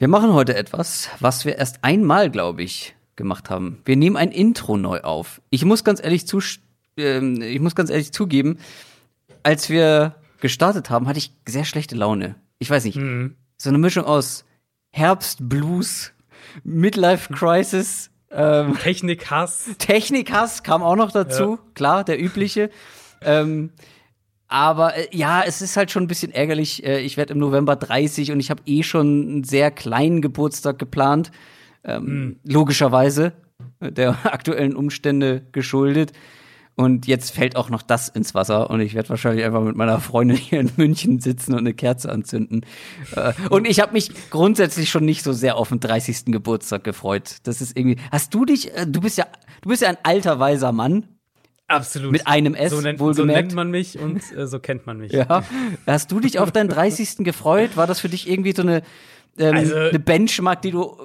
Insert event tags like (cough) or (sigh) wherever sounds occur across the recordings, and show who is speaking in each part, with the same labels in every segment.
Speaker 1: Wir machen heute etwas, was wir erst einmal, glaube ich, gemacht haben. Wir nehmen ein Intro neu auf. Ich muss ganz ehrlich zu, äh, ich muss ganz ehrlich zugeben, als wir gestartet haben, hatte ich sehr schlechte Laune. Ich weiß nicht. Mhm. So eine Mischung aus Herbst, Blues, Midlife Crisis,
Speaker 2: ähm, Technik-Hass.
Speaker 1: Technik-Hass kam auch noch dazu, ja. klar, der übliche. ähm, aber äh, ja, es ist halt schon ein bisschen ärgerlich. Äh, ich werde im November 30 und ich habe eh schon einen sehr kleinen Geburtstag geplant. Ähm, mhm. Logischerweise äh, der (laughs) aktuellen Umstände geschuldet. Und jetzt fällt auch noch das ins Wasser und ich werde wahrscheinlich einfach mit meiner Freundin hier in München sitzen und eine Kerze anzünden. Äh, und ich habe mich grundsätzlich schon nicht so sehr auf den 30. Geburtstag gefreut. Das ist irgendwie. Hast du dich? Äh, du bist ja, du bist ja ein alter weiser Mann.
Speaker 2: Absolut.
Speaker 1: Mit einem S,
Speaker 2: so nennt, wohlgemerkt. So nennt man mich und äh, so kennt man mich.
Speaker 1: Ja. Hast du dich auf deinen 30. gefreut? War das für dich irgendwie so eine, ähm, also, eine Benchmark, die du,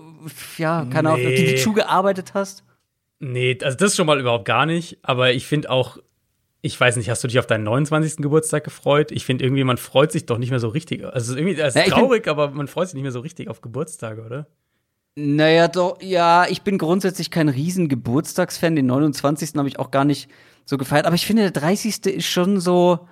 Speaker 1: ja, keine Ahnung, nee. die du zugearbeitet hast?
Speaker 2: Nee, also das schon mal überhaupt gar nicht. Aber ich finde auch, ich weiß nicht, hast du dich auf deinen 29. Geburtstag gefreut? Ich finde irgendwie, man freut sich doch nicht mehr so richtig. Also irgendwie, es ist ja, traurig, aber man freut sich nicht mehr so richtig auf Geburtstage, oder?
Speaker 1: Naja, doch, ja, ich bin grundsätzlich kein riesen Geburtstagsfan. Den 29. habe ich auch gar nicht so gefeiert. Aber ich finde, der 30. ist schon so,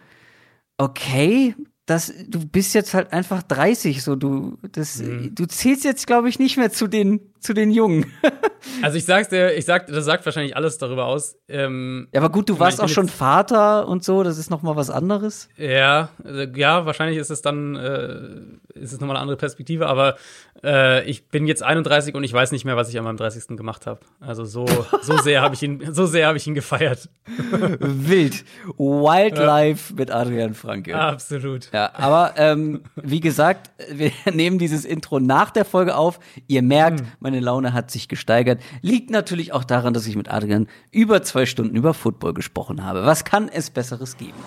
Speaker 1: okay, das, du bist jetzt halt einfach 30, so du, das, mhm. du zählst jetzt, glaube ich, nicht mehr zu den, zu den Jungen. (laughs)
Speaker 2: also ich sag's dir, ich sag, das sagt wahrscheinlich alles darüber aus. Ähm,
Speaker 1: ja, aber gut, du warst auch schon Vater und so, das ist noch mal was anderes.
Speaker 2: Ja, äh, ja, wahrscheinlich ist es dann, äh, ist es noch mal eine andere Perspektive, aber äh, ich bin jetzt 31 und ich weiß nicht mehr, was ich an meinem 30. gemacht habe. Also so, so sehr habe ich ihn, so sehr habe ich ihn gefeiert. (laughs)
Speaker 1: Wild. Wildlife ja. mit Adrian Franke.
Speaker 2: Absolut.
Speaker 1: Ja, aber ähm, wie gesagt, wir (laughs) nehmen dieses Intro nach der Folge auf. Ihr merkt, hm. Meine Laune hat sich gesteigert. Liegt natürlich auch daran, dass ich mit Adrian über zwei Stunden über Football gesprochen habe. Was kann es Besseres geben?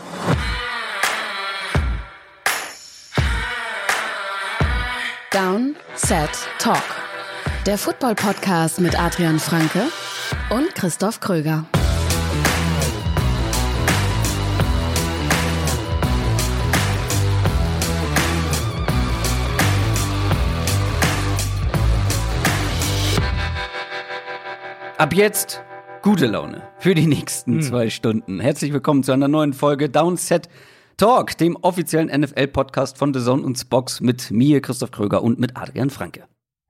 Speaker 3: Down, Set, Talk. Der Football-Podcast mit Adrian Franke und Christoph Kröger.
Speaker 1: Ab jetzt gute Laune für die nächsten hm. zwei Stunden. Herzlich willkommen zu einer neuen Folge Downset Talk, dem offiziellen NFL-Podcast von The Zone und Spox mit mir, Christoph Kröger und mit Adrian Franke.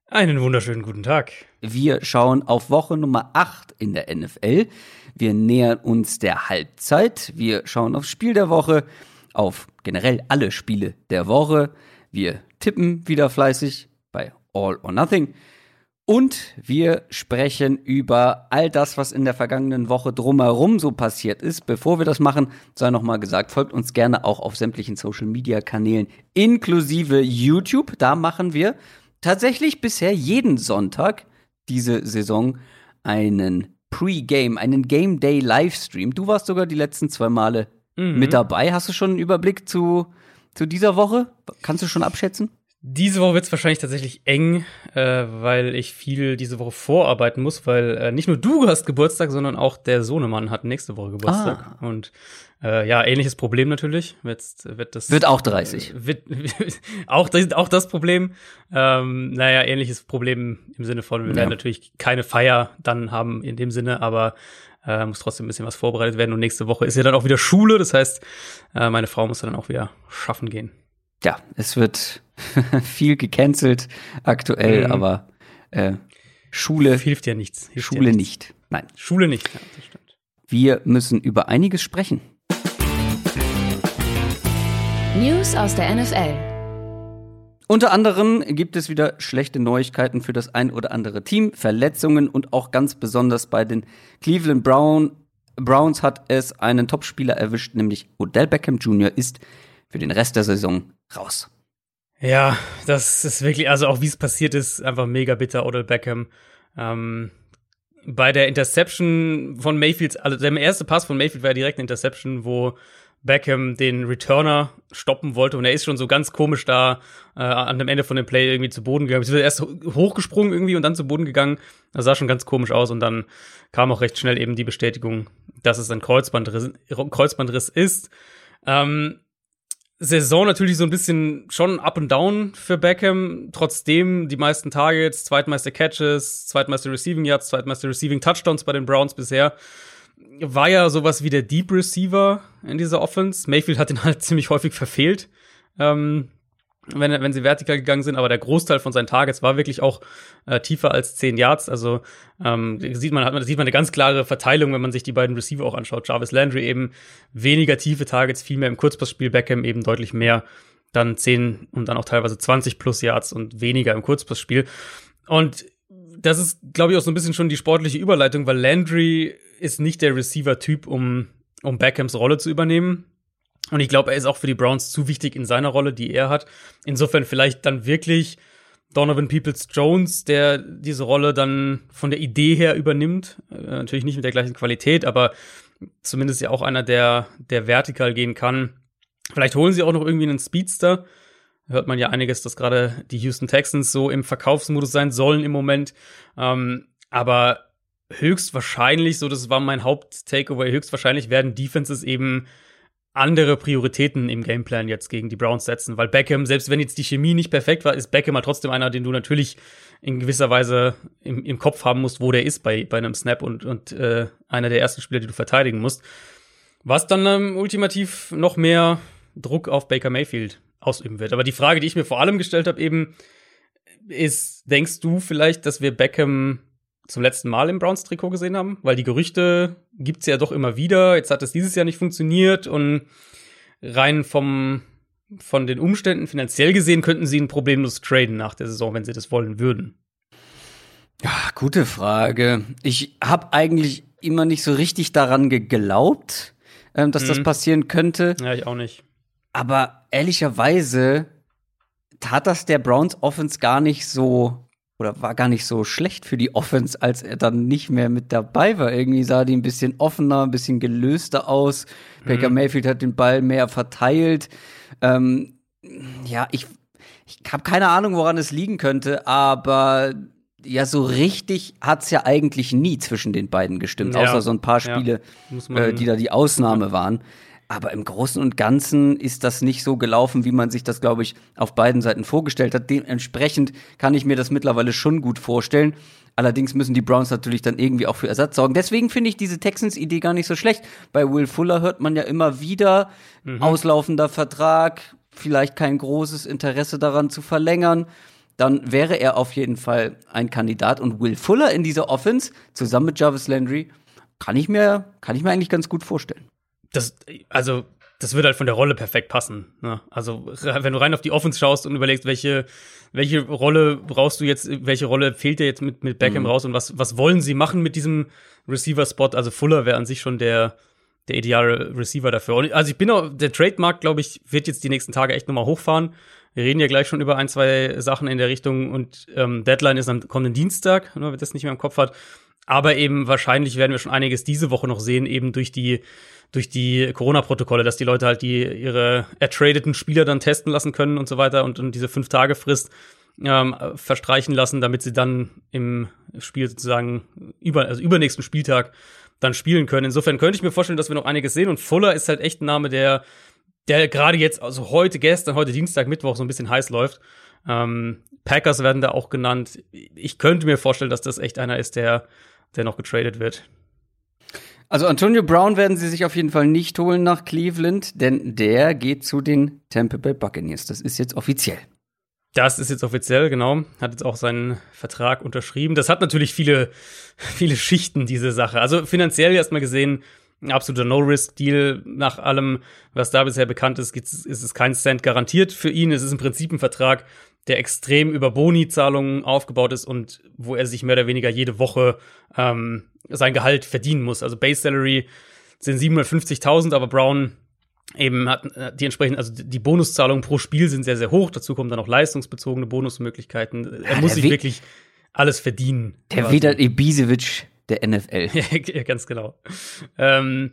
Speaker 2: Einen wunderschönen guten Tag.
Speaker 1: Wir schauen auf Woche Nummer 8 in der NFL. Wir nähern uns der Halbzeit. Wir schauen aufs Spiel der Woche, auf generell alle Spiele der Woche. Wir tippen wieder fleißig bei All or Nothing. Und wir sprechen über all das, was in der vergangenen Woche drumherum so passiert ist. Bevor wir das machen, sei nochmal gesagt, folgt uns gerne auch auf sämtlichen Social Media Kanälen, inklusive YouTube. Da machen wir tatsächlich bisher jeden Sonntag diese Saison einen Pre-Game, einen Game Day Livestream. Du warst sogar die letzten zwei Male mhm. mit dabei. Hast du schon einen Überblick zu, zu dieser Woche? Kannst du schon abschätzen?
Speaker 2: Diese Woche wird es wahrscheinlich tatsächlich eng, äh, weil ich viel diese Woche vorarbeiten muss, weil äh, nicht nur du hast Geburtstag, sondern auch der Sohnemann hat nächste Woche Geburtstag. Ah. Und äh, ja, ähnliches Problem natürlich. Jetzt wird das
Speaker 1: wird auch 30.
Speaker 2: Äh, wird, (laughs) auch, das, auch das Problem. Ähm, naja, ähnliches Problem im Sinne von, wir ja. werden natürlich keine Feier dann haben in dem Sinne, aber äh, muss trotzdem ein bisschen was vorbereitet werden. Und nächste Woche ist ja dann auch wieder Schule, das heißt, äh, meine Frau muss dann auch wieder schaffen gehen
Speaker 1: ja, es wird (laughs) viel gecancelt aktuell, mhm. aber äh, Schule
Speaker 2: hilft ja nichts.
Speaker 1: Hilft Schule
Speaker 2: ja
Speaker 1: nichts. nicht. Nein.
Speaker 2: Schule nicht, ja, das stimmt.
Speaker 1: Wir müssen über einiges sprechen.
Speaker 3: News aus der NFL.
Speaker 1: Unter anderem gibt es wieder schlechte Neuigkeiten für das ein oder andere Team, Verletzungen und auch ganz besonders bei den Cleveland Brown, Browns hat es einen Topspieler erwischt, nämlich Odell Beckham Jr. ist für den Rest der Saison raus.
Speaker 2: Ja, das ist wirklich, also auch wie es passiert ist, einfach mega bitter, Odell Beckham. Ähm, bei der Interception von Mayfield, also der erste Pass von Mayfield war ja direkt eine Interception, wo Beckham den Returner stoppen wollte und er ist schon so ganz komisch da äh, an dem Ende von dem Play irgendwie zu Boden gegangen. Er ist erst hochgesprungen irgendwie und dann zu Boden gegangen. Das sah schon ganz komisch aus und dann kam auch recht schnell eben die Bestätigung, dass es ein Kreuzbandriss, Kreuzbandriss ist. Ähm, Saison natürlich so ein bisschen schon up and down für Beckham. Trotzdem die meisten Targets, zweitmeiste Catches, zweitmeiste Receiving Yards, zweitmeiste Receiving Touchdowns bei den Browns bisher. War ja sowas wie der Deep Receiver in dieser Offense. Mayfield hat ihn (laughs) halt ziemlich häufig verfehlt. Ähm, wenn, wenn sie vertikal gegangen sind, aber der Großteil von seinen Targets war wirklich auch äh, tiefer als 10 Yards. Also ähm, sieht man, hat man, sieht man eine ganz klare Verteilung, wenn man sich die beiden Receiver auch anschaut. Jarvis Landry eben weniger tiefe Targets, viel mehr im Kurzpassspiel, Beckham eben deutlich mehr, dann 10 und dann auch teilweise 20 plus Yards und weniger im Kurzpassspiel. Und das ist, glaube ich, auch so ein bisschen schon die sportliche Überleitung, weil Landry ist nicht der Receiver-Typ, um, um Beckhams Rolle zu übernehmen. Und ich glaube, er ist auch für die Browns zu wichtig in seiner Rolle, die er hat. Insofern vielleicht dann wirklich Donovan Peoples Jones, der diese Rolle dann von der Idee her übernimmt. Äh, natürlich nicht mit der gleichen Qualität, aber zumindest ja auch einer, der, der vertikal gehen kann. Vielleicht holen sie auch noch irgendwie einen Speedster. Hört man ja einiges, dass gerade die Houston Texans so im Verkaufsmodus sein sollen im Moment. Ähm, aber höchstwahrscheinlich, so das war mein Haupt-Takeaway, höchstwahrscheinlich werden Defenses eben andere Prioritäten im Gameplan jetzt gegen die Browns setzen, weil Beckham, selbst wenn jetzt die Chemie nicht perfekt war, ist Beckham halt trotzdem einer, den du natürlich in gewisser Weise im, im Kopf haben musst, wo der ist bei, bei einem Snap und, und äh, einer der ersten Spieler, die du verteidigen musst. Was dann ähm, ultimativ noch mehr Druck auf Baker Mayfield ausüben wird. Aber die Frage, die ich mir vor allem gestellt habe, eben, ist, denkst du vielleicht, dass wir Beckham zum letzten Mal im Browns-Trikot gesehen haben, weil die Gerüchte gibt's ja doch immer wieder. Jetzt hat es dieses Jahr nicht funktioniert und rein vom von den Umständen finanziell gesehen könnten sie ihn problemlos traden nach der Saison, wenn sie das wollen würden.
Speaker 1: Ja, gute Frage. Ich habe eigentlich immer nicht so richtig daran geglaubt, ähm, dass mhm. das passieren könnte.
Speaker 2: Ja, ich auch nicht.
Speaker 1: Aber ehrlicherweise tat das der Browns Offense gar nicht so oder war gar nicht so schlecht für die Offense, als er dann nicht mehr mit dabei war. Irgendwie sah die ein bisschen offener, ein bisschen gelöster aus. Mhm. Baker Mayfield hat den Ball mehr verteilt. Ähm, ja, ich, ich habe keine Ahnung, woran es liegen könnte, aber ja, so richtig hat's ja eigentlich nie zwischen den beiden gestimmt, ja. außer so ein paar Spiele, ja. äh, die da die Ausnahme waren. Aber im Großen und Ganzen ist das nicht so gelaufen, wie man sich das, glaube ich, auf beiden Seiten vorgestellt hat. Dementsprechend kann ich mir das mittlerweile schon gut vorstellen. Allerdings müssen die Browns natürlich dann irgendwie auch für Ersatz sorgen. Deswegen finde ich diese Texans-Idee gar nicht so schlecht. Bei Will Fuller hört man ja immer wieder, mhm. auslaufender Vertrag, vielleicht kein großes Interesse daran zu verlängern. Dann wäre er auf jeden Fall ein Kandidat. Und Will Fuller in dieser Offense zusammen mit Jarvis Landry kann ich mir, kann ich mir eigentlich ganz gut vorstellen
Speaker 2: das, also, das würde halt von der Rolle perfekt passen. Ne? Also, wenn du rein auf die Offense schaust und überlegst, welche, welche Rolle brauchst du jetzt, welche Rolle fehlt dir jetzt mit, mit Beckham mhm. raus und was, was wollen sie machen mit diesem Receiver-Spot? Also, Fuller wäre an sich schon der, der ideale Receiver dafür. Und also, ich bin auch, der Trademark, glaube ich, wird jetzt die nächsten Tage echt nochmal hochfahren. Wir reden ja gleich schon über ein, zwei Sachen in der Richtung und ähm, Deadline ist am kommenden Dienstag, nur wer das nicht mehr im Kopf hat. Aber eben wahrscheinlich werden wir schon einiges diese Woche noch sehen, eben durch die durch die Corona-Protokolle, dass die Leute halt die ihre ertradeten Spieler dann testen lassen können und so weiter und, und diese fünf Tage Frist ähm, verstreichen lassen, damit sie dann im Spiel sozusagen über also übernächsten Spieltag dann spielen können. Insofern könnte ich mir vorstellen, dass wir noch einiges sehen und Fuller ist halt echt ein Name, der der gerade jetzt also heute gestern heute Dienstag Mittwoch so ein bisschen heiß läuft. Ähm, Packers werden da auch genannt. Ich könnte mir vorstellen, dass das echt einer ist, der der noch getradet wird.
Speaker 1: Also Antonio Brown werden sie sich auf jeden Fall nicht holen nach Cleveland, denn der geht zu den Tampa Bay Buccaneers. Das ist jetzt offiziell.
Speaker 2: Das ist jetzt offiziell, genau. Hat jetzt auch seinen Vertrag unterschrieben. Das hat natürlich viele, (laughs) viele Schichten, diese Sache. Also finanziell erstmal gesehen, ein absoluter No-Risk-Deal. Nach allem, was da bisher bekannt ist, ist es kein Cent garantiert für ihn. Es ist im Prinzip ein Vertrag, der extrem über Boni-Zahlungen aufgebaut ist und wo er sich mehr oder weniger jede Woche ähm, sein Gehalt verdienen muss. Also Base Salary sind 750.000, aber Brown eben hat äh, die entsprechend, also die Bonuszahlungen pro Spiel sind sehr, sehr hoch. Dazu kommen dann auch leistungsbezogene Bonusmöglichkeiten. Er ja, muss sich wirklich alles verdienen.
Speaker 1: Der wieder Ibisevic der NFL. (laughs)
Speaker 2: ja, ganz genau. Ähm,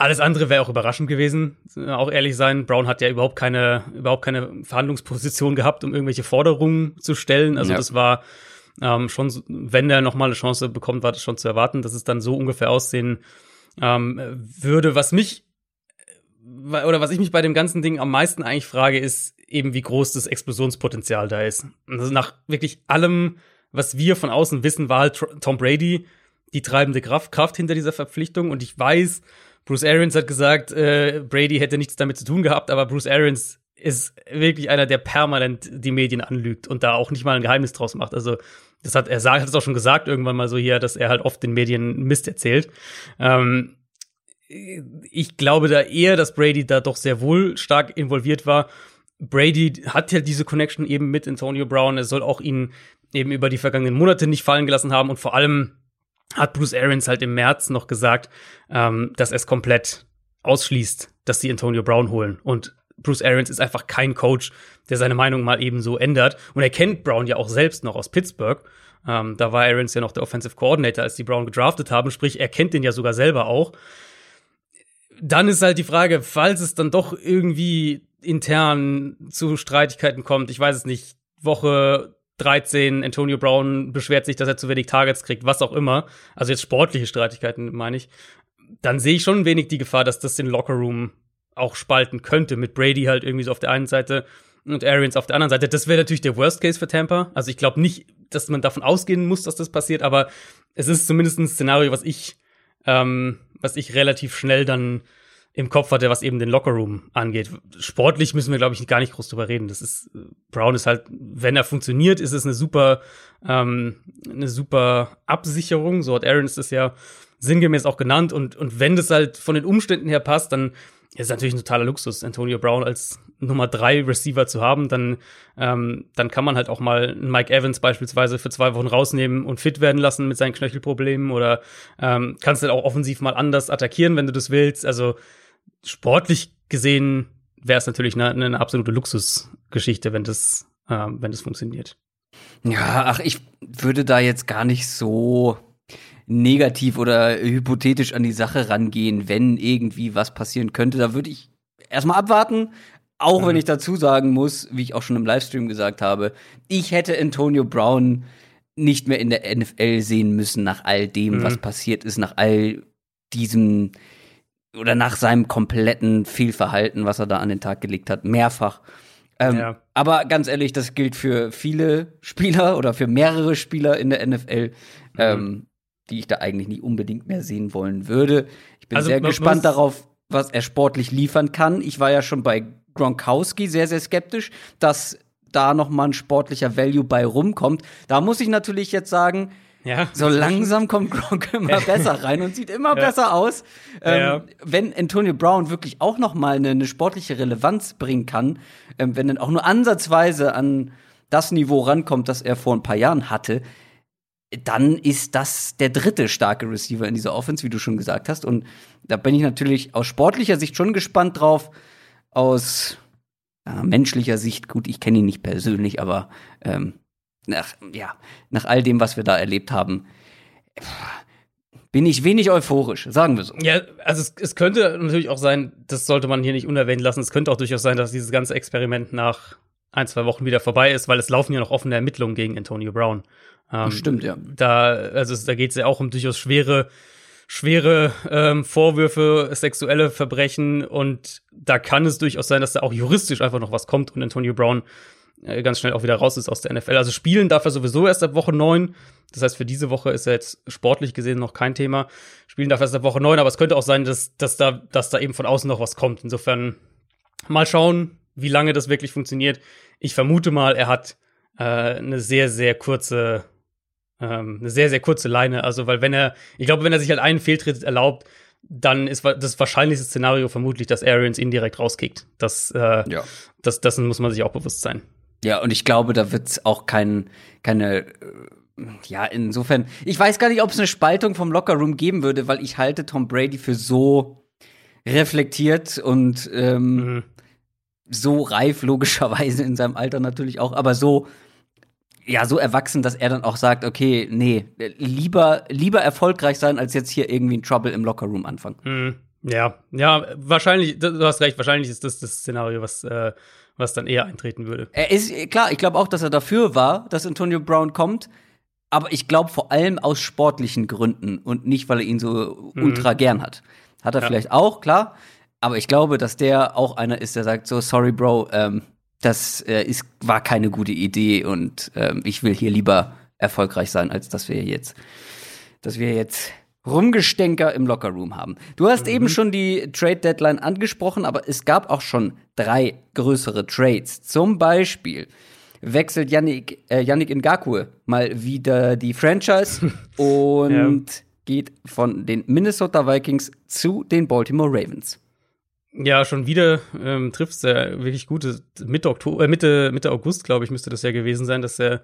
Speaker 2: alles andere wäre auch überraschend gewesen, auch ehrlich sein. Brown hat ja überhaupt keine, überhaupt keine Verhandlungsposition gehabt, um irgendwelche Forderungen zu stellen. Also ja. das war ähm, schon, wenn er nochmal eine Chance bekommt, war das schon zu erwarten, dass es dann so ungefähr aussehen ähm, würde. Was mich oder was ich mich bei dem ganzen Ding am meisten eigentlich frage, ist eben, wie groß das Explosionspotenzial da ist. Also nach wirklich allem, was wir von außen wissen, war halt Tom Brady die treibende Kraft, Kraft hinter dieser Verpflichtung. Und ich weiß, Bruce Arians hat gesagt, äh, Brady hätte nichts damit zu tun gehabt, aber Bruce Arians ist wirklich einer, der permanent die Medien anlügt und da auch nicht mal ein Geheimnis draus macht. Also das hat er sagt, hat es auch schon gesagt irgendwann mal so hier, dass er halt oft den Medien Mist erzählt. Ähm, ich glaube da eher, dass Brady da doch sehr wohl stark involviert war. Brady hat ja diese Connection eben mit Antonio Brown. Er soll auch ihn eben über die vergangenen Monate nicht fallen gelassen haben und vor allem hat Bruce Arians halt im März noch gesagt, ähm, dass er es komplett ausschließt, dass sie Antonio Brown holen. Und Bruce Arians ist einfach kein Coach, der seine Meinung mal eben so ändert. Und er kennt Brown ja auch selbst noch aus Pittsburgh. Ähm, da war Arians ja noch der Offensive Coordinator, als die Brown gedraftet haben. Sprich, er kennt den ja sogar selber auch. Dann ist halt die Frage, falls es dann doch irgendwie intern zu Streitigkeiten kommt, ich weiß es nicht, Woche 13, Antonio Brown beschwert sich, dass er zu wenig Targets kriegt, was auch immer. Also jetzt sportliche Streitigkeiten, meine ich. Dann sehe ich schon ein wenig die Gefahr, dass das den Lockerroom auch spalten könnte. Mit Brady halt irgendwie so auf der einen Seite und Arians auf der anderen Seite. Das wäre natürlich der Worst Case für Tampa. Also ich glaube nicht, dass man davon ausgehen muss, dass das passiert, aber es ist zumindest ein Szenario, was ich, ähm, was ich relativ schnell dann im Kopf hatte, was eben den Lockerroom angeht. Sportlich müssen wir, glaube ich, gar nicht groß drüber reden. Das ist, Brown ist halt, wenn er funktioniert, ist es eine super, ähm, eine super Absicherung. So hat Aaron es ja sinngemäß auch genannt. Und, und wenn das halt von den Umständen her passt, dann ist natürlich ein totaler Luxus, Antonio Brown als Nummer drei Receiver zu haben. Dann, ähm, dann kann man halt auch mal Mike Evans beispielsweise für zwei Wochen rausnehmen und fit werden lassen mit seinen Knöchelproblemen oder ähm, kannst du halt auch offensiv mal anders attackieren, wenn du das willst. Also sportlich gesehen wäre es natürlich eine, eine, absolute Luxusgeschichte, wenn das, äh, wenn das funktioniert.
Speaker 1: Ja, ach, ich würde da jetzt gar nicht so negativ oder hypothetisch an die Sache rangehen, wenn irgendwie was passieren könnte. Da würde ich erstmal abwarten. Auch mhm. wenn ich dazu sagen muss, wie ich auch schon im Livestream gesagt habe, ich hätte Antonio Brown nicht mehr in der NFL sehen müssen nach all dem, mhm. was passiert ist, nach all diesem oder nach seinem kompletten Fehlverhalten, was er da an den Tag gelegt hat, mehrfach. Ähm, ja. Aber ganz ehrlich, das gilt für viele Spieler oder für mehrere Spieler in der NFL, mhm. ähm, die ich da eigentlich nicht unbedingt mehr sehen wollen würde. Ich bin also, sehr gespannt darauf, was er sportlich liefern kann. Ich war ja schon bei Gronkowski sehr, sehr skeptisch, dass da noch mal ein sportlicher Value bei rumkommt. Da muss ich natürlich jetzt sagen, ja. So langsam kommt Gronk immer besser rein und sieht immer ja. besser aus. Ähm, ja. Wenn Antonio Brown wirklich auch noch mal eine, eine sportliche Relevanz bringen kann, ähm, wenn er auch nur ansatzweise an das Niveau rankommt, das er vor ein paar Jahren hatte, dann ist das der dritte starke Receiver in dieser Offense, wie du schon gesagt hast. Und da bin ich natürlich aus sportlicher Sicht schon gespannt drauf. Aus ja, menschlicher Sicht, gut, ich kenne ihn nicht persönlich, aber ähm, nach, ja, nach all dem, was wir da erlebt haben, bin ich wenig euphorisch, sagen wir so.
Speaker 2: Ja, also es, es, könnte natürlich auch sein, das sollte man hier nicht unerwähnt lassen, es könnte auch durchaus sein, dass dieses ganze Experiment nach ein, zwei Wochen wieder vorbei ist, weil es laufen ja noch offene Ermittlungen gegen Antonio Brown.
Speaker 1: Ähm, Stimmt, ja.
Speaker 2: Da, also da geht es ja auch um durchaus schwere, schwere ähm, Vorwürfe, sexuelle Verbrechen und da kann es durchaus sein, dass da auch juristisch einfach noch was kommt und Antonio Brown äh, ganz schnell auch wieder raus ist aus der NFL. Also spielen darf er sowieso erst ab Woche 9. Das heißt, für diese Woche ist er jetzt sportlich gesehen noch kein Thema. Spielen darf er erst ab Woche 9, aber es könnte auch sein, dass, dass, da, dass da eben von außen noch was kommt. Insofern mal schauen, wie lange das wirklich funktioniert. Ich vermute mal, er hat äh, eine sehr, sehr kurze, ähm, eine sehr, sehr kurze Leine. Also, weil wenn er, ich glaube, wenn er sich halt einen Fehltritt erlaubt, dann ist das wahrscheinlichste Szenario vermutlich, dass Arians ihn direkt rauskickt. Das, äh, ja. das, dessen muss man sich auch bewusst sein.
Speaker 1: Ja, und ich glaube, da wird es auch kein, keine, äh, ja, insofern, ich weiß gar nicht, ob es eine Spaltung vom Lockerroom geben würde, weil ich halte Tom Brady für so reflektiert und ähm, mhm. So reif, logischerweise in seinem Alter natürlich auch, aber so, ja, so erwachsen, dass er dann auch sagt, okay, nee, lieber, lieber erfolgreich sein, als jetzt hier irgendwie ein Trouble im Lockerroom anfangen.
Speaker 2: Mhm. Ja, ja, wahrscheinlich, du hast recht, wahrscheinlich ist das das Szenario, was äh, was dann eher eintreten würde.
Speaker 1: Er ist, klar, ich glaube auch, dass er dafür war, dass Antonio Brown kommt. Aber ich glaube vor allem aus sportlichen Gründen und nicht, weil er ihn so mhm. ultra gern hat. Hat er ja. vielleicht auch, klar. Aber ich glaube, dass der auch einer ist, der sagt so, sorry, Bro, ähm, das äh, ist, war keine gute Idee und ähm, ich will hier lieber erfolgreich sein, als dass wir jetzt, dass wir jetzt Rumgestänker im Lockerroom haben. Du hast mhm. eben schon die Trade Deadline angesprochen, aber es gab auch schon drei größere Trades. Zum Beispiel wechselt Yannick, äh, Yannick Ngakwe mal wieder die Franchise (laughs) und ja. geht von den Minnesota Vikings zu den Baltimore Ravens.
Speaker 2: Ja, schon wieder ähm, trifft es ja wirklich gut. Mitte, Oktober, äh, Mitte, Mitte August, glaube ich, müsste das ja gewesen sein, dass er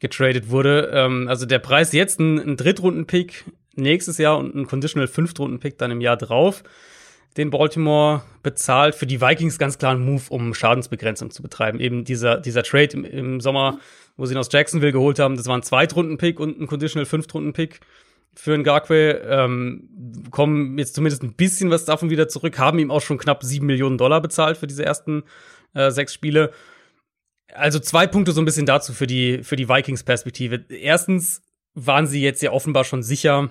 Speaker 2: getradet wurde. Ähm, also der Preis jetzt ein, ein Drittrunden-Pick nächstes Jahr und ein Conditional Fünftrunden-Pick dann im Jahr drauf, den Baltimore bezahlt. Für die Vikings ganz klar ein Move, um Schadensbegrenzung zu betreiben. Eben dieser, dieser Trade im, im Sommer, wo sie ihn aus Jacksonville geholt haben, das war ein Zweitrunden-Pick und ein Conditional Fünftrunden-Pick für Ngakwe, ähm, kommen jetzt zumindest ein bisschen was davon wieder zurück, haben ihm auch schon knapp sieben Millionen Dollar bezahlt für diese ersten äh, sechs Spiele. Also zwei Punkte so ein bisschen dazu für die, für die Vikings-Perspektive. Erstens waren sie jetzt ja offenbar schon sicher,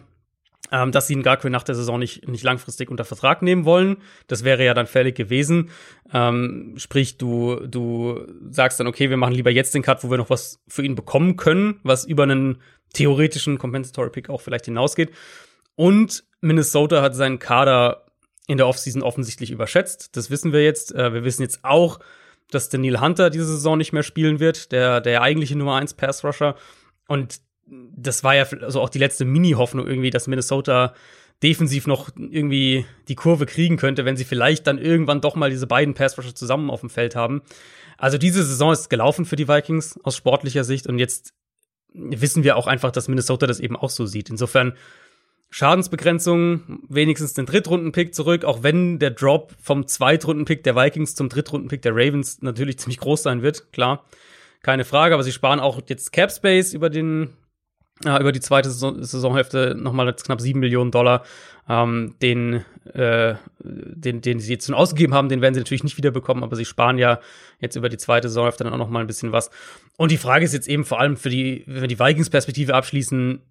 Speaker 2: ähm, dass sie Ngakwe nach der Saison nicht, nicht langfristig unter Vertrag nehmen wollen. Das wäre ja dann fällig gewesen. Ähm, sprich, du, du sagst dann, okay, wir machen lieber jetzt den Cut, wo wir noch was für ihn bekommen können, was über einen theoretischen Compensatory Pick auch vielleicht hinausgeht. Und Minnesota hat seinen Kader in der Offseason offensichtlich überschätzt. Das wissen wir jetzt. Äh, wir wissen jetzt auch, dass Daniel Hunter diese Saison nicht mehr spielen wird, der, der eigentliche Nummer 1 Pass Rusher. Und das war ja also auch die letzte Mini-Hoffnung irgendwie, dass Minnesota defensiv noch irgendwie die Kurve kriegen könnte, wenn sie vielleicht dann irgendwann doch mal diese beiden Pass-Rusher zusammen auf dem Feld haben. Also diese Saison ist gelaufen für die Vikings aus sportlicher Sicht und jetzt wissen wir auch einfach, dass Minnesota das eben auch so sieht. Insofern Schadensbegrenzung, wenigstens den Drittrunden-Pick zurück, auch wenn der Drop vom Zweitrunden-Pick der Vikings zum Drittrunden-Pick der Ravens natürlich (laughs) ziemlich groß sein wird, klar. Keine Frage, aber sie sparen auch jetzt Cap Space über den äh, über die zweite Saison Saisonhälfte nochmal knapp sieben Millionen Dollar. Ähm, den, äh, den, den sie jetzt schon ausgegeben haben, den werden sie natürlich nicht wiederbekommen, aber sie sparen ja jetzt über die zweite Saisonhälfte dann auch noch mal ein bisschen was. Und die Frage ist jetzt eben vor allem für die, wenn wir die Vikings-Perspektive abschließen,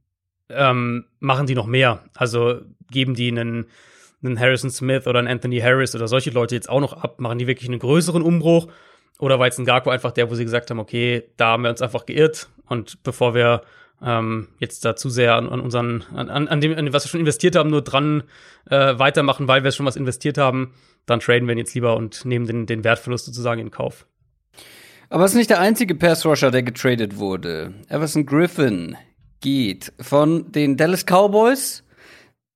Speaker 2: ähm, machen die noch mehr? Also geben die einen, einen Harrison Smith oder einen Anthony Harris oder solche Leute jetzt auch noch ab? Machen die wirklich einen größeren Umbruch? Oder war jetzt ein Garko einfach der, wo sie gesagt haben, okay, da haben wir uns einfach geirrt und bevor wir ähm, jetzt da zu sehr an, an unseren, an, an, dem, an was wir schon investiert haben, nur dran äh, weitermachen, weil wir schon was investiert haben, dann traden wir ihn jetzt lieber und nehmen den, den Wertverlust sozusagen in Kauf.
Speaker 1: Aber es ist nicht der einzige Pass-Rusher, der getradet wurde. Everson Griffin geht von den Dallas Cowboys,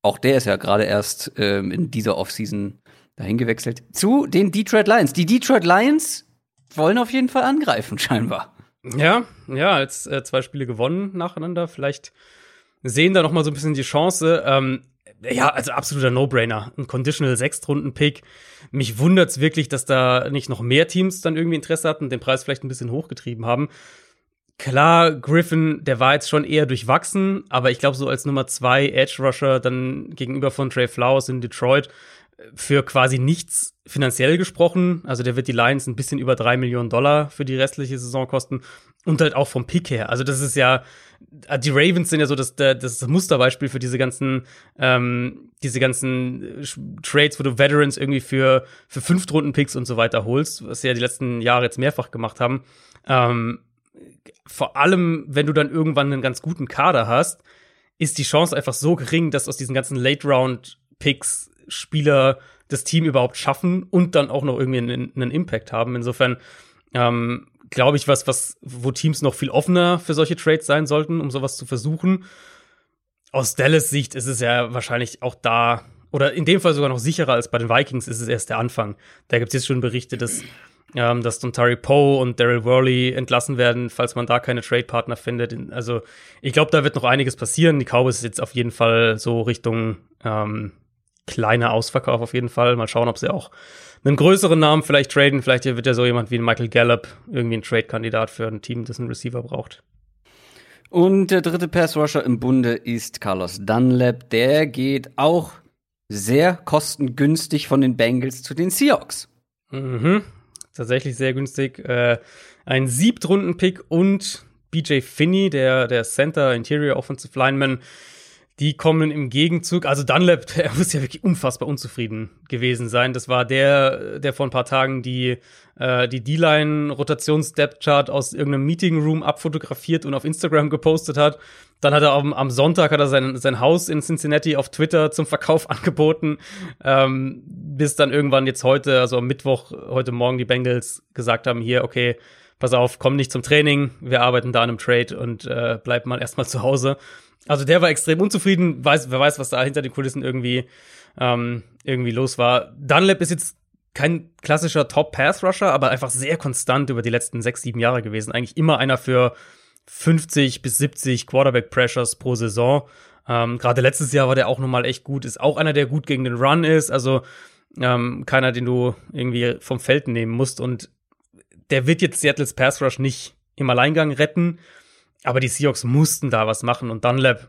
Speaker 1: auch der ist ja gerade erst ähm, in dieser Offseason dahin gewechselt, zu den Detroit Lions. Die Detroit Lions wollen auf jeden Fall angreifen, (laughs) scheinbar.
Speaker 2: Ja, ja, jetzt äh, zwei Spiele gewonnen nacheinander. Vielleicht sehen da noch mal so ein bisschen die Chance. Ähm, ja, also absoluter No-Brainer. Ein Conditional Sechstrunden-Pick. Mich wundert's wirklich, dass da nicht noch mehr Teams dann irgendwie Interesse hatten, den Preis vielleicht ein bisschen hochgetrieben haben. Klar, Griffin, der war jetzt schon eher durchwachsen, aber ich glaube, so als Nummer zwei Edge Rusher dann gegenüber von Trey Flowers in Detroit für quasi nichts finanziell gesprochen. Also der wird die Lions ein bisschen über drei Millionen Dollar für die restliche Saison kosten. Und halt auch vom Pick her. Also das ist ja, die Ravens sind ja so das, das Musterbeispiel für diese ganzen, ähm, diese ganzen Trades, wo du Veterans irgendwie für, für Fünftrunden-Picks und so weiter holst, was sie ja die letzten Jahre jetzt mehrfach gemacht haben. Ähm, vor allem, wenn du dann irgendwann einen ganz guten Kader hast, ist die Chance einfach so gering, dass aus diesen ganzen Late-Round-Picks Spieler das Team überhaupt schaffen und dann auch noch irgendwie einen, einen Impact haben. Insofern ähm, glaube ich, was, was, wo Teams noch viel offener für solche Trades sein sollten, um sowas zu versuchen. Aus Dallas Sicht ist es ja wahrscheinlich auch da, oder in dem Fall sogar noch sicherer als bei den Vikings, ist es erst der Anfang. Da gibt es jetzt schon Berichte, dass, ähm, dass Dontari Poe und Daryl Worley entlassen werden, falls man da keine Trade-Partner findet. Also ich glaube, da wird noch einiges passieren. Die Cowboys ist jetzt auf jeden Fall so Richtung ähm, kleiner Ausverkauf auf jeden Fall. Mal schauen, ob sie auch einen größeren Namen vielleicht traden. Vielleicht wird ja so jemand wie Michael Gallup irgendwie ein Trade-Kandidat für ein Team, das einen Receiver braucht.
Speaker 1: Und der dritte Pass-Rusher im Bunde ist Carlos Dunlap. Der geht auch sehr kostengünstig von den Bengals zu den Seahawks.
Speaker 2: Mhm. Tatsächlich sehr günstig. Äh, ein Siebtrunden-Pick und BJ Finney, der, der Center Interior Offensive Lineman, Die kommen im Gegenzug, also Dunlap, (laughs) der muss ja wirklich unfassbar unzufrieden gewesen sein. Das war der, der vor ein paar Tagen die äh, D-Line-Rotations-Depth-Chart aus irgendeinem Meeting-Room abfotografiert und auf Instagram gepostet hat. Dann hat er am, am Sonntag hat er sein, sein Haus in Cincinnati auf Twitter zum Verkauf (laughs) angeboten, ähm, bis dann irgendwann jetzt heute, also am Mittwoch, heute Morgen die Bengals gesagt haben, hier, okay, pass auf, komm nicht zum Training, wir arbeiten da an einem Trade und äh, bleib mal erstmal zu Hause. Also der war extrem unzufrieden, weiß, wer weiß, was da hinter den Kulissen irgendwie, ähm, irgendwie los war. Dunlap ist jetzt kein klassischer Top-Pass-Rusher, aber einfach sehr konstant über die letzten sechs, sieben Jahre gewesen. Eigentlich immer einer für 50 bis 70 Quarterback-Pressures pro Saison. Ähm, Gerade letztes Jahr war der auch nochmal echt gut. Ist auch einer, der gut gegen den Run ist. Also ähm, keiner, den du irgendwie vom Feld nehmen musst. Und der wird jetzt Seattles Pass Rush nicht im Alleingang retten. Aber die Seahawks mussten da was machen. Und Dunlap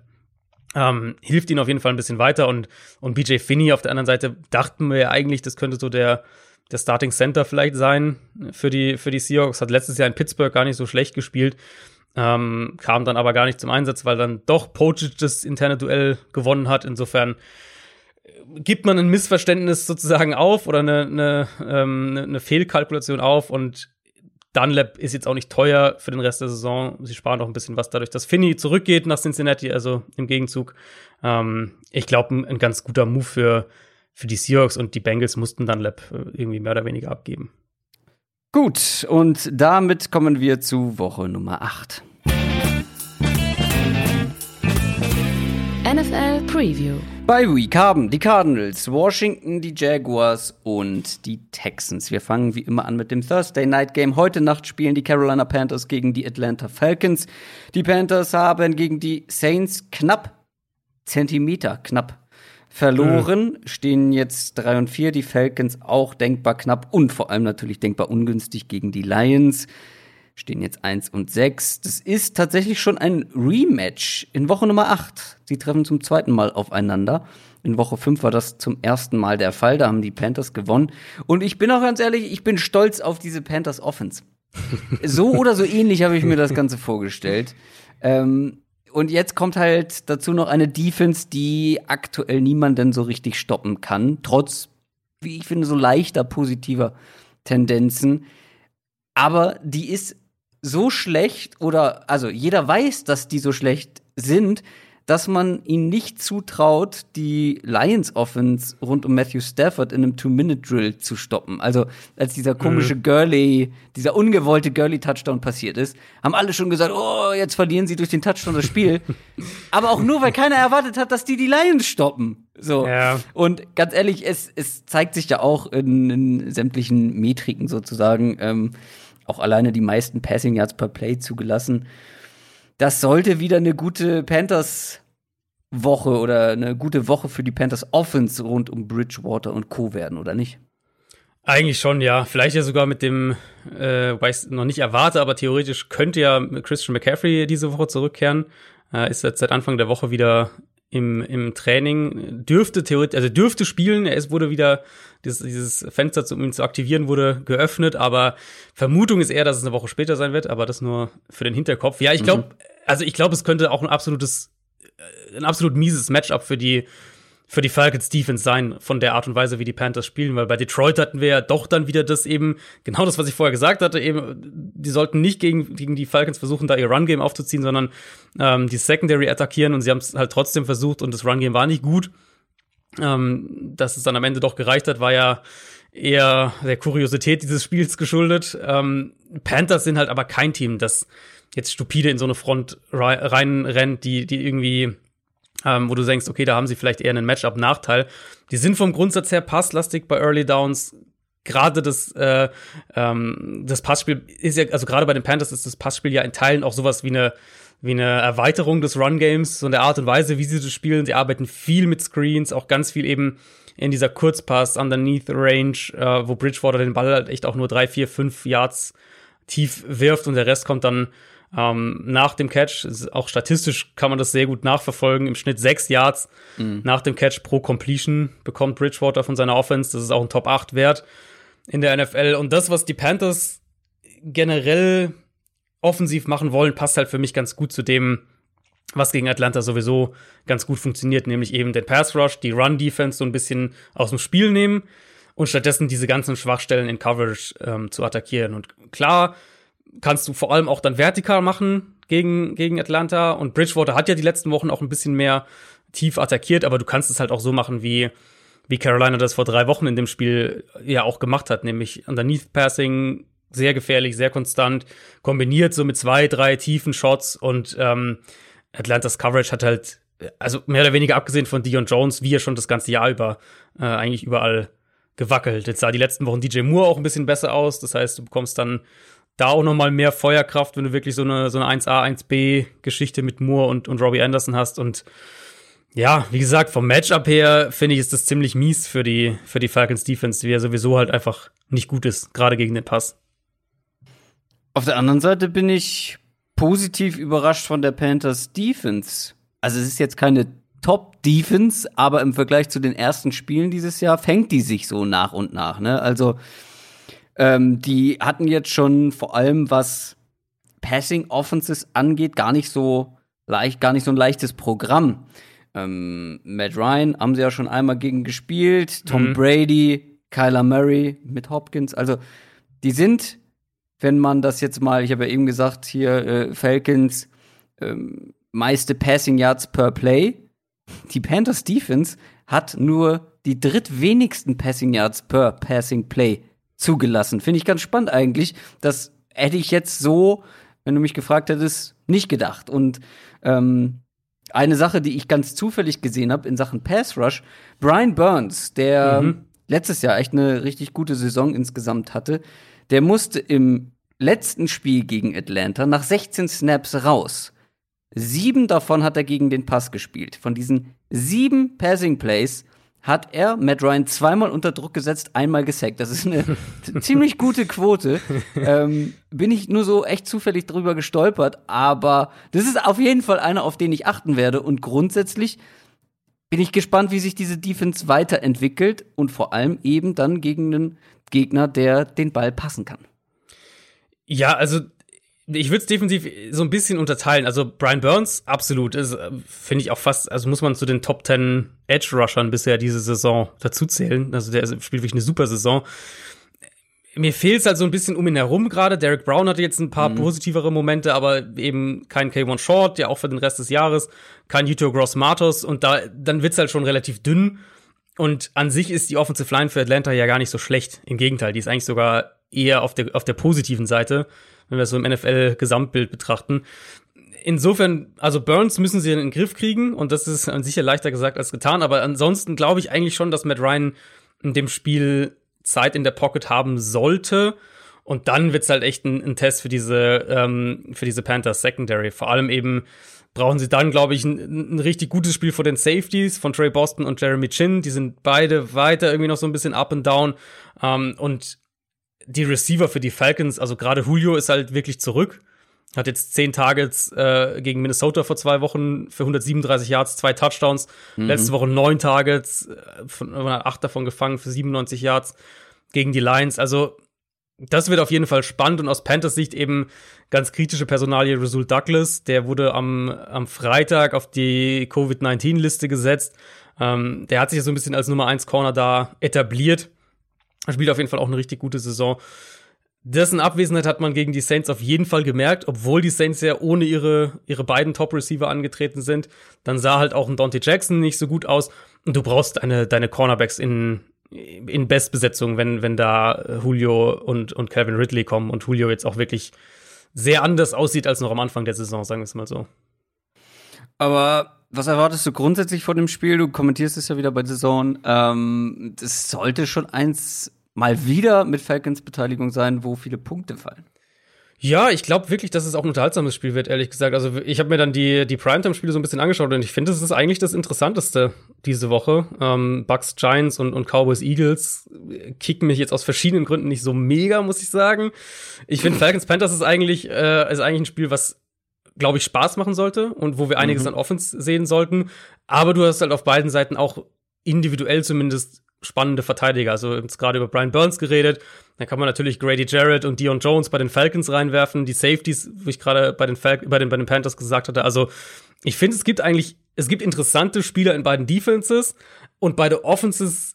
Speaker 2: ähm, hilft ihnen auf jeden Fall ein bisschen weiter. Und, und BJ Finney auf der anderen Seite dachten wir ja eigentlich, das könnte so der, der Starting Center vielleicht sein für die, für die Seahawks. Hat letztes Jahr in Pittsburgh gar nicht so schlecht gespielt. Ähm, kam dann aber gar nicht zum Einsatz, weil dann doch Pochic das interne Duell gewonnen hat. Insofern äh, gibt man ein Missverständnis sozusagen auf oder eine, eine, ähm, eine Fehlkalkulation auf und Dunlap ist jetzt auch nicht teuer für den Rest der Saison. Sie sparen auch ein bisschen was dadurch, dass Finney zurückgeht nach Cincinnati, also im Gegenzug. Ähm, ich glaube, ein, ein, ganz guter Move für, für die Seahawks und die Bengals mussten Dunlap äh, irgendwie mehr oder weniger abgeben.
Speaker 1: Gut, und damit kommen wir zu Woche Nummer 8.
Speaker 3: Preview.
Speaker 1: Bei Week haben die Cardinals, Washington, die Jaguars und die Texans. Wir fangen wie immer an mit dem Thursday Night Game. Heute Nacht spielen die Carolina Panthers gegen die Atlanta Falcons. Die Panthers haben gegen die Saints knapp Zentimeter knapp verloren, mhm. stehen jetzt 3 und 4, die Falcons auch denkbar knapp und vor allem natürlich denkbar ungünstig gegen die Lions. Stehen jetzt 1 und 6. Das ist tatsächlich schon ein Rematch in Woche Nummer 8. Sie treffen zum zweiten Mal aufeinander. In Woche 5 war das zum ersten Mal der Fall. Da haben die Panthers gewonnen. Und ich bin auch ganz ehrlich, ich bin stolz auf diese Panthers Offense. (laughs) so oder so ähnlich habe ich mir das Ganze vorgestellt. Ähm, und jetzt kommt halt dazu noch eine Defense, die aktuell niemanden so richtig stoppen kann, trotz, wie ich finde, so leichter positiver Tendenzen. Aber die ist so schlecht oder, also jeder weiß, dass die so schlecht sind, dass man ihnen nicht zutraut, die Lions Offense rund um Matthew Stafford in einem Two-Minute-Drill zu stoppen. Also, als dieser komische mhm. Gurley, dieser ungewollte Gurley-Touchdown passiert ist, haben alle schon gesagt, oh, jetzt verlieren sie durch den Touchdown das Spiel. (laughs) Aber auch nur, weil keiner erwartet hat, dass die die Lions stoppen. So. Ja. Und ganz ehrlich, es, es zeigt sich ja auch in, in sämtlichen Metriken sozusagen, ähm, auch alleine die meisten Passing Yards per Play zugelassen das sollte wieder eine gute Panthers Woche oder eine gute Woche für die Panthers Offense rund um Bridgewater und Co. werden, oder nicht?
Speaker 2: Eigentlich schon, ja. Vielleicht ja sogar mit dem, äh, weiß noch nicht erwarte, aber theoretisch könnte ja Christian McCaffrey diese Woche zurückkehren. Äh, ist jetzt seit Anfang der Woche wieder im, im Training. Dürfte theoretisch, also dürfte spielen. Es wurde wieder, dieses, dieses Fenster, um ihn zu aktivieren, wurde geöffnet. Aber Vermutung ist eher, dass es eine Woche später sein wird. Aber das nur für den Hinterkopf. Ja, ich glaube, mhm. also ich glaube, es könnte auch ein absolutes, ein absolut mieses Matchup für die für die Falcons Defense sein, von der Art und Weise, wie die Panthers spielen, weil bei Detroit hatten wir ja doch dann wieder das eben, genau das, was ich vorher gesagt hatte, eben, die sollten nicht gegen, gegen die Falcons versuchen, da ihr Run-Game aufzuziehen, sondern ähm, die Secondary attackieren und sie haben es halt trotzdem versucht und das Run-Game war nicht gut. Ähm, dass es dann am Ende doch gereicht hat, war ja eher der Kuriosität dieses Spiels geschuldet. Ähm, Panthers sind halt aber kein Team, das jetzt stupide in so eine Front reinrennt, die, die irgendwie ähm, wo du denkst, okay, da haben sie vielleicht eher einen Matchup-Nachteil. Die sind vom Grundsatz her passlastig bei Early Downs. Gerade das, äh, ähm, das Passspiel ist ja, also gerade bei den Panthers ist das Passspiel ja in Teilen auch sowas wie eine, wie eine Erweiterung des Run-Games, in der Art und Weise, wie sie das spielen. Sie arbeiten viel mit Screens, auch ganz viel eben in dieser Kurzpass, Underneath Range, äh, wo Bridgewater den Ball halt echt auch nur drei, vier, fünf Yards tief wirft und der Rest kommt dann ähm, nach dem Catch. Auch statistisch kann man das sehr gut nachverfolgen. Im Schnitt sechs Yards mhm. nach dem Catch pro Completion bekommt Bridgewater von seiner Offense. Das ist auch ein Top 8 Wert in der NFL. Und das, was die Panthers generell offensiv machen wollen, passt halt für mich ganz gut zu dem, was gegen Atlanta sowieso ganz gut funktioniert, nämlich eben den Pass Rush, die Run Defense so ein bisschen aus dem Spiel nehmen und stattdessen diese ganzen Schwachstellen in Coverage ähm, zu attackieren. Und klar kannst du vor allem auch dann vertikal machen gegen, gegen Atlanta und Bridgewater hat ja die letzten Wochen auch ein bisschen mehr tief attackiert, aber du kannst es halt auch so machen, wie, wie Carolina das vor drei Wochen in dem Spiel ja auch gemacht hat, nämlich Underneath Passing, sehr gefährlich, sehr konstant, kombiniert so mit zwei, drei tiefen Shots und ähm, Atlantas Coverage hat halt, also mehr oder weniger abgesehen von Dion Jones, wie er schon das ganze Jahr über äh, eigentlich überall gewackelt. Jetzt sah die letzten Wochen DJ Moore auch ein bisschen besser aus. Das heißt, du bekommst dann da auch noch mal mehr Feuerkraft, wenn du wirklich so eine, so eine 1A, 1B Geschichte mit Moore und, und Robbie Anderson hast. Und ja, wie gesagt, vom Matchup her finde ich, ist das ziemlich mies für die, für die Falcons Defense, die ja sowieso halt einfach nicht gut ist, gerade gegen den Pass.
Speaker 1: Auf der anderen Seite bin ich positiv überrascht von der Panthers Defense. Also es ist jetzt keine Top-Defense, aber im Vergleich zu den ersten Spielen dieses Jahr fängt die sich so nach und nach. Ne? Also ähm, die hatten jetzt schon vor allem, was Passing Offenses angeht, gar nicht so leicht, gar nicht so ein leichtes Programm. Ähm, Matt Ryan haben sie ja schon einmal gegen gespielt, Tom mhm. Brady, Kyler Murray mit Hopkins. Also die sind wenn man das jetzt mal, ich habe ja eben gesagt, hier äh, Falcons ähm, meiste Passing Yards per Play. Die Panthers Defense hat nur die drittwenigsten Passing Yards per Passing Play zugelassen. Finde ich ganz spannend eigentlich. Das hätte ich jetzt so, wenn du mich gefragt hättest, nicht gedacht. Und ähm, eine Sache, die ich ganz zufällig gesehen habe in Sachen Pass Rush, Brian Burns, der mhm. letztes Jahr echt eine richtig gute Saison insgesamt hatte, der musste im letzten Spiel gegen Atlanta nach 16 Snaps raus. Sieben davon hat er gegen den Pass gespielt. Von diesen sieben Passing Plays hat er Matt Ryan zweimal unter Druck gesetzt, einmal gesackt. Das ist eine (laughs) ziemlich gute Quote. Ähm, bin ich nur so echt zufällig drüber gestolpert, aber das ist auf jeden Fall einer, auf den ich achten werde. Und grundsätzlich bin ich gespannt, wie sich diese Defense weiterentwickelt und vor allem eben dann gegen einen Gegner, der den Ball passen kann.
Speaker 2: Ja, also ich würde es defensiv so ein bisschen unterteilen. Also Brian Burns, absolut, ist, äh, finde ich auch fast, also muss man zu den Top 10 Edge-Rushern bisher diese Saison dazuzählen. Also der spielt wirklich eine super Saison. Mir fehlt es halt so ein bisschen um ihn herum gerade. Derek Brown hatte jetzt ein paar mhm. positivere Momente, aber eben kein K1 Short, ja auch für den Rest des Jahres, kein Utah Gross Matos und da, dann wird's halt schon relativ dünn. Und an sich ist die Offensive Line für Atlanta ja gar nicht so schlecht. Im Gegenteil, die ist eigentlich sogar eher auf der, auf der positiven Seite, wenn wir es so im NFL-Gesamtbild betrachten. Insofern, also Burns müssen sie in den Griff kriegen und das ist sicher leichter gesagt als getan, aber ansonsten glaube ich eigentlich schon, dass Matt Ryan in dem Spiel Zeit in der Pocket haben sollte. Und dann wird's halt echt ein, ein Test für diese, ähm, für diese Panthers Secondary. Vor allem eben brauchen sie dann, glaube ich, ein, ein, richtig gutes Spiel vor den Safeties von Trey Boston und Jeremy Chin. Die sind beide weiter irgendwie noch so ein bisschen up and down. Ähm, und die Receiver für die Falcons, also gerade Julio ist halt wirklich zurück. Hat jetzt zehn Targets äh, gegen Minnesota vor zwei Wochen für 137 Yards, zwei Touchdowns. Mhm. Letzte Woche neun Targets, äh, von, acht davon gefangen für 97 Yards gegen die Lions. Also das wird auf jeden Fall spannend und aus Panthers Sicht eben ganz kritische Personalie Rasul Douglas. Der wurde am, am Freitag auf die Covid-19-Liste gesetzt. Ähm, der hat sich so ein bisschen als Nummer 1 Corner da etabliert. Spielt auf jeden Fall auch eine richtig gute Saison. Dessen Abwesenheit hat man gegen die Saints auf jeden Fall gemerkt, obwohl die Saints ja ohne ihre, ihre beiden Top-Receiver angetreten sind. Dann sah halt auch ein Dante Jackson nicht so gut aus. Und du brauchst eine, deine Cornerbacks in, in Bestbesetzung, wenn, wenn da Julio und, und Calvin Ridley kommen und Julio jetzt auch wirklich sehr anders aussieht als noch am Anfang der Saison, sagen wir es mal so.
Speaker 1: Aber was erwartest du grundsätzlich von dem Spiel? Du kommentierst es ja wieder bei Saison. Ähm, das sollte schon eins mal wieder mit Falcons Beteiligung sein, wo viele Punkte fallen.
Speaker 2: Ja, ich glaube wirklich, dass es auch ein unterhaltsames Spiel wird, ehrlich gesagt. Also ich habe mir dann die, die Primetime-Spiele so ein bisschen angeschaut und ich finde, es ist eigentlich das Interessanteste diese Woche. Ähm, Bucks, Giants und, und Cowboys, Eagles kicken mich jetzt aus verschiedenen Gründen nicht so mega, muss ich sagen. Ich finde, Falcons, Panthers ist eigentlich, äh, ist eigentlich ein Spiel, was glaube ich, Spaß machen sollte und wo wir einiges mhm. an Offense sehen sollten. Aber du hast halt auf beiden Seiten auch individuell zumindest spannende Verteidiger. Also jetzt gerade über Brian Burns geredet. Dann kann man natürlich Grady Jarrett und Dion Jones bei den Falcons reinwerfen. Die Safeties, wo ich gerade bei den Fal bei den bei den Panthers gesagt hatte. Also ich finde, es gibt eigentlich es gibt interessante Spieler in beiden Defenses und beide Offenses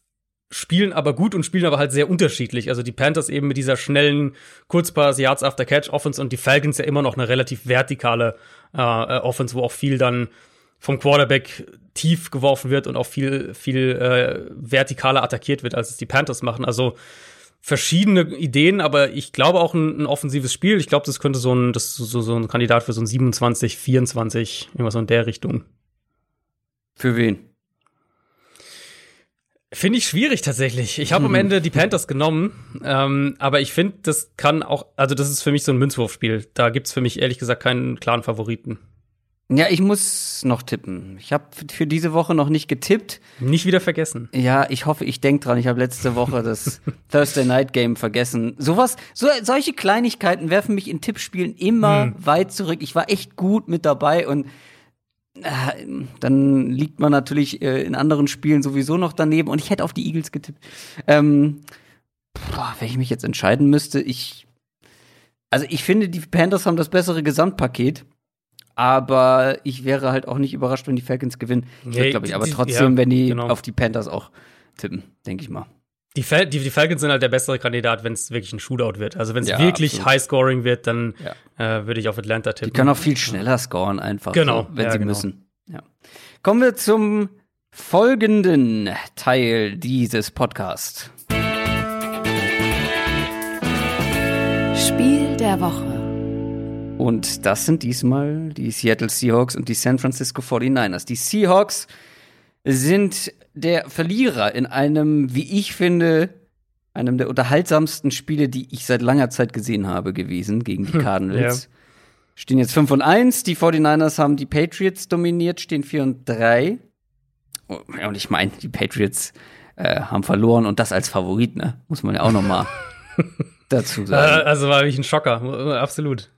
Speaker 2: spielen aber gut und spielen aber halt sehr unterschiedlich. Also die Panthers eben mit dieser schnellen Kurzpass, Yards after Catch Offense und die Falcons ja immer noch eine relativ vertikale äh, äh, Offense, wo auch viel dann vom Quarterback tief geworfen wird und auch viel viel äh, vertikaler attackiert wird, als es die Panthers machen. Also verschiedene Ideen, aber ich glaube auch ein, ein offensives Spiel. Ich glaube, das könnte so ein das so, so ein Kandidat für so ein 27 24 irgendwas so in der Richtung.
Speaker 1: Für wen?
Speaker 2: Finde ich schwierig tatsächlich. Ich habe am Ende die Panthers genommen, ähm, aber ich finde, das kann auch, also das ist für mich so ein Münzwurfspiel. Da gibt's für mich ehrlich gesagt keinen klaren Favoriten.
Speaker 1: Ja, ich muss noch tippen. Ich habe für diese Woche noch nicht getippt.
Speaker 2: Nicht wieder vergessen.
Speaker 1: Ja, ich hoffe, ich denk dran. Ich habe letzte Woche das (laughs) Thursday Night Game vergessen. Sowas, so, solche Kleinigkeiten werfen mich in Tippspielen immer
Speaker 2: Hm.
Speaker 1: weit zurück. Ich war echt gut mit dabei und dann liegt man natürlich äh, in anderen Spielen sowieso noch daneben und ich hätte auf die Eagles getippt. Ähm, boah, wenn ich mich jetzt entscheiden müsste, ich also ich finde, die Panthers haben das bessere Gesamtpaket. Aber ich wäre halt auch nicht überrascht, wenn die Falcons gewinnen. Ich
Speaker 2: Nee,
Speaker 1: glaube ich, aber trotzdem,
Speaker 2: ja,
Speaker 1: wenn die
Speaker 2: genau.
Speaker 1: auf die Panthers auch tippen, denke ich mal.
Speaker 2: Die, Fal die, die Falcons sind halt der bessere Kandidat, wenn es wirklich ein Shootout wird. Also wenn es
Speaker 1: Ja,
Speaker 2: wirklich
Speaker 1: absolut.
Speaker 2: High-Scoring wird, dann äh, würde ich auf Atlanta
Speaker 1: Die
Speaker 2: tippen.
Speaker 1: können auch viel schneller scoren, einfach.
Speaker 2: Genau,
Speaker 1: so, wenn
Speaker 2: ja,
Speaker 1: sie
Speaker 2: genau.
Speaker 1: müssen. Ja. Kommen wir zum folgenden Teil dieses Podcasts.
Speaker 3: Spiel der Woche.
Speaker 1: Und das sind diesmal die Seattle Seahawks und die San Francisco 49ers. Die Seahawks sind der Verlierer in einem, wie ich finde, einem der unterhaltsamsten Spiele, die ich seit langer Zeit gesehen habe, gewesen gegen die Cardinals. Stehen jetzt 5 und 1. Die 49ers haben die Patriots dominiert, stehen 4 und 3. Oh, ja, Und ich meine, die Patriots äh, haben verloren und das als Favorit, ne? Muss man ja auch noch mal (laughs) dazu
Speaker 2: äh,
Speaker 1: sagen.
Speaker 2: also war wirklich ein Schocker, äh, absolut.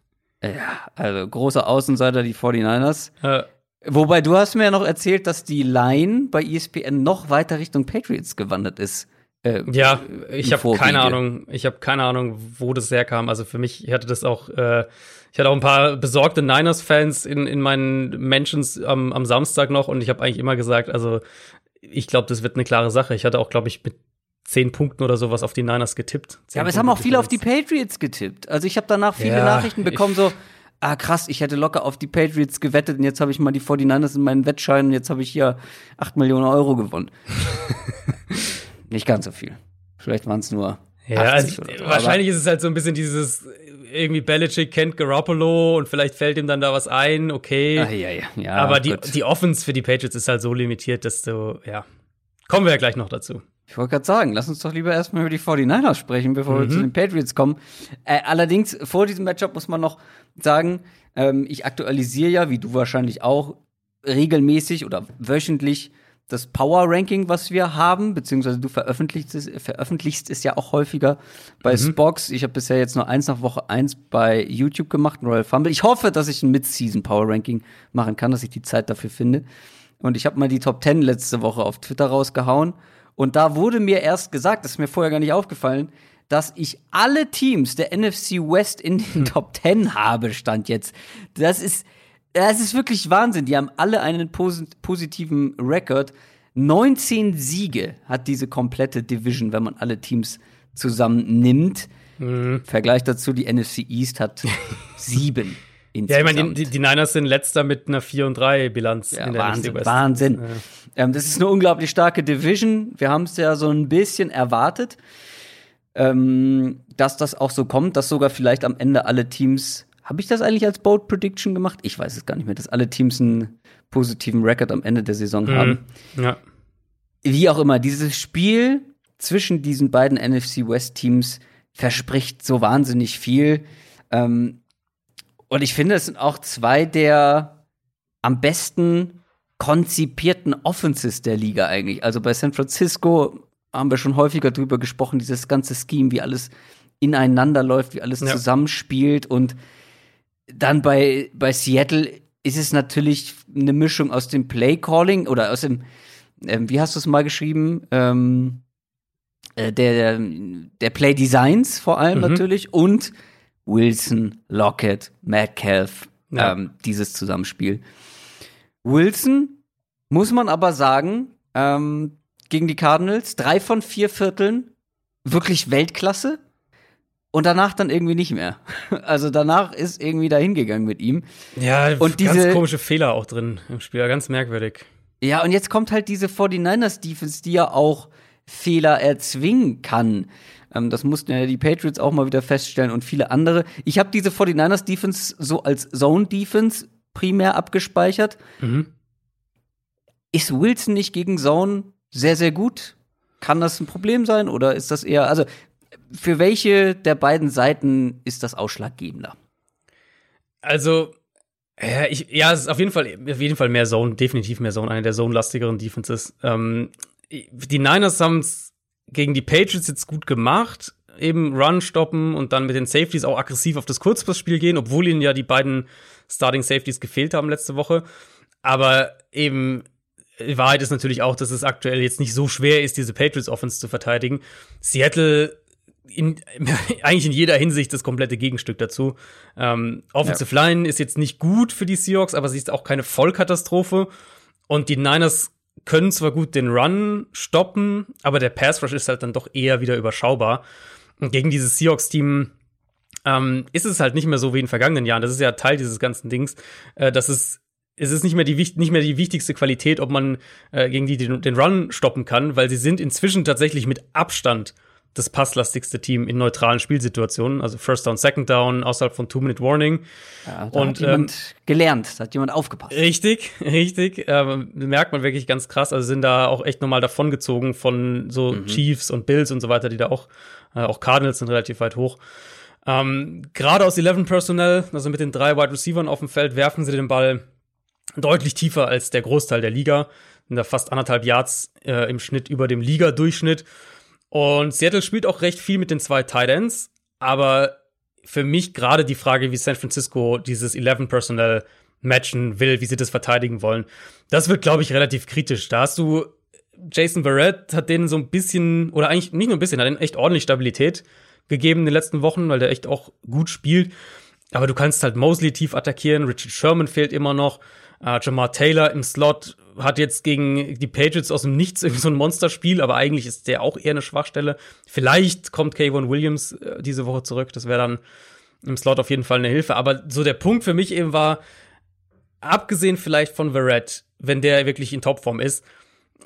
Speaker 1: Ja, also große Außenseiter, die 49ers.
Speaker 2: Äh,
Speaker 1: Wobei du hast mir ja noch erzählt, dass die Line bei ESPN noch weiter Richtung Patriots gewandert ist. Äh,
Speaker 2: Ja, ich habe keine Ahnung. Ich habe keine Ahnung, wo das herkam. Also für mich ich hatte das auch. Äh, ich hatte auch ein paar besorgte Niners-Fans in, in meinen Mentions am, am Samstag noch und ich habe eigentlich immer gesagt, also ich glaube, das wird eine klare Sache. Ich hatte auch, glaube ich, mit zehn Punkten oder sowas auf die Niners getippt.
Speaker 1: Ja, aber es haben auch viele auf die Patriots getippt. Also ich habe danach viele
Speaker 2: Ja,
Speaker 1: Nachrichten bekommen, so, ah krass, ich hätte locker auf die Patriots gewettet und jetzt habe ich mal die 49ers in meinen Wettschein und jetzt habe ich hier 8 Millionen Euro gewonnen. (laughs) Nicht ganz so viel. Vielleicht waren es nur
Speaker 2: Ja,
Speaker 1: 80
Speaker 2: also,
Speaker 1: oder so.
Speaker 2: wahrscheinlich ist es halt so ein bisschen dieses, irgendwie Belichick kennt Garoppolo und vielleicht fällt ihm dann da was ein, okay.
Speaker 1: Aber, ah, ja, ja, ja,
Speaker 2: aber die,
Speaker 1: gut.
Speaker 2: die Offense für die Patriots ist halt so limitiert, dass du, ja. Kommen wir ja gleich noch dazu.
Speaker 1: Ich wollte gerade sagen, lass uns doch lieber erstmal über die 49ers sprechen, bevor wir zu den Patriots kommen. Äh, allerdings, vor diesem Matchup muss man noch sagen, ähm, ich aktualisiere ja, wie du wahrscheinlich auch, regelmäßig oder wöchentlich das Power-Ranking, was wir haben, beziehungsweise du veröffentlichst es, veröffentlichst es ja auch häufiger bei Spox. Ich habe bisher jetzt nur eins nach Woche eins bei YouTube gemacht, Royal Fumble. Ich hoffe, dass ich ein Mid-Season-Power-Ranking machen kann, dass ich die Zeit dafür finde. Und ich habe mal die Top 10 letzte Woche auf Twitter rausgehauen. Und da wurde mir erst gesagt, das ist mir vorher gar nicht aufgefallen, dass ich alle Teams der NFC West in den Top 10 habe, stand jetzt. Das ist, das ist wirklich Wahnsinn. Die haben alle einen posit positiven Rekord. 19 Siege hat diese komplette Division, wenn man alle Teams zusammennimmt. Vergleich dazu, die NFC East hat (laughs) sieben.
Speaker 2: Ja, ich meine,
Speaker 1: insgesamt.
Speaker 2: die, die, Niners sind letzter mit einer 4 und 3 Bilanz
Speaker 1: Ja,
Speaker 2: in der
Speaker 1: Wahnsinn,
Speaker 2: NFC West.
Speaker 1: Wahnsinn. Ähm, das ist eine unglaublich starke Division. Wir haben es ja so ein bisschen erwartet, ähm, dass das auch so kommt, dass sogar vielleicht am Ende alle Teams. Habe ich das eigentlich als Bold Prediction gemacht? Ich weiß es gar nicht mehr, dass alle Teams einen positiven Record am Ende der Saison haben.
Speaker 2: Mhm. Ja.
Speaker 1: Wie auch immer, dieses Spiel zwischen diesen beiden NFC West Teams verspricht so wahnsinnig viel. Ähm, und ich finde, es sind auch zwei der am besten konzipierten Offenses der Liga eigentlich. Also bei San Francisco haben wir schon häufiger drüber gesprochen, dieses ganze Scheme, wie alles ineinander läuft, wie alles
Speaker 2: Ja.
Speaker 1: zusammenspielt. Und dann bei, bei Seattle ist es natürlich eine Mischung aus dem Play-Calling oder aus dem, ähm, wie hast du es mal geschrieben? Ähm, äh, der, der Play Designs vor allem
Speaker 2: Mhm.
Speaker 1: natürlich und Wilson, Lockett, Metcalf,
Speaker 2: Ja.
Speaker 1: ähm, dieses Zusammenspiel. Wilson muss man aber sagen, ähm, gegen die Cardinals, drei von vier Vierteln wirklich Weltklasse und danach dann irgendwie nicht mehr. (laughs) Also danach ist irgendwie dahin gegangen mit ihm.
Speaker 2: Ja,
Speaker 1: Und
Speaker 2: ganz
Speaker 1: diese-
Speaker 2: komische Fehler auch drin im Spiel, ganz merkwürdig.
Speaker 1: Ja, und jetzt kommt halt diese 49ers Defense, die ja auch Fehler erzwingen kann. Ähm, das mussten ja die Patriots auch mal wieder feststellen und viele andere. Ich habe diese 49ers Defense so als Zone Defense primär abgespeichert.
Speaker 2: Mhm.
Speaker 1: Ist Wilson nicht gegen Zone sehr, sehr gut? Kann das ein Problem sein oder ist das eher, also für welche der beiden Seiten ist das ausschlaggebender?
Speaker 2: Also, ja, ich, ja, es ist auf jeden Fall, auf jeden Fall mehr Zone, definitiv mehr Zone, eine der Zone-lastigeren Defenses. Ähm, die Niners haben es gegen die Patriots jetzt gut gemacht, eben Run stoppen und dann mit den Safeties auch aggressiv auf das Kurzpassspiel gehen, obwohl ihnen ja die beiden Starting Safeties gefehlt haben letzte Woche. Aber eben, die Wahrheit ist natürlich auch, dass es aktuell jetzt nicht so schwer ist, diese Patriots Offense zu verteidigen. Seattle in, (laughs) eigentlich in jeder Hinsicht das komplette Gegenstück dazu. Ähm, Offensive Line ist jetzt nicht gut für die Seahawks, aber sie ist auch keine Vollkatastrophe. Und die Niners können zwar gut den Run stoppen, aber der Pass Rush ist halt dann doch eher wieder überschaubar. Und gegen dieses Seahawks-Team ähm, ist es halt nicht mehr so wie in den vergangenen Jahren. Das ist ja Teil dieses ganzen Dings. Äh, das ist es ist nicht mehr die, nicht mehr die wichtigste Qualität, ob man äh, gegen die den, den Run stoppen kann, weil sie sind inzwischen tatsächlich mit Abstand das passlastigste Team in neutralen Spielsituationen, also First Down, Second Down, außerhalb von Two-Minute-Warning.
Speaker 1: Ja, da
Speaker 2: Und,
Speaker 1: hat jemand gelernt, da hat jemand aufgepasst.
Speaker 2: Richtig, (laughs) richtig. Ähm, merkt man wirklich ganz krass. Also sind da auch echt nochmal davongezogen von so Chiefs und Bills und so weiter, die da auch, äh, auch Cardinals sind relativ weit hoch. Ähm, Gerade aus 11 Personnel, also mit den drei Wide Receivers auf dem Feld, werfen sie den Ball deutlich tiefer als der Großteil der Liga. Sind da fast anderthalb Yards äh, im Schnitt über dem Liga-Durchschnitt. Und Seattle spielt auch recht viel mit den zwei Tight Ends, aber für mich gerade die Frage, wie San Francisco dieses 11 Personnel matchen will, wie sie das verteidigen wollen, das wird, glaube ich, relativ kritisch. Da hast du Jason Barrett hat denen so ein bisschen, oder eigentlich nicht nur ein bisschen, hat denen echt ordentlich Stabilität gegeben in den letzten Wochen, weil der echt auch gut spielt. Aber du kannst halt Mosley tief attackieren, Richard Sherman fehlt immer noch, äh, Jamar Taylor im Slot hat jetzt gegen die Patriots aus dem Nichts (laughs) irgendwie so ein Monsterspiel, aber eigentlich ist der auch eher eine Schwachstelle. Vielleicht kommt Kayvon Williams äh, diese Woche zurück, das wäre dann im Slot auf jeden Fall eine Hilfe. Aber so der Punkt für mich eben war, abgesehen vielleicht von Verrett, wenn der wirklich in Topform ist,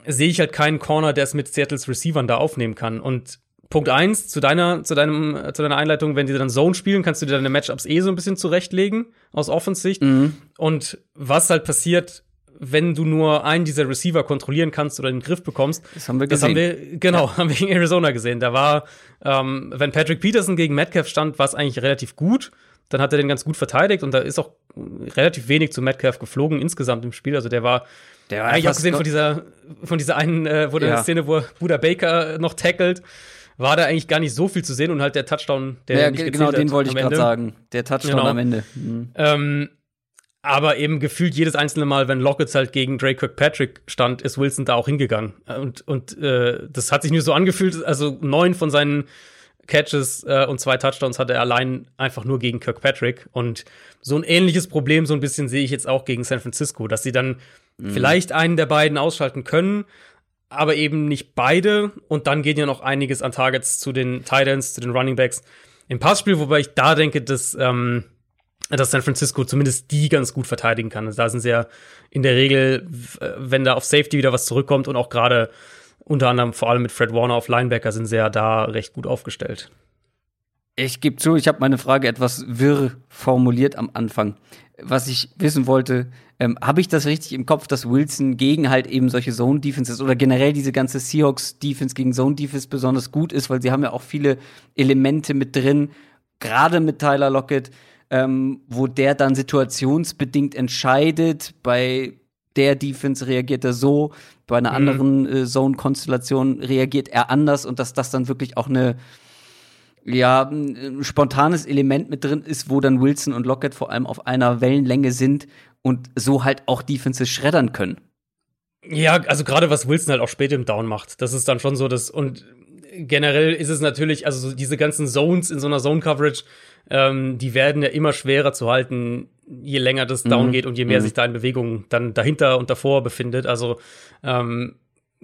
Speaker 2: sehe ich halt keinen Corner, der es mit Seattles Receivern da aufnehmen kann. Und Punkt eins zu deiner, zu deinem, zu deiner Einleitung, wenn die dann Zone spielen, kannst du dir deine Matchups eh so ein bisschen zurechtlegen, aus Offensicht. Und was halt passiert, wenn du nur einen dieser Receiver kontrollieren kannst oder in den Griff bekommst.
Speaker 1: Das haben wir
Speaker 2: Das haben
Speaker 1: gesehen.
Speaker 2: wir, genau, (laughs) haben wir gegen Arizona gesehen. Da war, ähm, wenn Patrick Peterson gegen Metcalf stand, war es eigentlich relativ gut. Dann hat er den ganz gut verteidigt und da ist auch relativ wenig zu Metcalf geflogen insgesamt im Spiel. Also der war,
Speaker 1: Der war
Speaker 2: eigentlich abgesehen von dieser, von dieser einen, äh, wo der
Speaker 1: Ja.
Speaker 2: Szene, wo Buda Baker noch tackelt, war da eigentlich gar nicht so viel zu sehen und halt der Touchdown, der
Speaker 1: ja,
Speaker 2: nicht
Speaker 1: genau, den wollte ich gerade sagen. Der Touchdown
Speaker 2: Genau.
Speaker 1: am Ende. Mhm.
Speaker 2: Ähm, aber eben gefühlt jedes einzelne Mal, wenn Lockett halt gegen Drake Kirkpatrick stand, ist Wilson da auch hingegangen. Und, und äh, das hat sich nur so angefühlt, also neun von seinen Catches äh, und zwei Touchdowns hatte er allein einfach nur gegen Kirkpatrick. Und so ein ähnliches Problem, so ein bisschen sehe ich jetzt auch gegen San Francisco, dass sie dann vielleicht einen der beiden ausschalten können, aber eben nicht beide. Und dann geht ja noch einiges an Targets zu den Titans, zu den Running Backs im Passspiel, wobei ich da denke, dass, ähm, dass San Francisco zumindest die ganz gut verteidigen kann. Also da sind sie ja in der Regel, w- wenn da auf Safety wieder was zurückkommt und auch gerade unter anderem vor allem mit Fred Warner auf Linebacker sind sie ja da recht gut aufgestellt.
Speaker 1: Ich gebe zu, ich habe meine Frage etwas wirr formuliert am Anfang. Was ich wissen wollte, ähm, habe ich das richtig im Kopf, dass Wilson gegen halt eben solche Zone-Defenses oder generell diese ganze Seahawks-Defense gegen Zone-Defense besonders gut ist, weil sie haben ja auch viele Elemente mit drin, gerade mit Tyler Lockett, ähm, wo der dann situationsbedingt entscheidet. Bei der Defense reagiert er so, bei einer anderen äh, Zone-Konstellation reagiert er anders und dass das dann wirklich auch eine ja, ein spontanes Element mit drin ist, wo dann Wilson und Lockett vor allem auf einer Wellenlänge sind und so halt auch Defenses schreddern können.
Speaker 2: Ja, also gerade was Wilson halt auch später im Down macht, das ist dann schon so das und generell ist es natürlich, also so diese ganzen Zones in so einer Zone-Coverage, ähm, die werden ja immer schwerer zu halten, je länger das Down
Speaker 1: Mhm.
Speaker 2: geht und je mehr
Speaker 1: Mhm.
Speaker 2: sich da in Bewegung dann dahinter und davor befindet. Also ähm,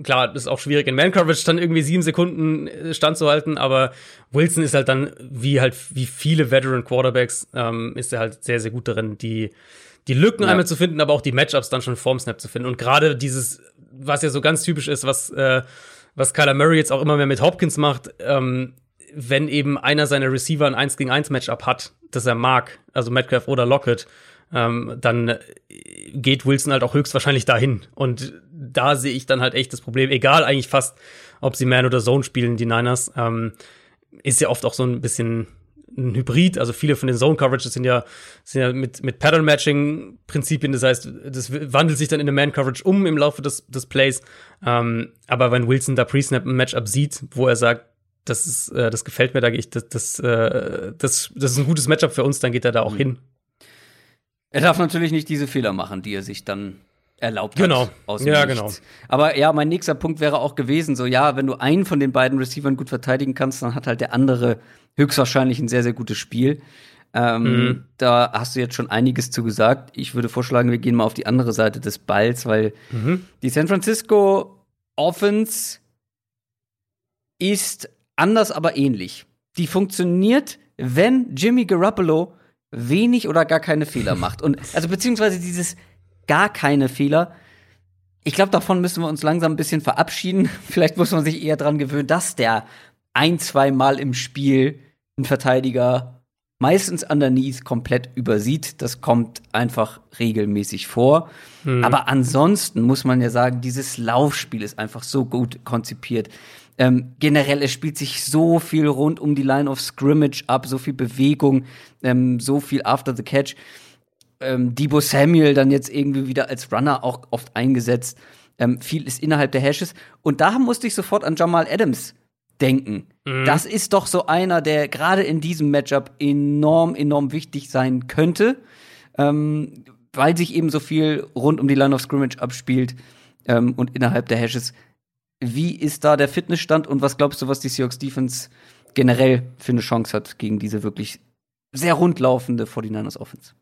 Speaker 2: klar, das ist auch schwierig in Man-Coverage dann irgendwie sieben Sekunden äh, standzuhalten, aber Wilson ist halt dann, wie halt wie viele Veteran-Quarterbacks, ähm, ist er halt sehr, sehr gut darin, die die Lücken
Speaker 1: Ja.
Speaker 2: einmal zu finden, aber auch die Matchups dann schon vorm Snap zu finden. Und gerade dieses, was ja so ganz typisch ist, was, äh, was Kyler Murray jetzt auch immer mehr mit Hopkins macht, ähm, wenn eben einer seiner Receiver ein 1 gegen 1 Matchup hat, das er mag, also Metcalf oder Lockett, ähm, dann äh, geht Wilson halt auch höchstwahrscheinlich dahin. Und da sehe ich dann halt echt das Problem, egal eigentlich fast, ob sie Man oder Zone spielen, die Niners, ähm, ist ja oft auch so ein bisschen ein Hybrid. Also viele von den Zone Coverages sind ja, sind ja mit, mit Pattern Matching Prinzipien. Das heißt, das wandelt sich dann in eine Man Coverage um im Laufe des, des Plays. Ähm, aber wenn Wilson da Pre-Snap ein Matchup sieht, wo er sagt, das ist, äh, das gefällt mir, da gehe ich, das, das, äh, das, das ist ein gutes Matchup für uns, dann geht er da auch hin.
Speaker 1: Er darf natürlich nicht diese Fehler machen, die er sich dann erlaubt
Speaker 2: Genau.
Speaker 1: hat. Aus
Speaker 2: Ja,
Speaker 1: dem
Speaker 2: genau.
Speaker 1: Nichts. Aber ja, mein nächster Punkt wäre auch gewesen, so ja, wenn du einen von den beiden Receivern gut verteidigen kannst, dann hat halt der andere höchstwahrscheinlich ein sehr, sehr gutes Spiel. Ähm,
Speaker 2: Mhm.
Speaker 1: Da hast du jetzt schon einiges zu gesagt. Ich würde vorschlagen, wir gehen mal auf die andere Seite des Balls, weil
Speaker 2: Mhm.
Speaker 1: die San Francisco Offense ist anders, aber ähnlich. Die funktioniert, wenn Jimmy Garoppolo wenig oder gar keine Fehler macht. Und also beziehungsweise dieses gar keine Fehler. Ich glaube, davon müssen wir uns langsam ein bisschen verabschieden. (laughs) Vielleicht muss man sich eher dran gewöhnen, dass der ein, zwei Mal im Spiel ein Verteidiger meistens underneath komplett übersieht. Das kommt einfach regelmäßig vor. Aber ansonsten muss man ja sagen, dieses Laufspiel ist einfach so gut konzipiert. Ähm, generell, es spielt sich so viel rund um die Line of Scrimmage ab, so viel Bewegung, ähm, so viel After the Catch. Ähm, Debo Samuel dann jetzt irgendwie wieder als Runner auch oft eingesetzt. Ähm, viel ist innerhalb der Hashes. Und da musste ich sofort an Jamal Adams denken. Das ist doch so einer, der gerade in diesem Matchup enorm, enorm wichtig sein könnte, ähm, weil sich eben so viel rund um die Line of Scrimmage abspielt ähm, und innerhalb der Hashes. Wie ist da der Fitnessstand und was glaubst du, was die Seahawks Defense generell für eine Chance hat gegen diese wirklich sehr rundlaufende 49ers Offense?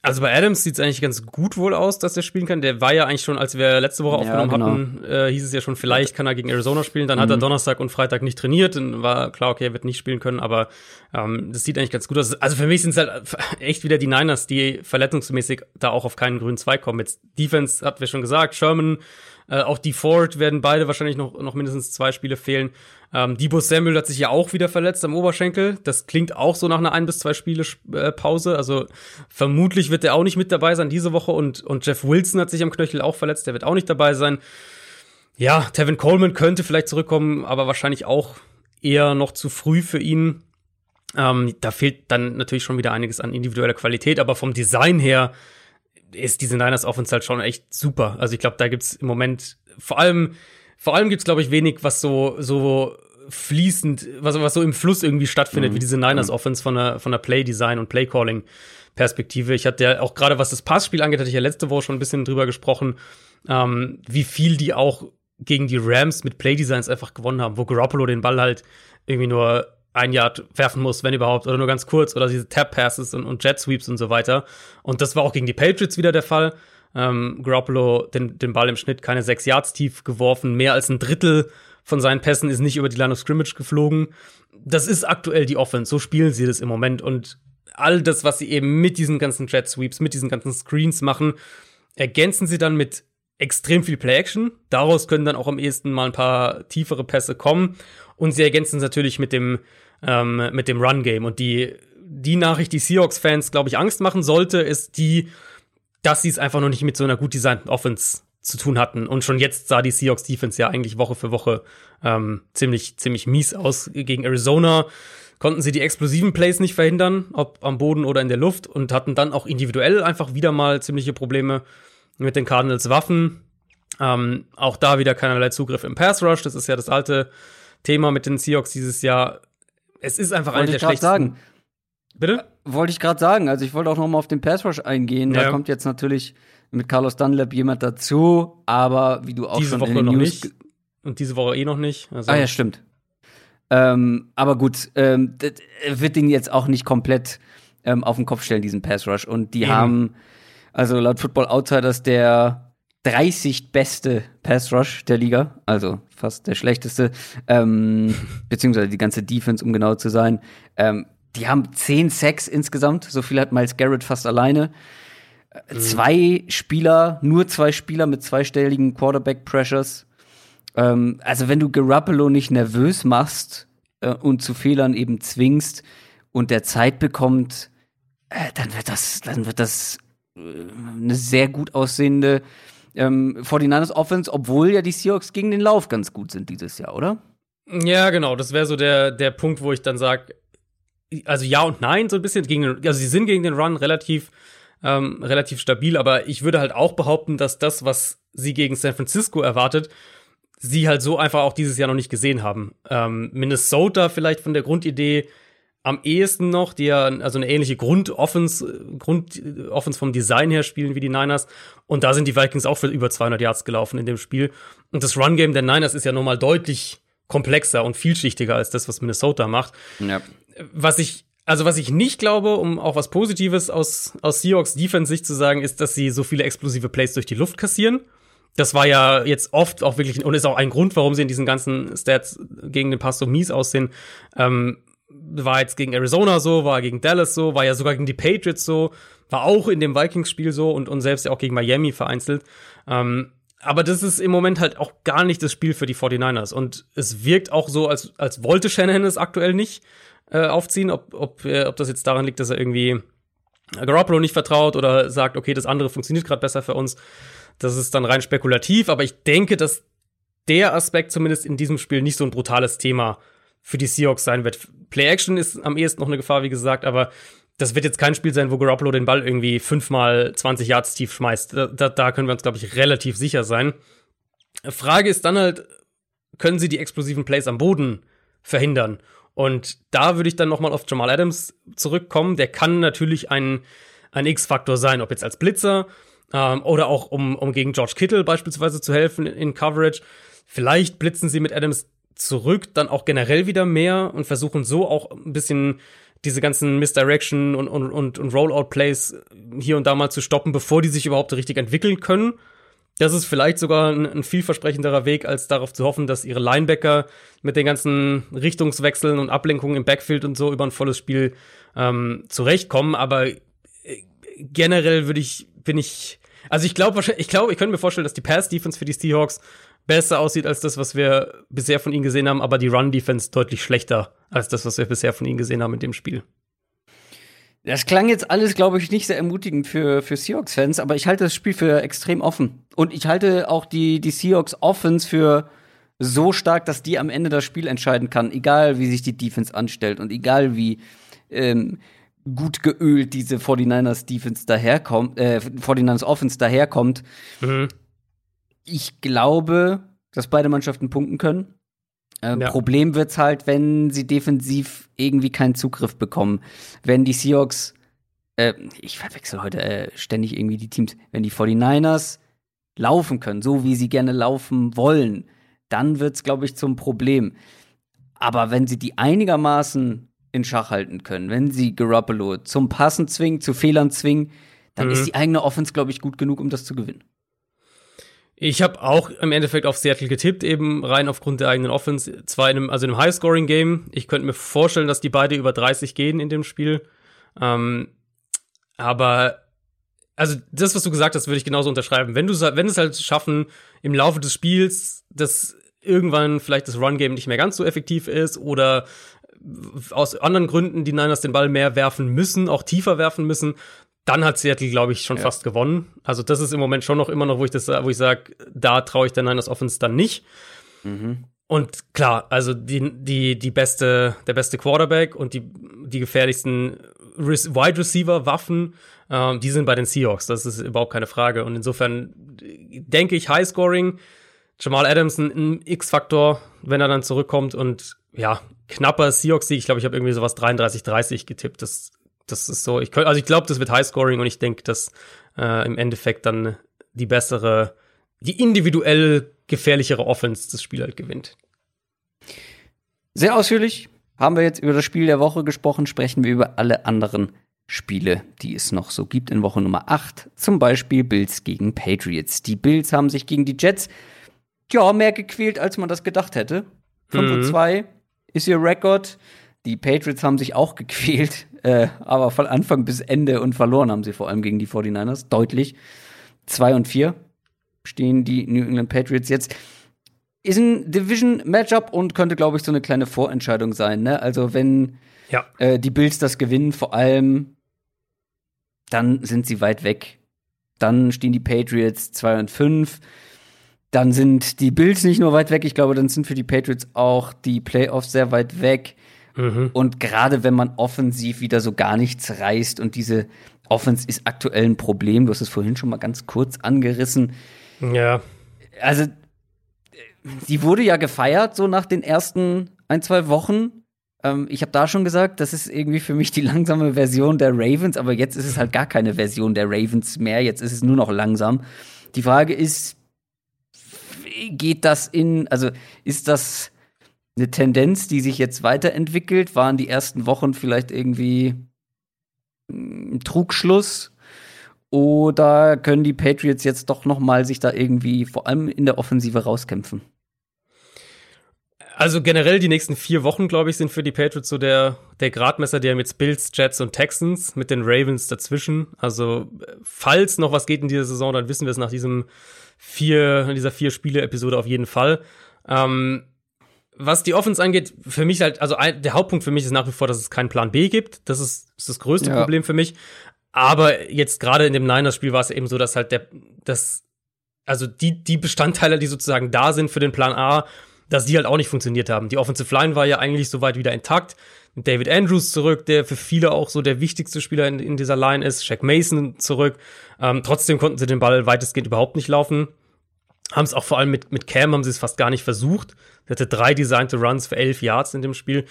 Speaker 2: Also bei Adams sieht es eigentlich ganz gut wohl aus, dass er spielen kann. Der war ja eigentlich schon, als wir letzte Woche
Speaker 1: Ja,
Speaker 2: aufgenommen
Speaker 1: genau.
Speaker 2: hatten, äh, hieß es ja schon, vielleicht kann er gegen Arizona spielen. Dann hat er
Speaker 1: Mhm.
Speaker 2: Donnerstag und Freitag nicht trainiert. Dann war klar, okay, er wird nicht spielen können. Aber ähm, das sieht eigentlich ganz gut aus. Also für mich sind es halt (laughs) echt wieder die Niners, die verletzungsmäßig da auch auf keinen grünen Zweig kommen. Jetzt Defense, hatten wir schon gesagt, Sherman, äh, auch die Ford werden beide wahrscheinlich noch, noch mindestens zwei Spiele fehlen. Ähm, Debo Samuel hat sich ja auch wieder verletzt am Oberschenkel. Das klingt auch so nach einer ein bis zwei Spiele äh, Pause. Also vermutlich wird er auch nicht mit dabei sein diese Woche. Und, und Jeff Wilson hat sich am Knöchel auch verletzt. Der wird auch nicht dabei sein. Ja, Tevin Coleman könnte vielleicht zurückkommen, aber wahrscheinlich auch eher noch zu früh für ihn. Ähm, da fehlt dann natürlich schon wieder einiges an individueller Qualität, aber vom Design her ist diese Niners Offense halt schon echt super. Also ich glaube, da gibt's im Moment vor allem, vor allem gibt's glaube ich wenig, was so so fließend, was, was so im Fluss irgendwie stattfindet, wie diese Niners Offense von der von der Play Design und Play Calling Perspektive. Ich hatte ja auch gerade was das Passspiel angeht, hatte ich ja letzte Woche schon ein bisschen drüber gesprochen, ähm, wie viel die auch gegen die Rams mit Play Designs einfach gewonnen haben, wo Garoppolo den Ball halt irgendwie nur ein Yard werfen muss, wenn überhaupt, oder nur ganz kurz, oder diese Tap Passes und, und Jet Sweeps und so weiter. Und das war auch gegen die Patriots wieder der Fall. Ähm, Garoppolo den, den Ball im Schnitt keine sechs Yards tief geworfen, mehr als ein Drittel von seinen Pässen ist nicht über die Line of Scrimmage geflogen. Das ist aktuell die Offense, so spielen sie das im Moment und all das, was sie eben mit diesen ganzen Jet Sweeps, mit diesen ganzen Screens machen, ergänzen sie dann mit extrem viel Play-Action. Daraus können dann auch am ehesten mal ein paar tiefere Pässe kommen. Und sie ergänzen es natürlich mit dem, ähm, mit dem Run-Game. Und die, die Nachricht, die Seahawks-Fans, glaube ich, Angst machen sollte, ist die, dass sie es einfach noch nicht mit so einer gut designten Offense zu tun hatten. Und schon jetzt sah die Seahawks-Defense ja eigentlich Woche für Woche ähm, ziemlich, ziemlich mies aus gegen Arizona. Konnten sie die explosiven Plays nicht verhindern, ob am Boden oder in der Luft, und hatten dann auch individuell einfach wieder mal ziemliche Probleme mit den Cardinals Waffen. Ähm, auch da wieder keinerlei Zugriff im Pass Rush. Das ist ja das alte Thema mit den Seahawks dieses Jahr. Es ist einfach eine
Speaker 1: Wollte
Speaker 2: der
Speaker 1: ich gerade
Speaker 2: schlechtesten.
Speaker 1: sagen.
Speaker 2: Bitte?
Speaker 1: Wollte ich gerade sagen. Also ich wollte auch noch mal auf den Pass Rush eingehen. Da
Speaker 2: Ja.
Speaker 1: kommt jetzt natürlich mit Carlos Dunlap jemand dazu, aber wie du auch
Speaker 2: Diese
Speaker 1: schon
Speaker 2: Woche
Speaker 1: in den
Speaker 2: noch
Speaker 1: News
Speaker 2: nicht. Und diese Woche eh noch nicht. Also,
Speaker 1: Ah ja, stimmt. Ähm, aber gut, ähm, das wird den jetzt auch nicht komplett ähm, auf den Kopf stellen, diesen Pass Rush. Und die
Speaker 2: Eben.
Speaker 1: haben, also laut Football Outsiders, der 30 beste Pass Rush der Liga, also fast der schlechteste, ähm, (laughs) beziehungsweise die ganze Defense, um genau zu sein. Ähm, die haben 10 Sacks insgesamt, so viel hat Miles Garrett fast alleine. Äh, Zwei Spieler, nur zwei Spieler mit zweistelligen Quarterback-Pressures. Ähm, also wenn du Garoppolo nicht nervös machst äh, und zu Fehlern eben zwingst und der Zeit bekommt, äh, dann wird das, dann wird das äh, eine sehr gut aussehende ähm, 49ers Offense, obwohl ja die Seahawks gegen den Lauf ganz gut sind dieses Jahr, oder?
Speaker 2: Ja, genau. Das wäre so der, der Punkt, wo ich dann sage, also ja und nein, so ein bisschen gegen, also sie sind gegen den Run relativ, ähm, relativ stabil, aber ich würde halt auch behaupten, dass das, was sie gegen San Francisco erwartet, sie halt so einfach auch dieses Jahr noch nicht gesehen haben. Ähm, Minnesota vielleicht von der Grundidee am ehesten noch, die ja also eine ähnliche Grundoffense, Grundoffense vom Design her spielen wie die Niners. Und da sind die Vikings auch für über 200 Yards gelaufen in dem Spiel. Und das Run-Game der Niners ist ja nochmal deutlich komplexer und vielschichtiger als das, was Minnesota macht.
Speaker 1: Ja.
Speaker 2: Was ich, also was ich nicht glaube, um auch was Positives aus, aus Seahawks Defense-Sicht zu sagen, ist, dass sie so viele explosive Plays durch die Luft kassieren. Das war ja jetzt oft auch wirklich, und ist auch ein Grund, warum sie in diesen ganzen Stats gegen den Pass so mies aussehen. Ähm, war jetzt gegen Arizona so, war gegen Dallas so, war ja sogar gegen die Patriots so, war auch in dem Vikings-Spiel so und, und selbst ja auch gegen Miami vereinzelt. Ähm, aber das ist im Moment halt auch gar nicht das Spiel für die 49ers. Und es wirkt auch so, als, als wollte Shanahan es aktuell nicht äh, aufziehen, ob, ob, äh, ob das jetzt daran liegt, dass er irgendwie Garoppolo nicht vertraut oder sagt, okay, das andere funktioniert gerade besser für uns. Das ist dann rein spekulativ, aber ich denke, dass der Aspekt zumindest in diesem Spiel nicht so ein brutales Thema für die Seahawks sein wird. Play-Action ist am ehesten noch eine Gefahr, wie gesagt, aber das wird jetzt kein Spiel sein, wo Garoppolo den Ball irgendwie fünfmal 20 Yards tief schmeißt. Da, da, da können wir uns, glaube ich, relativ sicher sein. Frage ist dann halt, können sie die explosiven Plays am Boden verhindern? Und da würde ich dann noch mal auf Jamal Adams zurückkommen. Der kann natürlich ein, ein X-Faktor sein, ob jetzt als Blitzer ähm, oder auch um, um gegen George Kittle beispielsweise zu helfen in, in Coverage. Vielleicht blitzen sie mit Adams zurück, dann auch generell wieder mehr und versuchen so auch ein bisschen diese ganzen Misdirection und, und, und, und Rollout-Plays hier und da mal zu stoppen, bevor die sich überhaupt richtig entwickeln können. Das ist vielleicht sogar ein, ein vielversprechenderer Weg, als darauf zu hoffen, dass ihre Linebacker mit den ganzen Richtungswechseln und Ablenkungen im Backfield und so über ein volles Spiel ähm, zurechtkommen. Aber äh, generell würde ich, bin ich, also ich glaube, ich glaube, ich könnte mir vorstellen, dass die Pass-Defense für die Seahawks besser aussieht als das, was wir bisher von ihnen gesehen haben, aber die Run-Defense deutlich schlechter als das, was wir bisher von ihnen gesehen haben in dem Spiel.
Speaker 1: Das klang jetzt alles, glaube ich, nicht sehr ermutigend für, für Seahawks-Fans, aber ich halte das Spiel für extrem offen. Und ich halte auch die, die Seahawks-Offense für so stark, dass die am Ende das Spiel entscheiden kann, egal wie sich die Defense anstellt und egal wie ähm, gut geölt diese 49ers Defense daherkommt, äh, 49ers Offense daherkommt.
Speaker 2: Mhm.
Speaker 1: Ich glaube, dass beide Mannschaften punkten können. Äh,
Speaker 2: Ja.
Speaker 1: Problem wird's halt, wenn sie defensiv irgendwie keinen Zugriff bekommen. Wenn die Seahawks, äh, ich verwechsel heute äh, ständig irgendwie die Teams, wenn die 49ers laufen können, so wie sie gerne laufen wollen, dann wird's, glaube ich, zum Problem. Aber wenn sie die einigermaßen in Schach halten können, wenn sie Garoppolo zum Passen zwingen, zu Fehlern zwingen, dann
Speaker 2: Mhm.
Speaker 1: ist die eigene Offense, glaube ich, gut genug, um das zu gewinnen.
Speaker 2: Ich habe auch im Endeffekt auf Seattle getippt, eben rein aufgrund der eigenen Offense. Zwar in einem, also in einem High-Scoring-Game. Ich könnte mir vorstellen, dass die beide über 30 gehen in dem Spiel. Ähm, aber, also das, was du gesagt hast, würde ich genauso unterschreiben. Wenn du, wenn es halt schaffen, im Laufe des Spiels, dass irgendwann vielleicht das Run-Game nicht mehr ganz so effektiv ist oder aus anderen Gründen die Niners den Ball mehr werfen müssen, auch tiefer werfen müssen, dann hat Seattle, glaube ich, schon
Speaker 1: Ja.
Speaker 2: fast gewonnen. Also das ist im Moment schon noch immer noch, wo ich das, wo ich sage, da traue ich der Niners Offense dann nicht. Und klar, also die, die, die beste, der beste Quarterback und die, die gefährlichsten Wide Receiver Waffen, ähm, die sind bei den Seahawks. Das ist überhaupt keine Frage. Und insofern denke ich High Scoring, Jamal Adams ein, ein X-Faktor, wenn er dann zurückkommt und ja, knapper Seahawks-Sieg. Ich glaube, ich habe irgendwie sowas 33-30 getippt. Das, das ist so, ich könnt, also ich glaube, das wird High-Scoring und ich denke, dass äh, im Endeffekt dann die bessere, die individuell gefährlichere Offense das Spiel halt gewinnt.
Speaker 1: Sehr ausführlich haben wir jetzt über das Spiel der Woche gesprochen, sprechen wir über alle anderen Spiele, die es noch so gibt in Woche Nummer 8. Zum Beispiel Bills gegen Patriots. Die Bills haben sich gegen die Jets ja mehr gequält, als man das gedacht hätte. 5 mhm. 2 ist ihr Rekord. Die Patriots haben sich auch gequält, äh, aber von Anfang bis Ende und verloren haben sie vor allem gegen die 49ers. Deutlich. 2 und 4 stehen die New England Patriots jetzt. Ist ein Division-Matchup und könnte, glaube ich, so eine kleine Vorentscheidung sein. Ne? Also, wenn ja. äh, die Bills das gewinnen, vor allem dann sind sie weit weg. Dann stehen die Patriots 2 und 5. Dann sind die Bills nicht nur weit weg, ich glaube, dann sind für die Patriots auch die Playoffs sehr weit weg. Mhm. Und gerade wenn man offensiv wieder so gar nichts reißt und diese Offense ist aktuell ein Problem, du hast es vorhin schon mal ganz kurz angerissen.
Speaker 2: Ja.
Speaker 1: Also, die wurde ja gefeiert, so nach den ersten ein, zwei Wochen. Ähm, ich habe da schon gesagt, das ist irgendwie für mich die langsame Version der Ravens, aber jetzt ist es halt gar keine Version der Ravens mehr. Jetzt ist es nur noch langsam. Die Frage ist, geht das in, also ist das eine Tendenz, die sich jetzt weiterentwickelt? Waren die ersten Wochen vielleicht irgendwie ein Trugschluss? Oder können die Patriots jetzt doch noch mal sich da irgendwie vor allem in der Offensive rauskämpfen?
Speaker 2: Also generell die nächsten vier Wochen, glaube ich, sind für die Patriots so der, der Gradmesser, der mit Bills, Jets und Texans, mit den Ravens dazwischen. Also falls noch was geht in dieser Saison, dann wissen wir es nach diesem vier, dieser vier Spiele-Episode auf jeden Fall. Ähm, was die Offense angeht, für mich halt, also ein, der Hauptpunkt für mich ist nach wie vor, dass es keinen Plan B gibt. Das ist, ist das größte ja. Problem für mich. Aber jetzt gerade in dem Niners-Spiel war es eben so, dass halt der, das, also die, die Bestandteile, die sozusagen da sind für den Plan A, dass die halt auch nicht funktioniert haben. Die Offensive Line war ja eigentlich soweit wieder intakt. David Andrews zurück, der für viele auch so der wichtigste Spieler in, in dieser Line ist. Shaq Mason zurück. Ähm, trotzdem konnten sie den Ball weitestgehend überhaupt nicht laufen. Haben es auch vor allem mit, mit Cam haben sie es fast gar nicht versucht. Er hatte drei designte Runs für elf Yards in dem Spiel.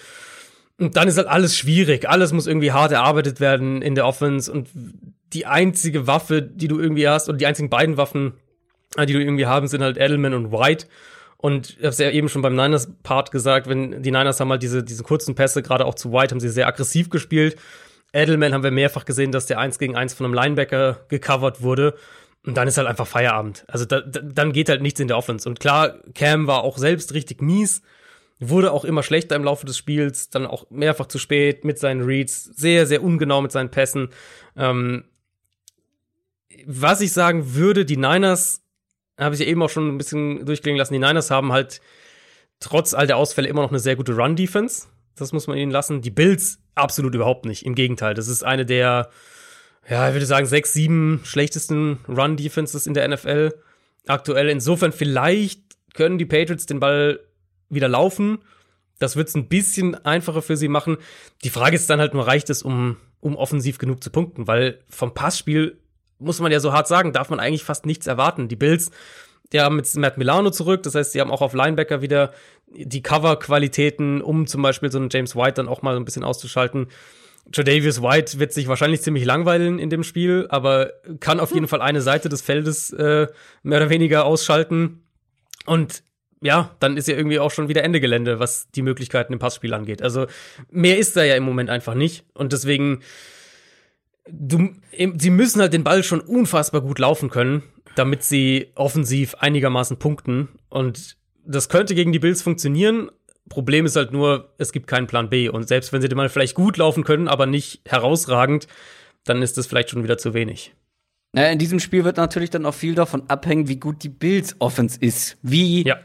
Speaker 2: Und dann ist halt alles schwierig. Alles muss irgendwie hart erarbeitet werden in der Offense. Und die einzige Waffe, die du irgendwie hast, oder die einzigen beiden Waffen, die du irgendwie haben, sind halt Edelman und White. Und ich habe es ja eben schon beim Niners-Part gesagt, wenn die Niners haben halt diese, diese kurzen Pässe, gerade auch zu White, haben sie sehr aggressiv gespielt. Edelman haben wir mehrfach gesehen, dass der eins gegen eins von einem Linebacker gecovert wurde. Und dann ist halt einfach Feierabend. Also da, da, dann geht halt nichts in der Offense. Und klar, Cam war auch selbst richtig mies, wurde auch immer schlechter im Laufe des Spiels, dann auch mehrfach zu spät mit seinen Reads, sehr, sehr ungenau mit seinen Pässen. Ähm, was ich sagen würde, die Niners habe ich ja eben auch schon ein bisschen durchklingen lassen, die Niners haben halt trotz all der Ausfälle immer noch eine sehr gute Run-Defense. Das muss man ihnen lassen. Die Bills absolut überhaupt nicht. Im Gegenteil, das ist eine der, ja, ich würde sagen, sechs, sieben schlechtesten Run-Defenses in der NFL aktuell. Insofern vielleicht können die Patriots den Ball wieder laufen. Das wird es ein bisschen einfacher für sie machen. Die Frage ist dann halt nur, reicht es, um, um offensiv genug zu punkten? Weil vom Passspiel muss man ja so hart sagen, darf man eigentlich fast nichts erwarten. Die Bills, die haben jetzt Matt Milano zurück, das heißt, sie haben auch auf Linebacker wieder die Cover-Qualitäten, um zum Beispiel so einen James White dann auch mal ein bisschen auszuschalten. Jadavius White wird sich wahrscheinlich ziemlich langweilen in dem Spiel, aber kann auf jeden Fall eine Seite des Feldes äh, mehr oder weniger ausschalten. Und ja, dann ist ja irgendwie auch schon wieder Ende Gelände, was die Möglichkeiten im Passspiel angeht. Also mehr ist da ja im Moment einfach nicht. Und deswegen du, sie müssen halt den Ball schon unfassbar gut laufen können, damit sie offensiv einigermaßen punkten. Und das könnte gegen die Bills funktionieren. Problem ist halt nur, es gibt keinen Plan B. Und selbst wenn sie den Ball vielleicht gut laufen können, aber nicht herausragend, dann ist das vielleicht schon wieder zu wenig.
Speaker 1: Naja, in diesem Spiel wird natürlich dann auch viel davon abhängen, wie gut die Bills Offense ist. Wie, ja.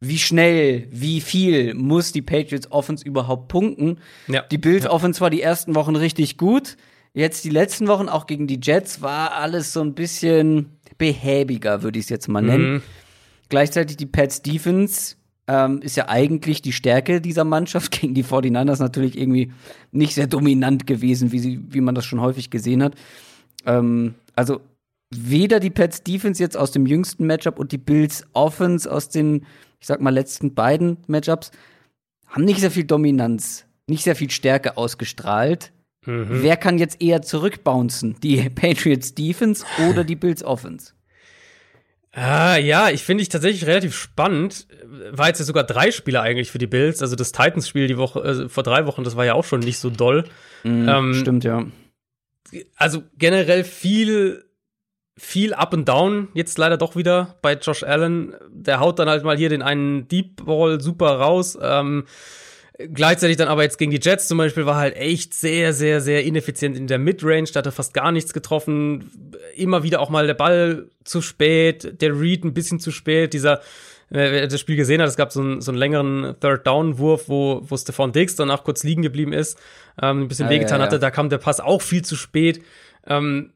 Speaker 1: wie schnell, wie viel muss die Patriots Offense überhaupt punkten? Ja. Die Bills Offense war die ersten Wochen richtig gut Jetzt die letzten Wochen auch gegen die Jets war alles so ein bisschen behäbiger, würde ich es jetzt mal nennen. Mhm. Gleichzeitig die Pets Defense ähm, ist ja eigentlich die Stärke dieser Mannschaft (laughs) gegen die 49ers natürlich irgendwie nicht sehr dominant gewesen, wie, sie, wie man das schon häufig gesehen hat. Ähm, also weder die Pets Defense jetzt aus dem jüngsten Matchup und die Bills Offense aus den, ich sag mal, letzten beiden Matchups haben nicht sehr viel Dominanz, nicht sehr viel Stärke ausgestrahlt. Mhm. Wer kann jetzt eher zurückbouncen? Die (laughs) Patriots Defense oder die Bills Offense?
Speaker 2: Ah, ja, ich finde ich tatsächlich relativ spannend. War jetzt ja sogar drei Spiele eigentlich für die Bills. Also das Titans-Spiel die Woche, äh, vor drei Wochen, das war ja auch schon nicht so doll.
Speaker 1: Mm, ähm, stimmt, ja.
Speaker 2: Also generell viel, viel up and down. Jetzt leider doch wieder bei Josh Allen. Der haut dann halt mal hier den einen Deep Ball super raus. Ähm, Gleichzeitig dann aber jetzt gegen die Jets zum Beispiel war halt echt sehr, sehr, sehr ineffizient in der Midrange. Da hat er fast gar nichts getroffen. Immer wieder auch mal der Ball zu spät, der Read ein bisschen zu spät. Dieser, wer das Spiel gesehen hat, es gab so einen, so einen längeren Third-Down-Wurf, wo, wo Stefan Diggs danach kurz liegen geblieben ist, ähm, ein bisschen ah, wehgetan ja, ja. hatte. Da kam der Pass auch viel zu spät. Ähm,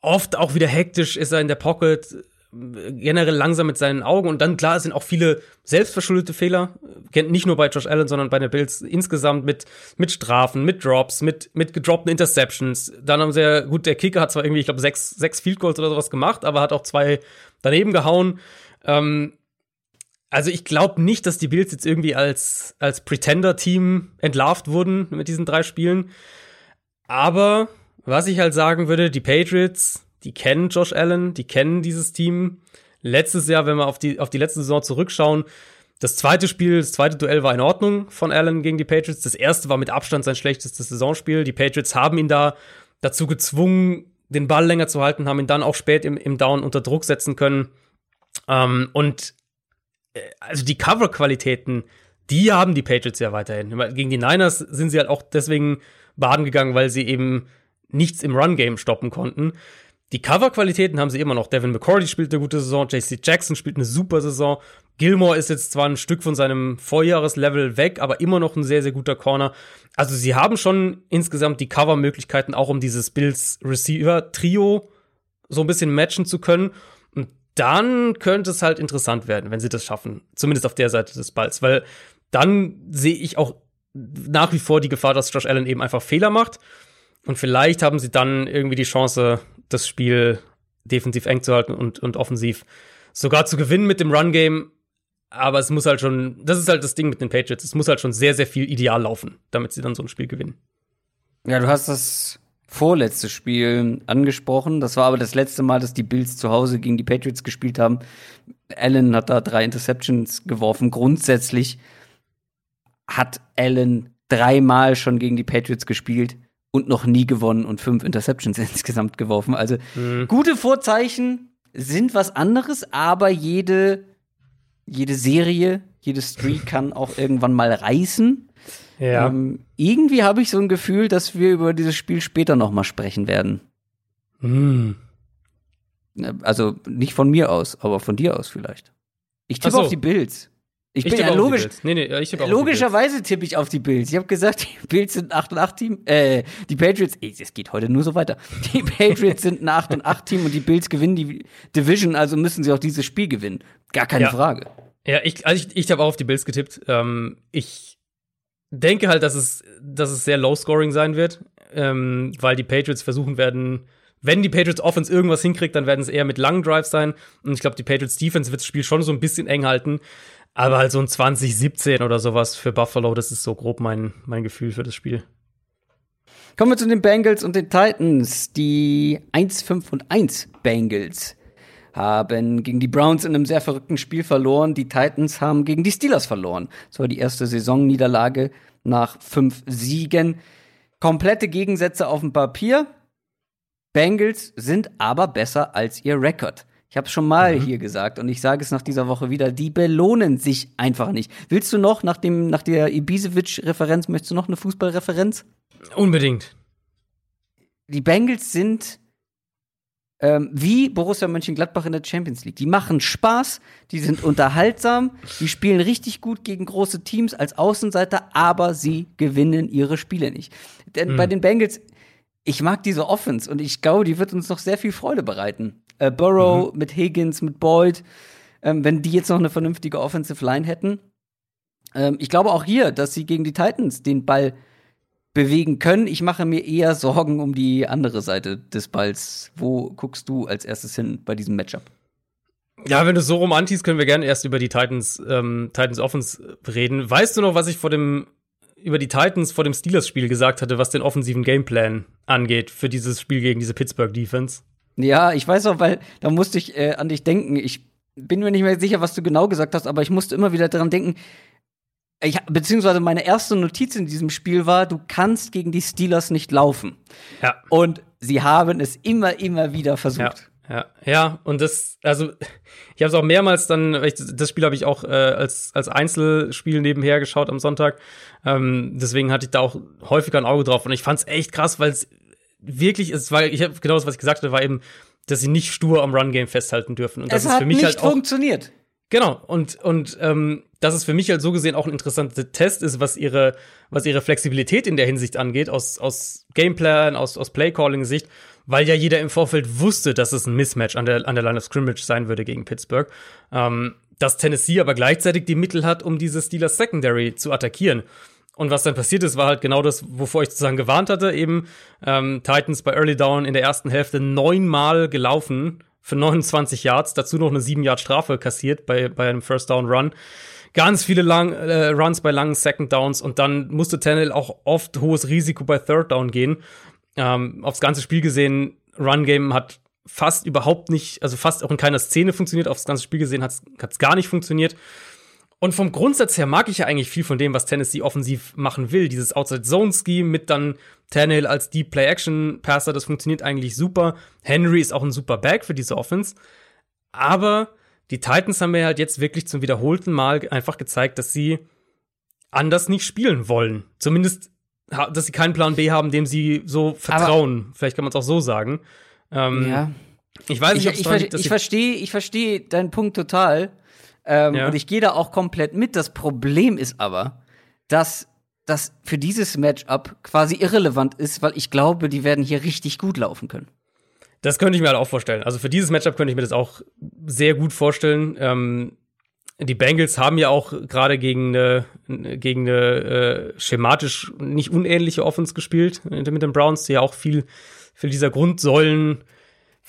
Speaker 2: oft auch wieder hektisch ist er in der Pocket generell langsam mit seinen Augen und dann klar sind auch viele selbstverschuldete Fehler, nicht nur bei Josh Allen, sondern bei den Bills insgesamt mit mit Strafen, mit Drops, mit mit gedroppten Interceptions. Dann haben sie ja gut, der Kicker hat zwar irgendwie, ich glaube sechs sechs Field Goals oder sowas gemacht, aber hat auch zwei daneben gehauen. Ähm, also ich glaube nicht, dass die Bills jetzt irgendwie als als Pretender-Team entlarvt wurden mit diesen drei Spielen. Aber was ich halt sagen würde, die Patriots die kennen Josh Allen, die kennen dieses Team. Letztes Jahr, wenn wir auf die, auf die letzte Saison zurückschauen, das zweite Spiel, das zweite Duell war in Ordnung von Allen gegen die Patriots. Das erste war mit Abstand sein schlechtestes Saisonspiel. Die Patriots haben ihn da dazu gezwungen, den Ball länger zu halten, haben ihn dann auch spät im, im Down unter Druck setzen können. Ähm, und äh, also die Cover-Qualitäten, die haben die Patriots ja weiterhin. Gegen die Niners sind sie halt auch deswegen baden gegangen, weil sie eben nichts im Run-Game stoppen konnten. Die Coverqualitäten haben sie immer noch. Devin McCordy spielt eine gute Saison, JC Jackson spielt eine super Saison. Gilmore ist jetzt zwar ein Stück von seinem Vorjahreslevel weg, aber immer noch ein sehr, sehr guter Corner. Also sie haben schon insgesamt die Covermöglichkeiten, auch um dieses Bills Receiver Trio so ein bisschen matchen zu können. Und dann könnte es halt interessant werden, wenn sie das schaffen. Zumindest auf der Seite des Balls, weil dann sehe ich auch nach wie vor die Gefahr, dass Josh Allen eben einfach Fehler macht. Und vielleicht haben sie dann irgendwie die Chance, das Spiel defensiv eng zu halten und, und offensiv sogar zu gewinnen mit dem Run-Game. Aber es muss halt schon, das ist halt das Ding mit den Patriots, es muss halt schon sehr, sehr viel ideal laufen, damit sie dann so ein Spiel gewinnen.
Speaker 1: Ja, du hast das vorletzte Spiel angesprochen. Das war aber das letzte Mal, dass die Bills zu Hause gegen die Patriots gespielt haben. Allen hat da drei Interceptions geworfen. Grundsätzlich hat Allen dreimal schon gegen die Patriots gespielt und noch nie gewonnen und fünf Interceptions (laughs) insgesamt geworfen. Also mhm. gute Vorzeichen sind was anderes, aber jede, jede Serie, jede Streak kann auch irgendwann mal reißen. Ja. Ähm, irgendwie habe ich so ein Gefühl, dass wir über dieses Spiel später noch mal sprechen werden. Mhm. Also nicht von mir aus, aber von dir aus vielleicht. Ich tippe so. auf die Bills. Ich, ich bin ja logisch. Nee, nee, ich tippe logischerweise tippe ich auf die Bills. Ich habe gesagt, (laughs) die Bills sind ein 8 und 8 Team. Äh, die Patriots, es geht heute nur so weiter. Die (laughs) Patriots sind ein 8 und 8 Team und die Bills gewinnen die Division, also müssen sie auch dieses Spiel gewinnen. Gar keine ja. Frage.
Speaker 2: Ja, ich, also ich, ich habe auch auf die Bills getippt. Ähm, ich denke halt, dass es, dass es sehr low scoring sein wird, ähm, weil die Patriots versuchen werden, wenn die Patriots Offense irgendwas hinkriegt, dann werden es eher mit langen Drives sein. Und ich glaube, die Patriots Defense wird das Spiel schon so ein bisschen eng halten. Aber halt so ein 2017 oder sowas für Buffalo, das ist so grob mein, mein Gefühl für das Spiel.
Speaker 1: Kommen wir zu den Bengals und den Titans. Die 1, 5 und 1 Bengals haben gegen die Browns in einem sehr verrückten Spiel verloren. Die Titans haben gegen die Steelers verloren. Das war die erste Saisonniederlage nach fünf Siegen. Komplette Gegensätze auf dem Papier. Bengals sind aber besser als ihr Rekord. Ich habe es schon mal mhm. hier gesagt und ich sage es nach dieser Woche wieder, die belohnen sich einfach nicht. Willst du noch nach dem nach der Ibisevic-Referenz, möchtest du noch eine Fußballreferenz?
Speaker 2: Unbedingt.
Speaker 1: Die Bengals sind ähm, wie Borussia Mönchengladbach in der Champions League. Die machen Spaß, die sind (laughs) unterhaltsam, die spielen richtig gut gegen große Teams als Außenseiter, aber sie gewinnen ihre Spiele nicht. Denn mhm. bei den Bengals, ich mag diese Offense und ich glaube, die wird uns noch sehr viel Freude bereiten. Äh, Burrow mhm. mit Higgins, mit Boyd, ähm, wenn die jetzt noch eine vernünftige Offensive Line hätten. Ähm, ich glaube auch hier, dass sie gegen die Titans den Ball bewegen können. Ich mache mir eher Sorgen um die andere Seite des Balls. Wo guckst du als erstes hin bei diesem Matchup?
Speaker 2: Ja, wenn du so romantisch können wir gerne erst über die Titans, ähm, Titans Offense reden. Weißt du noch, was ich vor dem über die Titans vor dem Steelers-Spiel gesagt hatte, was den offensiven Gameplan angeht für dieses Spiel gegen diese Pittsburgh Defense?
Speaker 1: Ja, ich weiß auch, weil da musste ich äh, an dich denken. Ich bin mir nicht mehr sicher, was du genau gesagt hast, aber ich musste immer wieder daran denken. Ich, beziehungsweise meine erste Notiz in diesem Spiel war, du kannst gegen die Steelers nicht laufen.
Speaker 2: Ja.
Speaker 1: Und sie haben es immer, immer wieder versucht.
Speaker 2: Ja, ja, ja. und das, also ich habe es auch mehrmals dann, das Spiel habe ich auch äh, als, als Einzelspiel nebenher geschaut am Sonntag. Ähm, deswegen hatte ich da auch häufiger ein Auge drauf und ich fand es echt krass, weil es wirklich ist, weil ich habe genau das, was ich gesagt hatte, war eben, dass sie nicht stur am Run-Game festhalten dürfen. Und das
Speaker 1: es
Speaker 2: ist
Speaker 1: hat
Speaker 2: für mich
Speaker 1: nicht
Speaker 2: halt auch,
Speaker 1: funktioniert.
Speaker 2: Genau, und, und ähm, dass es für mich halt so gesehen auch ein interessanter Test ist, was ihre, was ihre Flexibilität in der Hinsicht angeht, aus, aus Gameplan, aus, aus Playcalling-Sicht, weil ja jeder im Vorfeld wusste, dass es ein Mismatch an der, an der Line of Scrimmage sein würde gegen Pittsburgh. Ähm, dass Tennessee aber gleichzeitig die Mittel hat, um diese Steelers Secondary zu attackieren. Und was dann passiert ist, war halt genau das, wovor ich sozusagen gewarnt hatte, eben ähm, Titans bei Early Down in der ersten Hälfte neunmal gelaufen für 29 Yards, dazu noch eine 7 Yard Strafe kassiert bei, bei einem First Down Run. Ganz viele lang, äh, Runs bei langen Second Downs und dann musste Tannehill auch oft hohes Risiko bei Third Down gehen. Ähm, aufs ganze Spiel gesehen, Run Game hat fast überhaupt nicht, also fast auch in keiner Szene funktioniert. Aufs ganze Spiel gesehen hat es gar nicht funktioniert. Und vom Grundsatz her mag ich ja eigentlich viel von dem, was Tennessee offensiv machen will. Dieses Outside-Zone-Scheme mit dann Tannehill als Deep Play-Action-Passer, das funktioniert eigentlich super. Henry ist auch ein super Back für diese Offense. Aber die Titans haben mir halt jetzt wirklich zum wiederholten Mal einfach gezeigt, dass sie anders nicht spielen wollen. Zumindest, dass sie keinen Plan B haben, dem sie so vertrauen. Aber Vielleicht kann man es auch so sagen.
Speaker 1: Ähm, ja.
Speaker 2: Ich weiß nicht,
Speaker 1: ob ich, ich, ich verstehe, ich verstehe deinen Punkt total. Ähm, ja. Und ich gehe da auch komplett mit. Das Problem ist aber, dass das für dieses Matchup quasi irrelevant ist, weil ich glaube, die werden hier richtig gut laufen können.
Speaker 2: Das könnte ich mir halt auch vorstellen. Also für dieses Matchup könnte ich mir das auch sehr gut vorstellen. Ähm, die Bengals haben ja auch gerade gegen eine, gegen eine äh, schematisch nicht unähnliche Offense gespielt mit den Browns, die ja auch viel, viel dieser Grundsäulen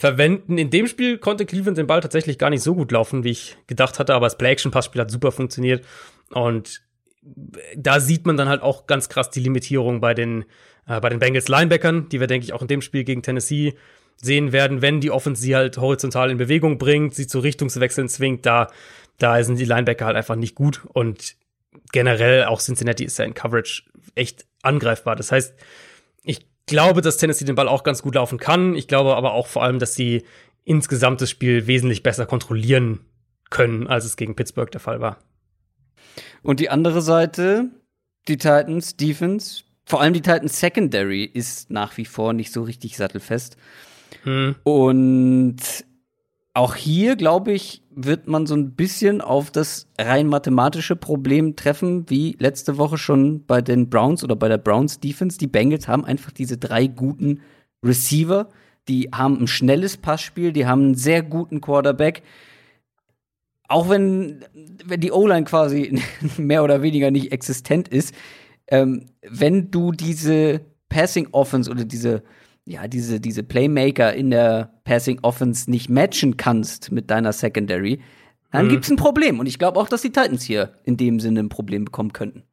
Speaker 2: verwenden. In dem Spiel konnte Cleveland den Ball tatsächlich gar nicht so gut laufen, wie ich gedacht hatte, aber das Play-Action-Passspiel hat super funktioniert. Und da sieht man dann halt auch ganz krass die Limitierung bei den, äh, bei den Bengals Linebackern, die wir, denke ich, auch in dem Spiel gegen Tennessee sehen werden, wenn die Offense sie halt horizontal in Bewegung bringt, sie zu Richtungswechseln zwingt, da, da sind die Linebacker halt einfach nicht gut und generell auch Cincinnati ist ja in Coverage echt angreifbar. Das heißt, ich glaube, dass Tennessee den Ball auch ganz gut laufen kann. Ich glaube aber auch vor allem, dass sie insgesamt das Spiel wesentlich besser kontrollieren können, als es gegen Pittsburgh der Fall war.
Speaker 1: Und die andere Seite, die Titans Defense, vor allem die Titans Secondary ist nach wie vor nicht so richtig sattelfest. Hm. Und auch hier, glaube ich, wird man so ein bisschen auf das rein mathematische Problem treffen, wie letzte Woche schon bei den Browns oder bei der Browns Defense. Die Bengals haben einfach diese drei guten Receiver. Die haben ein schnelles Passspiel, die haben einen sehr guten Quarterback. Auch wenn, wenn die O-Line quasi (laughs) mehr oder weniger nicht existent ist, ähm, wenn du diese Passing Offense oder diese ja, diese, diese Playmaker in der Passing Offense nicht matchen kannst mit deiner Secondary, dann mhm. gibt's ein Problem. Und ich glaube auch, dass die Titans hier in dem Sinne ein Problem bekommen könnten.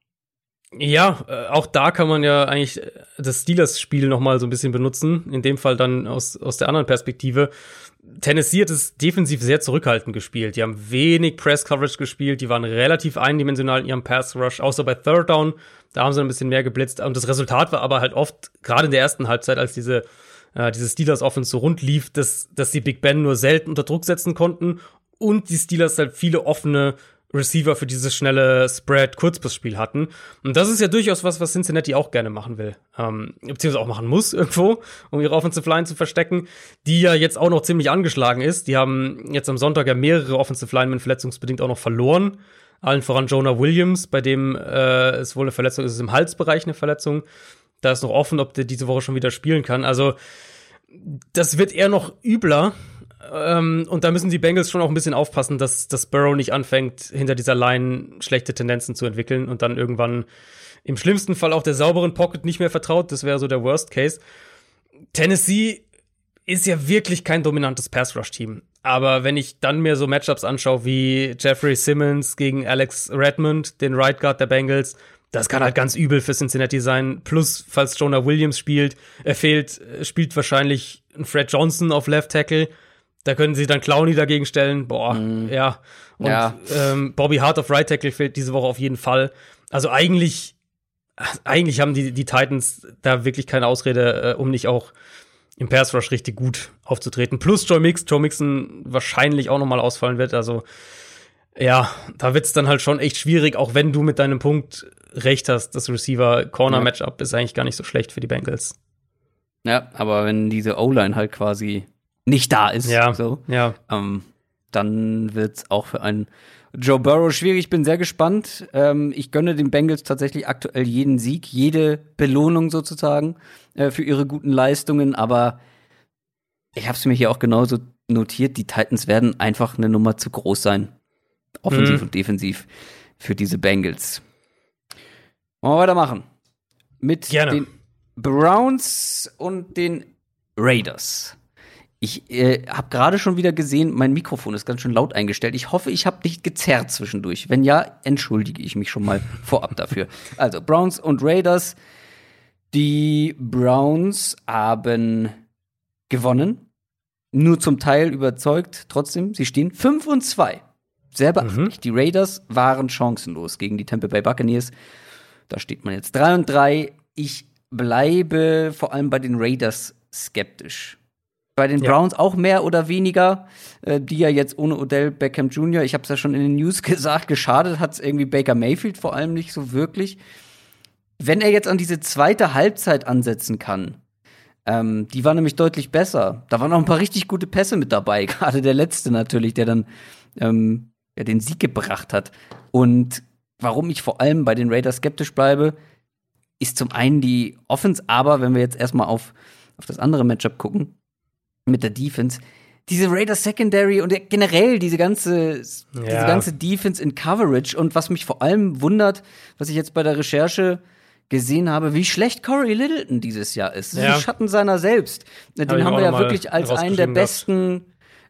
Speaker 2: Ja, äh, auch da kann man ja eigentlich das Steelers-Spiel noch mal so ein bisschen benutzen. In dem Fall dann aus, aus der anderen Perspektive. Tennessee hat es defensiv sehr zurückhaltend gespielt. Die haben wenig Press-Coverage gespielt. Die waren relativ eindimensional in ihrem Pass-Rush, außer bei Third Down. Da haben sie ein bisschen mehr geblitzt. Und das Resultat war aber halt oft, gerade in der ersten Halbzeit, als diese, äh, diese Steelers-Offense so rund lief, dass, dass die Big Ben nur selten unter Druck setzen konnten und die Steelers halt viele offene Receiver für dieses schnelle Spread-Kurzpassspiel hatten. Und das ist ja durchaus was, was Cincinnati auch gerne machen will. Ähm, beziehungsweise auch machen muss (laughs) irgendwo, um ihre Offensive Line zu verstecken, die ja jetzt auch noch ziemlich angeschlagen ist. Die haben jetzt am Sonntag ja mehrere Offensive Linemen verletzungsbedingt auch noch verloren. Allen voran Jonah Williams, bei dem äh, es wohl eine Verletzung ist, ist im Halsbereich eine Verletzung. Da ist noch offen, ob der diese Woche schon wieder spielen kann. Also, das wird eher noch übler ähm, und da müssen die Bengals schon auch ein bisschen aufpassen, dass, dass Burrow nicht anfängt, hinter dieser Line schlechte Tendenzen zu entwickeln und dann irgendwann im schlimmsten Fall auch der sauberen Pocket nicht mehr vertraut. Das wäre so der Worst Case. Tennessee ist ja wirklich kein dominantes Pass-Rush-Team. Aber wenn ich dann mir so Matchups anschaue wie Jeffrey Simmons gegen Alex Redmond, den Right Guard der Bengals, das kann halt ganz übel für Cincinnati sein. Plus, falls Jonah Williams spielt, er fehlt, spielt wahrscheinlich ein Fred Johnson auf Left Tackle. Da können sie dann Clowny dagegen stellen. Boah, mm. ja. Und ja. Ähm, Bobby Hart auf Right Tackle fehlt diese Woche auf jeden Fall. Also eigentlich, eigentlich haben die, die Titans da wirklich keine Ausrede, äh, um nicht auch im Pass Rush richtig gut aufzutreten. Plus Joe Mix, Joe Mixon wahrscheinlich auch nochmal ausfallen wird. Also ja, da wird's dann halt schon echt schwierig, auch wenn du mit deinem Punkt recht hast, das Receiver-Corner-Matchup ja. ist eigentlich gar nicht so schlecht für die Bengals.
Speaker 1: Ja, aber wenn diese O-Line halt quasi nicht da ist,
Speaker 2: ja,
Speaker 1: so,
Speaker 2: ja.
Speaker 1: Ähm, dann wird's auch für einen Joe Burrow schwierig. Ich bin sehr gespannt. Ähm, ich gönne den Bengals tatsächlich aktuell jeden Sieg, jede Belohnung sozusagen äh, für ihre guten Leistungen. Aber ich habe es mir hier auch genauso notiert. Die Titans werden einfach eine Nummer zu groß sein, offensiv mhm. und defensiv für diese Bengals. Wollen wir weitermachen? Mit
Speaker 2: Gerne.
Speaker 1: den Browns und den Raiders. Ich äh, habe gerade schon wieder gesehen, mein Mikrofon ist ganz schön laut eingestellt. Ich hoffe, ich habe nicht gezerrt zwischendurch. Wenn ja, entschuldige ich mich schon mal (laughs) vorab dafür. Also Browns und Raiders. Die Browns haben gewonnen. Nur zum Teil überzeugt. Trotzdem, sie stehen 5 und 2. Sehr beachtlich. Mhm. Die Raiders waren chancenlos gegen die Tampa Bay Buccaneers. Da steht man jetzt 3 und 3. Ich bleibe vor allem bei den Raiders skeptisch. Bei den ja. Browns auch mehr oder weniger, äh, die ja jetzt ohne Odell Beckham Jr., ich habe es ja schon in den News (laughs) gesagt, geschadet hat es irgendwie Baker Mayfield vor allem nicht so wirklich. Wenn er jetzt an diese zweite Halbzeit ansetzen kann, ähm, die war nämlich deutlich besser. Da waren noch ein paar richtig gute Pässe mit dabei, (laughs) gerade der letzte natürlich, der dann ähm, ja, den Sieg gebracht hat. Und warum ich vor allem bei den Raiders skeptisch bleibe, ist zum einen die Offense, aber wenn wir jetzt erstmal auf, auf das andere Matchup gucken, mit der Defense. Diese Raiders Secondary und generell diese ganze, ja. diese ganze Defense in Coverage und was mich vor allem wundert, was ich jetzt bei der Recherche gesehen habe, wie schlecht Corey Littleton dieses Jahr ist. Das ja. ist ein Schatten seiner selbst. Den Hab haben wir ja wirklich als einen der besten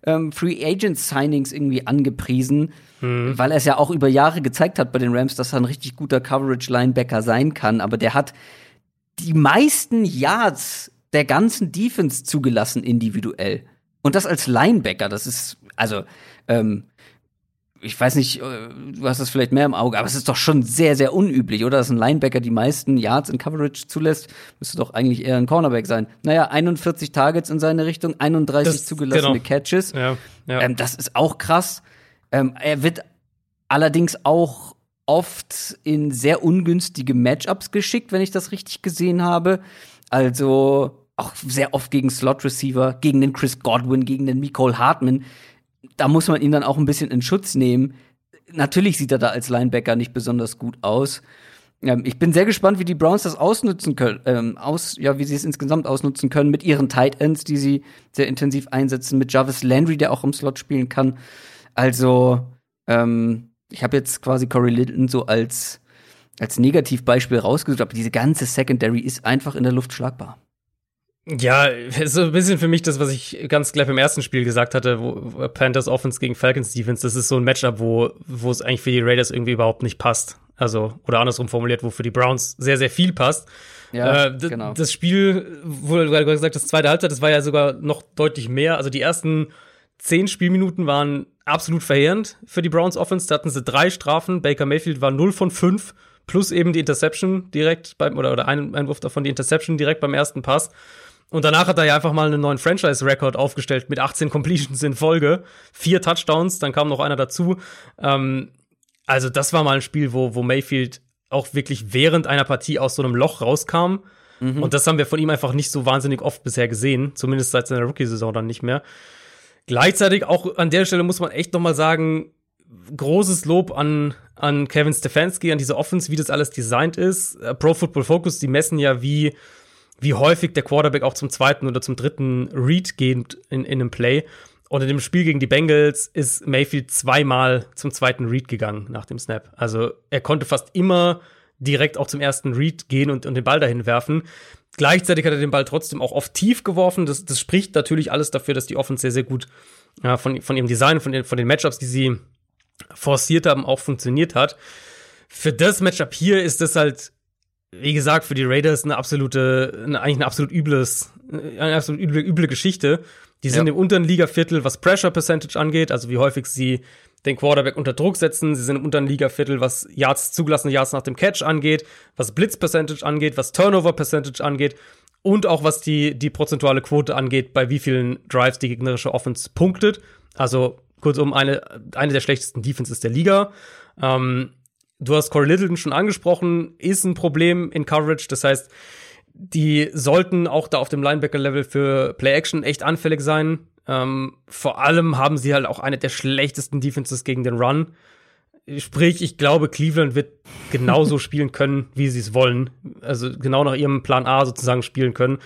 Speaker 1: ähm, Free Agent Signings irgendwie angepriesen, hm. weil er es ja auch über Jahre gezeigt hat bei den Rams, dass er ein richtig guter Coverage Linebacker sein kann. Aber der hat die meisten Yards der ganzen Defense zugelassen individuell. Und das als Linebacker, das ist, also, ähm, ich weiß nicht, äh, du hast das vielleicht mehr im Auge, aber es ist doch schon sehr, sehr unüblich, oder? Dass ein Linebacker die meisten Yards in Coverage zulässt, müsste doch eigentlich eher ein Cornerback sein. Naja, 41 Targets in seine Richtung, 31 das, zugelassene genau. Catches.
Speaker 2: Ja, ja.
Speaker 1: Ähm, das ist auch krass. Ähm, er wird allerdings auch oft in sehr ungünstige Matchups geschickt, wenn ich das richtig gesehen habe. Also auch sehr oft gegen Slot Receiver, gegen den Chris Godwin, gegen den Nicole Hartman. Da muss man ihn dann auch ein bisschen in Schutz nehmen. Natürlich sieht er da als Linebacker nicht besonders gut aus. Ähm, ich bin sehr gespannt, wie die Browns das ausnutzen können, ähm, aus, ja, wie sie es insgesamt ausnutzen können mit ihren Tight Ends, die sie sehr intensiv einsetzen, mit Jarvis Landry, der auch im Slot spielen kann. Also, ähm, ich habe jetzt quasi Corey Littleton so als als Negativbeispiel rausgesucht, aber diese ganze Secondary ist einfach in der Luft schlagbar.
Speaker 2: Ja, so ein bisschen für mich das, was ich ganz gleich beim ersten Spiel gesagt hatte, wo Panthers Offense gegen Falcons Defense, das ist so ein Matchup, wo, wo es eigentlich für die Raiders irgendwie überhaupt nicht passt. Also, oder andersrum formuliert, wo für die Browns sehr, sehr viel passt.
Speaker 1: Ja, äh, genau.
Speaker 2: Das Spiel, wo du gerade gesagt hast, das zweite Halbzeit, das war ja sogar noch deutlich mehr. Also die ersten zehn Spielminuten waren absolut verheerend für die Browns Offense. Da hatten sie drei Strafen. Baker Mayfield war 0 von 5 plus eben die Interception direkt beim, oder, oder ein Einwurf davon, die Interception direkt beim ersten Pass. Und danach hat er ja einfach mal einen neuen Franchise-Rekord aufgestellt mit 18 Completions in Folge, vier Touchdowns, dann kam noch einer dazu. Ähm, also das war mal ein Spiel, wo, wo Mayfield auch wirklich während einer Partie aus so einem Loch rauskam. Mhm. Und das haben wir von ihm einfach nicht so wahnsinnig oft bisher gesehen, zumindest seit seiner Rookie-Saison dann nicht mehr. Gleichzeitig auch an der Stelle muss man echt noch mal sagen, großes Lob an, an Kevin Stefanski, an diese Offense, wie das alles designt ist. Äh, Pro Football Focus, die messen ja, wie wie häufig der Quarterback auch zum zweiten oder zum dritten Read geht in, in einem Play. Und in dem Spiel gegen die Bengals ist Mayfield zweimal zum zweiten Read gegangen nach dem Snap. Also er konnte fast immer direkt auch zum ersten Read gehen und, und den Ball dahin werfen. Gleichzeitig hat er den Ball trotzdem auch oft tief geworfen. Das, das spricht natürlich alles dafür, dass die Offense sehr, sehr gut ja, von, von ihrem Design, von von den Matchups, die sie forciert haben, auch funktioniert hat. für das Matchup hier ist das halt, wie gesagt, für die Raiders eine absolute, eine, eigentlich eine absolut übles, eine absolut üble, üble Geschichte. Die sind
Speaker 1: Ja.
Speaker 2: im unteren Ligaviertel, was Pressure Percentage angeht, also wie häufig sie den Quarterback unter Druck setzen. Sie sind im unteren Ligaviertel, was Yards, zugelassene Yards nach dem Catch angeht, was Blitz Percentage angeht, was Turnover Percentage angeht und auch was die, die prozentuale Quote angeht, bei wie vielen Drives die gegnerische Offense punktet. Also kurzum, eine, eine der schlechtesten Defenses der Liga. Ähm, du hast Corey Littleton schon angesprochen, ist ein Problem in Coverage. Das heißt, die sollten auch da auf dem Linebacker-Level für Play-Action echt anfällig sein. Ähm, vor allem haben sie halt auch eine der schlechtesten Defenses gegen den Run. Sprich, ich glaube, Cleveland wird genauso (laughs) spielen können, wie sie es wollen. Also genau nach ihrem Plan A sozusagen spielen können.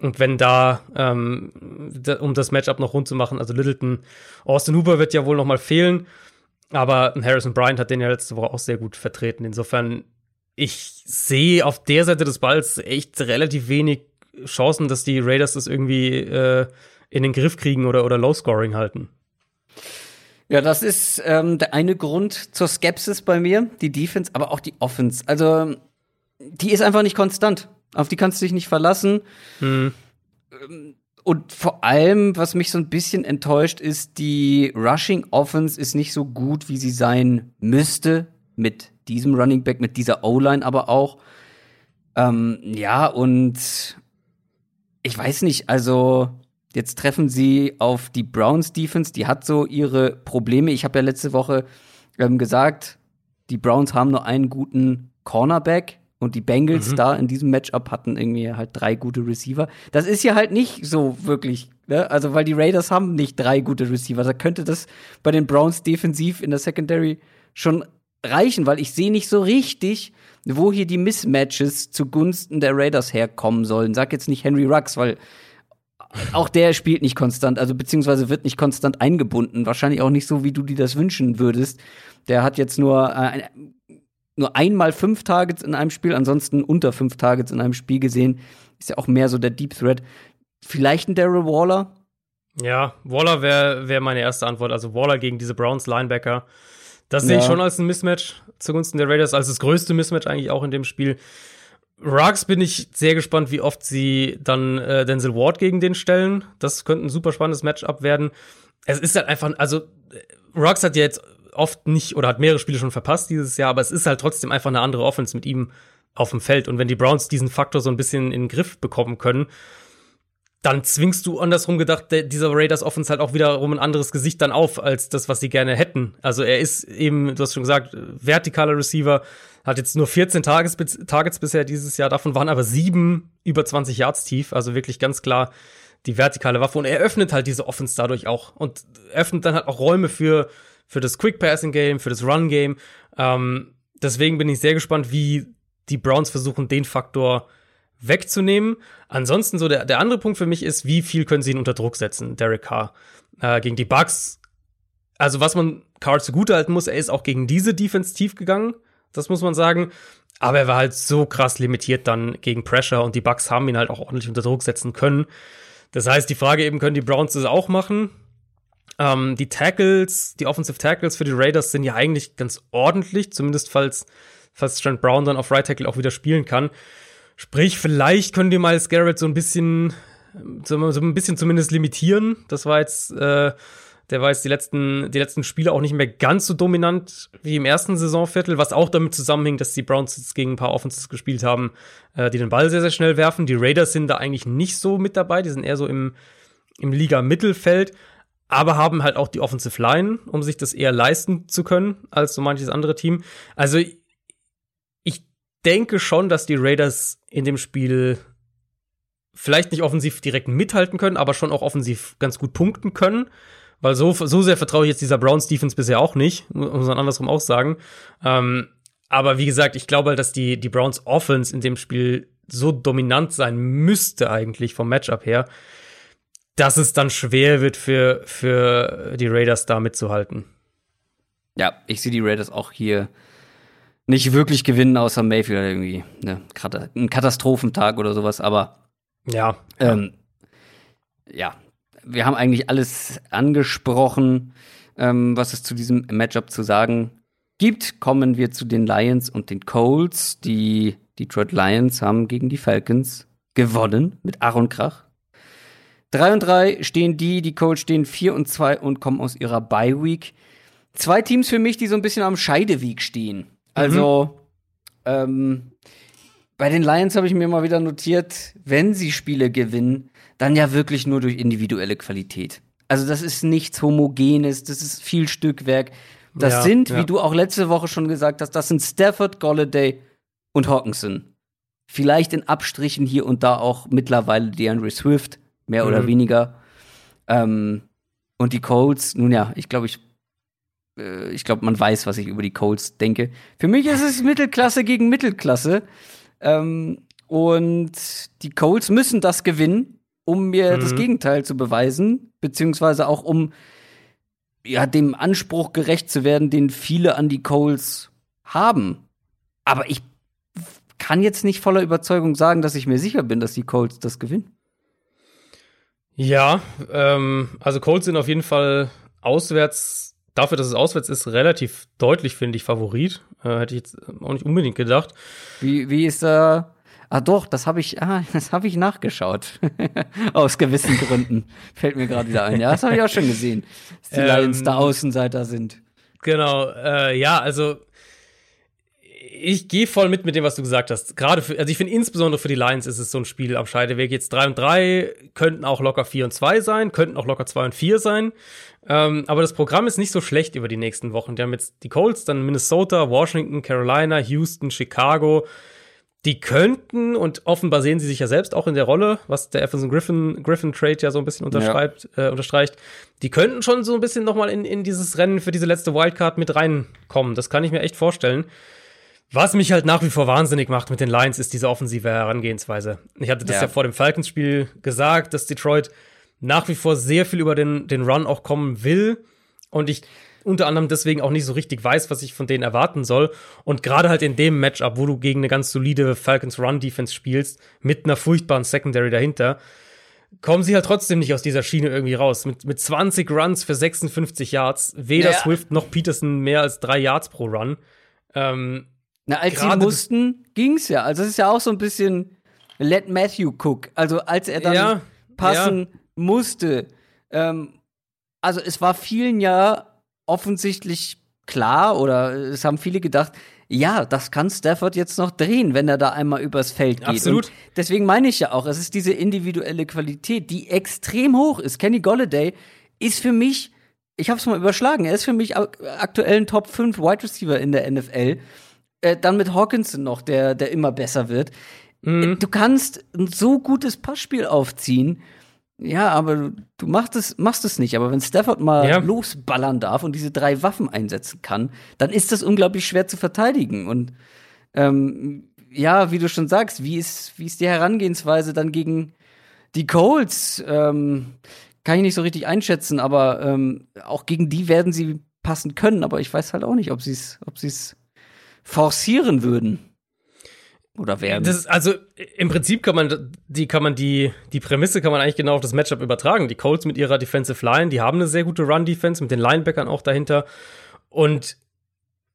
Speaker 2: Und wenn da, ähm, da, um das Matchup noch rund zu machen, also Littleton, Austin Hooper wird ja wohl noch mal fehlen, aber Harrison Bryant hat den ja letzte Woche auch sehr gut vertreten. Insofern, ich sehe auf der Seite des Balls echt relativ wenig Chancen, dass die Raiders das irgendwie äh, in den Griff kriegen oder, oder Low-Scoring halten.
Speaker 1: Ja, das ist ähm, der eine Grund zur Skepsis bei mir, die Defense, aber auch die Offense. Also, die ist einfach nicht konstant. Auf die kannst du dich nicht verlassen.
Speaker 2: Hm.
Speaker 1: Und vor allem, was mich so ein bisschen enttäuscht, ist, die Rushing Offense ist nicht so gut, wie sie sein müsste. Mit diesem Running Back, mit dieser O-Line aber auch. Ähm, ja, und ich weiß nicht, also jetzt treffen sie auf die Browns Defense, die hat so ihre Probleme. Ich habe ja letzte Woche ähm, gesagt, die Browns haben nur einen guten Cornerback und die Bengals da in diesem Matchup hatten irgendwie halt drei gute Receiver. Das ist ja halt nicht so wirklich, ne? Also, weil die Raiders haben nicht drei gute Receiver. Da könnte das bei den Browns defensiv in der Secondary schon reichen, weil ich sehe nicht so richtig, wo hier die Mismatches zugunsten der Raiders herkommen sollen. Sag jetzt nicht Henry Rux, weil auch der spielt nicht konstant, also beziehungsweise wird nicht konstant eingebunden. Wahrscheinlich auch nicht so, wie du dir das wünschen würdest. Der hat jetzt nur, äh, nur einmal fünf Targets in einem Spiel, ansonsten unter fünf Targets in einem Spiel gesehen. Ist ja auch mehr so der Deep Threat. Vielleicht ein Daryl Waller?
Speaker 2: Ja, Waller wäre wär meine erste Antwort. Also Waller gegen diese Browns Linebacker. Das sehe ich
Speaker 1: Ja.
Speaker 2: schon als ein Mismatch zugunsten der Raiders, als das größte Mismatch eigentlich auch in dem Spiel. Ruggs bin ich sehr gespannt, wie oft sie dann äh, Denzel Ward gegen den stellen. Das könnte ein super spannendes Matchup werden. Es ist halt einfach, also äh, Ruggs hat ja jetzt oft nicht oder hat mehrere Spiele schon verpasst dieses Jahr, aber es ist halt trotzdem einfach eine andere Offense mit ihm auf dem Feld. Und wenn die Browns diesen Faktor so ein bisschen in den Griff bekommen können, dann zwingst du andersrum gedacht dieser Raiders Offense halt auch wiederum ein anderes Gesicht dann auf als das, was sie gerne hätten. Also er ist eben, du hast schon gesagt, vertikaler Receiver, hat jetzt nur 14 Tages, Targets bisher dieses Jahr, davon waren aber sieben über 20 Yards tief, also wirklich ganz klar die vertikale Waffe und er öffnet halt diese Offense dadurch auch und öffnet dann halt auch Räume für, für das Quick Passing Game, für das Run Game. Ähm, deswegen bin ich sehr gespannt, wie die Browns versuchen, den Faktor wegzunehmen. Ansonsten so der, der andere Punkt für mich ist, wie viel können sie ihn unter Druck setzen, Derek Carr, äh, gegen die Bucks. Also was man Carr zugutehalten muss, er ist auch gegen diese Defense tief gegangen, das muss man sagen. Aber er war halt so krass limitiert dann gegen Pressure und die Bucks haben ihn halt auch ordentlich unter Druck setzen können. Das heißt, die Frage eben, können die Browns das auch machen? Ähm, die Tackles, die Offensive Tackles für die Raiders sind ja eigentlich ganz ordentlich, zumindest falls, falls Trent Brown dann auf Right Tackle auch wieder spielen kann. Sprich, vielleicht können die Miles Garrett so ein bisschen, so, so ein bisschen zumindest limitieren. Das war jetzt, äh, der war jetzt die letzten, die letzten Spiele auch nicht mehr ganz so dominant wie im ersten Saisonviertel, was auch damit zusammenhängt, dass die Browns jetzt gegen ein paar Offenses gespielt haben, äh, die den Ball sehr, sehr schnell werfen. Die Raiders sind da eigentlich nicht so mit dabei, die sind eher so im, im Liga-Mittelfeld, aber haben halt auch die Offensive Line, um sich das eher leisten zu können als so manches andere Team. Also ich denke schon, dass die Raiders in dem Spiel vielleicht nicht offensiv direkt mithalten können, aber schon auch offensiv ganz gut punkten können. Weil so, so sehr vertraue ich jetzt dieser Browns Defense bisher auch nicht, muss man andersrum auch sagen. Ähm, aber wie gesagt, ich glaube halt, dass die, die Browns Offense in dem Spiel so dominant sein müsste eigentlich vom Matchup her, dass es dann schwer wird für, für die Raiders da mitzuhalten.
Speaker 1: Ja, ich sehe die Raiders auch hier nicht wirklich gewinnen, außer Mayfield irgendwie. Ne, ein Katastrophentag oder sowas, aber
Speaker 2: ja.
Speaker 1: Ähm, ja, wir haben eigentlich alles angesprochen, ähm, was es zu diesem Matchup zu sagen gibt, kommen wir zu den Lions und den Colts. Die Detroit Lions haben gegen die Falcons gewonnen mit Aaron Krach. 3 und 3 stehen die, die Colts stehen 4 und 2 und kommen aus ihrer Bye Week. Zwei Teams für mich, die so ein bisschen am Scheideweg stehen. Also, mhm. ähm, bei den Lions habe ich mir mal wieder notiert, wenn sie Spiele gewinnen, dann ja wirklich nur durch individuelle Qualität. Also das ist nichts Homogenes, das ist viel Stückwerk. Das ja, sind, ja. wie du auch letzte Woche schon gesagt hast, das sind Stafford, Golladay und Hawkinson. Vielleicht in Abstrichen hier und da auch mittlerweile DeAndre Swift, mehr mhm. oder weniger. Ähm, und die Colts, nun ja, ich glaube, ich, äh, ich glaube, man weiß, was ich über die Colts denke. Für mich ist es (laughs) Mittelklasse gegen Mittelklasse. Ähm, und die Colts müssen das gewinnen, um mir mhm. das Gegenteil zu beweisen, beziehungsweise auch um ja dem Anspruch gerecht zu werden, den viele an die Colts haben. Aber ich kann jetzt nicht voller Überzeugung sagen, dass ich mir sicher bin, dass die Colts das gewinnen.
Speaker 2: Ja, ähm, also Colts sind auf jeden Fall auswärts, dafür, dass es auswärts ist, relativ deutlich, finde ich, Favorit. Äh, hätte ich jetzt auch nicht unbedingt gedacht.
Speaker 1: Wie, wie ist da. Ah doch, das habe ich, ah, (laughs) das habe ich nachgeschaut. (laughs) Aus gewissen Gründen. (laughs) Fällt mir gerade wieder ein. Ja, das habe ich auch schon gesehen. Dass die ähm, Lions da Außenseiter sind.
Speaker 2: Genau, äh, ja, also ich gehe voll mit mit dem, was du gesagt hast. Gerade für, also ich finde insbesondere für die Lions ist es so ein Spiel am Scheideweg. Jetzt 3 und 3 könnten auch locker 4 und 2 sein, könnten auch locker 2 und 4 sein. Ähm, aber das Programm ist nicht so schlecht über die nächsten Wochen. Die haben jetzt die Colts, dann Minnesota, Washington, Carolina, Houston, Chicago. Die könnten, und offenbar sehen sie sich ja selbst auch in der Rolle, was der Everson Griffin, Griffin Trade ja so ein bisschen unterschreibt, ja. äh, unterstreicht, die könnten schon so ein bisschen nochmal in, in dieses Rennen für diese letzte Wildcard mit reinkommen. Das kann ich mir echt vorstellen. Was mich halt nach wie vor wahnsinnig macht mit den Lions, ist diese offensive Herangehensweise. Ich hatte das ja, ja vor dem Falcons-Spiel gesagt, dass Detroit nach wie vor sehr viel über den, den Run auch kommen will. Und ich unter anderem deswegen auch nicht so richtig weiß, was ich von denen erwarten soll. Und gerade halt in dem Matchup, wo du gegen eine ganz solide Falcons Run Defense spielst, mit einer furchtbaren Secondary dahinter, kommen sie halt trotzdem nicht aus dieser Schiene irgendwie raus. Mit, mit 20 Runs für 56 Yards, weder naja. Swift noch Peterson mehr als drei Yards pro Run. Ähm,
Speaker 1: na, als sie mussten, ging's ja. Also es ist ja auch so ein bisschen Let Matthew cook. Also als er dann ja, passen ja. musste. Ähm, also es war vielen ja offensichtlich klar oder es haben viele gedacht, ja, das kann Stafford jetzt noch drehen, wenn er da einmal übers Feld geht.
Speaker 2: Absolut.
Speaker 1: Und deswegen meine ich ja auch, es ist diese individuelle Qualität, die extrem hoch ist. Kenny Golladay ist für mich, ich habe es mal überschlagen, er ist für mich aktuell ein Top 5 Wide Receiver in der NFL. Äh, dann mit Hawkinson noch, der, der immer besser wird. Mhm. Äh, du kannst ein so gutes Passspiel aufziehen. Ja, aber du, du machst es, machst es nicht. Aber wenn Stafford mal ja. losballern darf und diese drei Waffen einsetzen kann, dann ist das unglaublich schwer zu verteidigen. Und ähm, ja, wie du schon sagst, wie ist, wie ist die Herangehensweise dann gegen die Colts? Ähm, kann ich nicht so richtig einschätzen, aber ähm, auch gegen die werden sie passen können. Aber ich weiß halt auch nicht, ob sie es, ob sie es forcieren würden. Oder werden.
Speaker 2: Das ist, also im Prinzip kann man die kann man die die Prämisse kann man eigentlich genau auf das Matchup übertragen. Die Colts mit ihrer Defensive Line, die haben eine sehr gute Run Defense mit den Linebackern auch dahinter und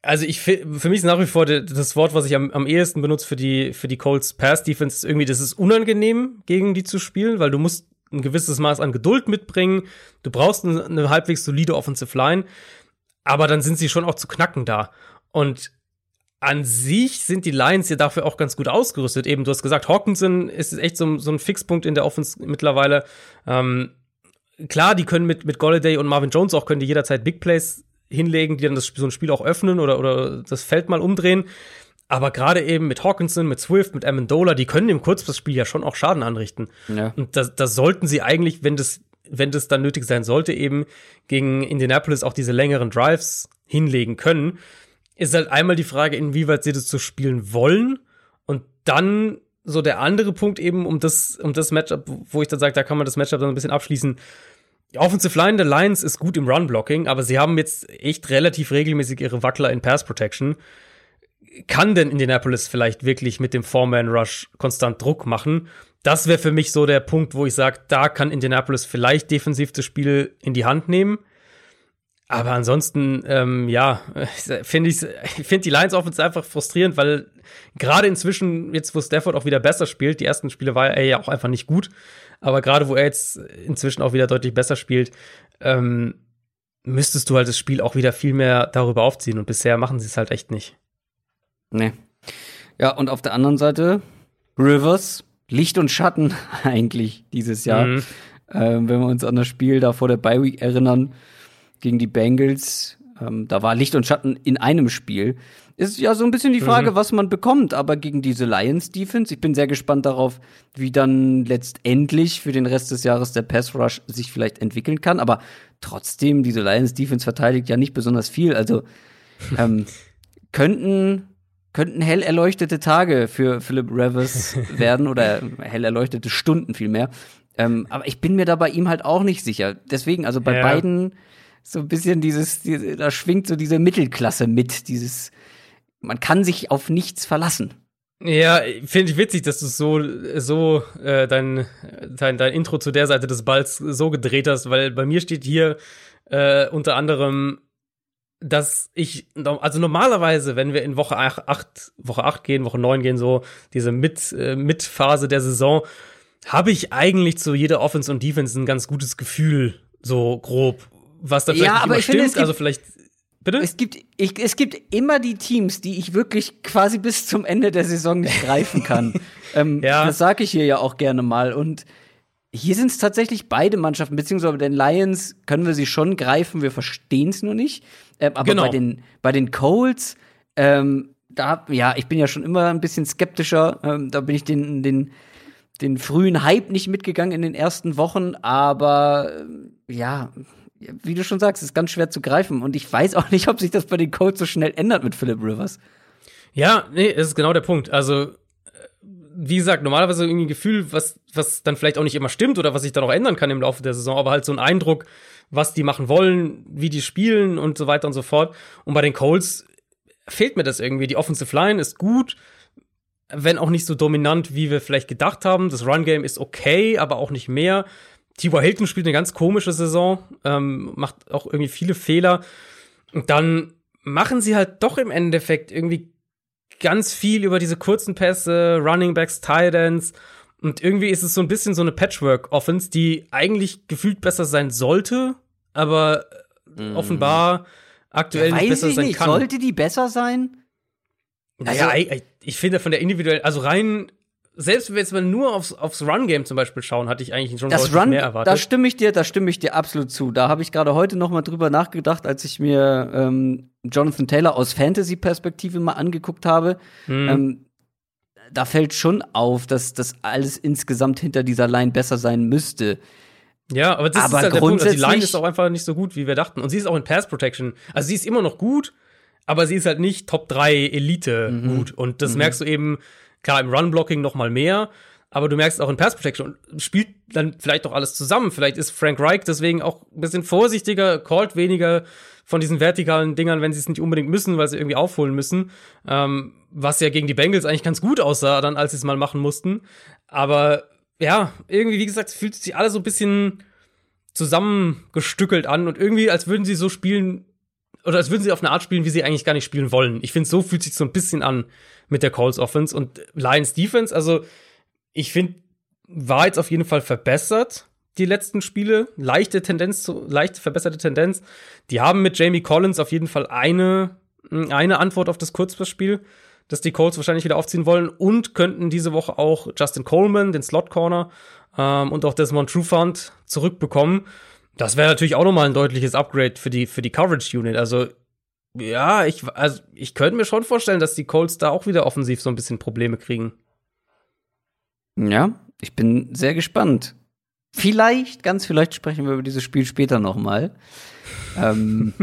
Speaker 2: also ich für mich ist nach wie vor das Wort, was ich am, am ehesten benutze für die für die Colts Pass Defense irgendwie, das ist unangenehm gegen die zu spielen, weil du musst ein gewisses Maß an Geduld mitbringen. Du brauchst eine halbwegs solide Offensive Line, aber dann sind sie schon auch zu knacken da. Und an sich sind die Lions ja dafür auch ganz gut ausgerüstet. Eben, du hast gesagt, Hawkinson ist echt so, so ein Fixpunkt in der Offense mittlerweile. Ähm, klar, die können mit, mit Golladay und Marvin Jones auch können die jederzeit Big Plays hinlegen, die dann das, so ein Spiel auch öffnen oder, oder das Feld mal umdrehen. Aber gerade eben mit Hawkinson, mit Swift, mit Amendola, die können im Kurzpassspiel ja schon auch Schaden anrichten. Ja. Und das, das sollten sie eigentlich, wenn das, wenn das dann nötig sein sollte, eben gegen Indianapolis auch diese längeren Drives hinlegen können ist halt einmal die Frage, inwieweit sie das zu spielen wollen. Und dann so der andere Punkt eben um das, um das Matchup, wo ich dann sage, da kann man das Matchup dann ein bisschen abschließen. Die Offensive Line der Lions ist gut im Run-Blocking, aber sie haben jetzt echt relativ regelmäßig ihre Wackler in Pass-Protection. Kann denn Indianapolis vielleicht wirklich mit dem Four-Man-Rush konstant Druck machen? Das wäre für mich so der Punkt, wo ich sage, da kann Indianapolis vielleicht defensiv das Spiel in die Hand nehmen. Aber ansonsten, ähm, ja, (laughs) finde ich, ich finde die Lions Offense einfach frustrierend, weil gerade inzwischen, jetzt wo Stafford auch wieder besser spielt, die ersten Spiele war er ja auch einfach nicht gut, aber gerade wo er jetzt inzwischen auch wieder deutlich besser spielt, ähm, müsstest du halt das Spiel auch wieder viel mehr darüber aufziehen und bisher machen sie es halt echt nicht.
Speaker 1: Nee. Ja, und auf der anderen Seite Rivers, Licht und Schatten (laughs) eigentlich dieses Jahr. Mhm. Ähm, wenn wir uns an das Spiel da vor der Bye Week erinnern, gegen die Bengals. Ähm, da war Licht und Schatten in einem Spiel. Ist ja so ein bisschen die Frage, mhm. was man bekommt, aber gegen diese Lions Defense, ich bin sehr gespannt darauf, wie dann letztendlich für den Rest des Jahres der Pass Rush sich vielleicht entwickeln kann, aber trotzdem, diese Lions Defense verteidigt ja nicht besonders viel, also (laughs) ähm, könnten könnten hell erleuchtete Tage für Philip Rivers (laughs) werden oder hell erleuchtete Stunden vielmehr. Ähm, aber ich bin mir da bei ihm halt auch nicht sicher. Deswegen, also bei ja. beiden so ein bisschen dieses, diese, da schwingt so diese Mittelklasse mit, dieses, man kann sich auf nichts verlassen.
Speaker 2: Ja, finde ich witzig, dass du so, so äh, dein, dein, dein Intro zu der Seite des Balls so gedreht hast, weil bei mir steht hier äh, unter anderem, dass ich, also normalerweise, wenn wir in Woche 8, Woche 8 gehen, Woche 9 gehen, so diese Mit, äh, Mitphase der Saison, habe ich eigentlich zu jeder Offense und Defense ein ganz gutes Gefühl, so grob was da vielleicht ja, nicht aber ich stimmt, finde, also vielleicht
Speaker 1: Bitte? Es gibt, ich, es gibt immer die Teams, die ich wirklich quasi bis zum Ende der Saison nicht (laughs) greifen kann. ähm, ja. Das sage ich hier ja auch gerne mal. Und hier sind es tatsächlich beide Mannschaften, beziehungsweise bei den Lions können wir sie schon greifen, wir verstehen es nur nicht. Ähm, aber genau. bei, den, bei den Colts, ähm, da, ja, ich bin ja schon immer ein bisschen skeptischer. Ähm, da bin ich den, den, den frühen Hype nicht mitgegangen in den ersten Wochen, aber äh, ja wie du schon sagst, ist ganz schwer zu greifen. Und ich weiß auch nicht, ob sich das bei den Colts so schnell ändert mit Philip Rivers.
Speaker 2: Ja, nee, das ist genau der Punkt. Also, äh, wie gesagt, normalerweise irgendwie ein Gefühl, was, was dann vielleicht auch nicht immer stimmt oder was sich dann auch ändern kann im Laufe der Saison, aber halt so ein Eindruck, was die machen wollen, wie die spielen und so weiter und so fort. Und bei den Colts fehlt mir das irgendwie. Die Offensive Line ist gut, wenn auch nicht so dominant, wie wir vielleicht gedacht haben. Das Run-Game ist okay, aber auch nicht mehr. Tibor Hilton spielt eine ganz komische Saison, ähm, macht auch irgendwie viele Fehler. Und dann machen sie halt doch im Endeffekt irgendwie ganz viel über diese kurzen Pässe, Running Backs, Tight Ends. Und irgendwie ist es so ein bisschen so eine Patchwork-Offense, die eigentlich gefühlt besser sein sollte, aber mm. offenbar aktuell ja, nicht besser sein nicht. kann.
Speaker 1: Sollte die besser sein?
Speaker 2: Naja, also, ich, ich finde von der individuellen, also rein selbst wenn wir jetzt mal nur aufs, aufs Run-Game zum Beispiel schauen, hatte ich eigentlich schon
Speaker 1: das Run, mehr erwartet. Da stimme ich dir, da stimme ich dir absolut zu. Da habe ich gerade heute noch mal drüber nachgedacht, als ich mir ähm, Jonathan Taylor aus Fantasy-Perspektive mal angeguckt habe. Mhm. Ähm, da fällt schon auf, dass das alles insgesamt hinter dieser Line besser sein müsste.
Speaker 2: Ja, aber das aber ist halt der Punkt. Also die Line ist auch einfach nicht so gut, wie wir dachten. Und sie ist auch in Pass Protection. Also sie ist immer noch gut, aber sie ist halt nicht Top 3 Elite mhm. gut. Und das mhm. merkst du eben Klar, im Run-Blocking noch mehr, aber du merkst auch in Pass Protection spielt dann vielleicht doch alles zusammen. Vielleicht ist Frank Reich deswegen auch ein bisschen vorsichtiger, callt weniger von diesen vertikalen Dingern, wenn sie es nicht unbedingt müssen, weil sie irgendwie aufholen müssen. Ähm, was ja gegen die Bengals eigentlich ganz gut aussah, dann als sie es mal machen mussten. Aber ja, irgendwie, wie gesagt, fühlt sich alle so ein bisschen zusammengestückelt an und irgendwie, als würden sie so spielen, oder als würden sie auf eine Art spielen, wie sie eigentlich gar nicht spielen wollen. Ich finde, so fühlt sich so ein bisschen an mit der Colts Offense und Lions Defense. Also, ich finde, war jetzt auf jeden Fall verbessert, die letzten Spiele. Leichte Tendenz, zu, leicht verbesserte Tendenz. Die haben mit Jamie Collins auf jeden Fall eine, eine Antwort auf das Kurzpassspiel, das die Colts wahrscheinlich wieder aufziehen wollen und könnten diese Woche auch Justin Coleman, den Slot Corner, ähm, und auch Desmond Trufant zurückbekommen. Das wäre natürlich auch nochmal ein deutliches Upgrade für die, für die Coverage Unit. Also, ja, ich, also, ich könnte mir schon vorstellen, dass die Colts da auch wieder offensiv so ein bisschen Probleme kriegen.
Speaker 1: Ja, ich bin sehr gespannt. Vielleicht, ganz vielleicht sprechen wir über dieses Spiel später nochmal. ähm,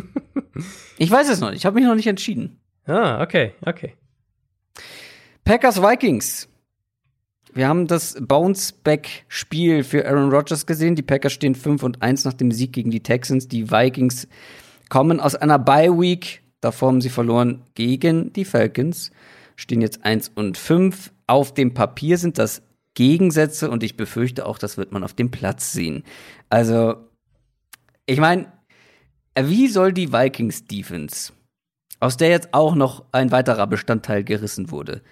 Speaker 1: (laughs) ich weiß es noch nicht, ich habe mich noch nicht entschieden.
Speaker 2: Ah, okay, okay.
Speaker 1: Packers Vikings. Wir haben das Bounce-Back-Spiel für Aaron Rodgers gesehen. Die Packers stehen 5 und 1 nach dem Sieg gegen die Texans. Die Vikings kommen aus einer Bye-Week. Davor haben sie verloren gegen die Falcons. Stehen jetzt 1 und 5. Auf dem Papier sind das Gegensätze und ich befürchte auch, das wird man auf dem Platz sehen. Also, ich meine, wie soll die Vikings Defense, aus der jetzt auch noch ein weiterer Bestandteil gerissen wurde,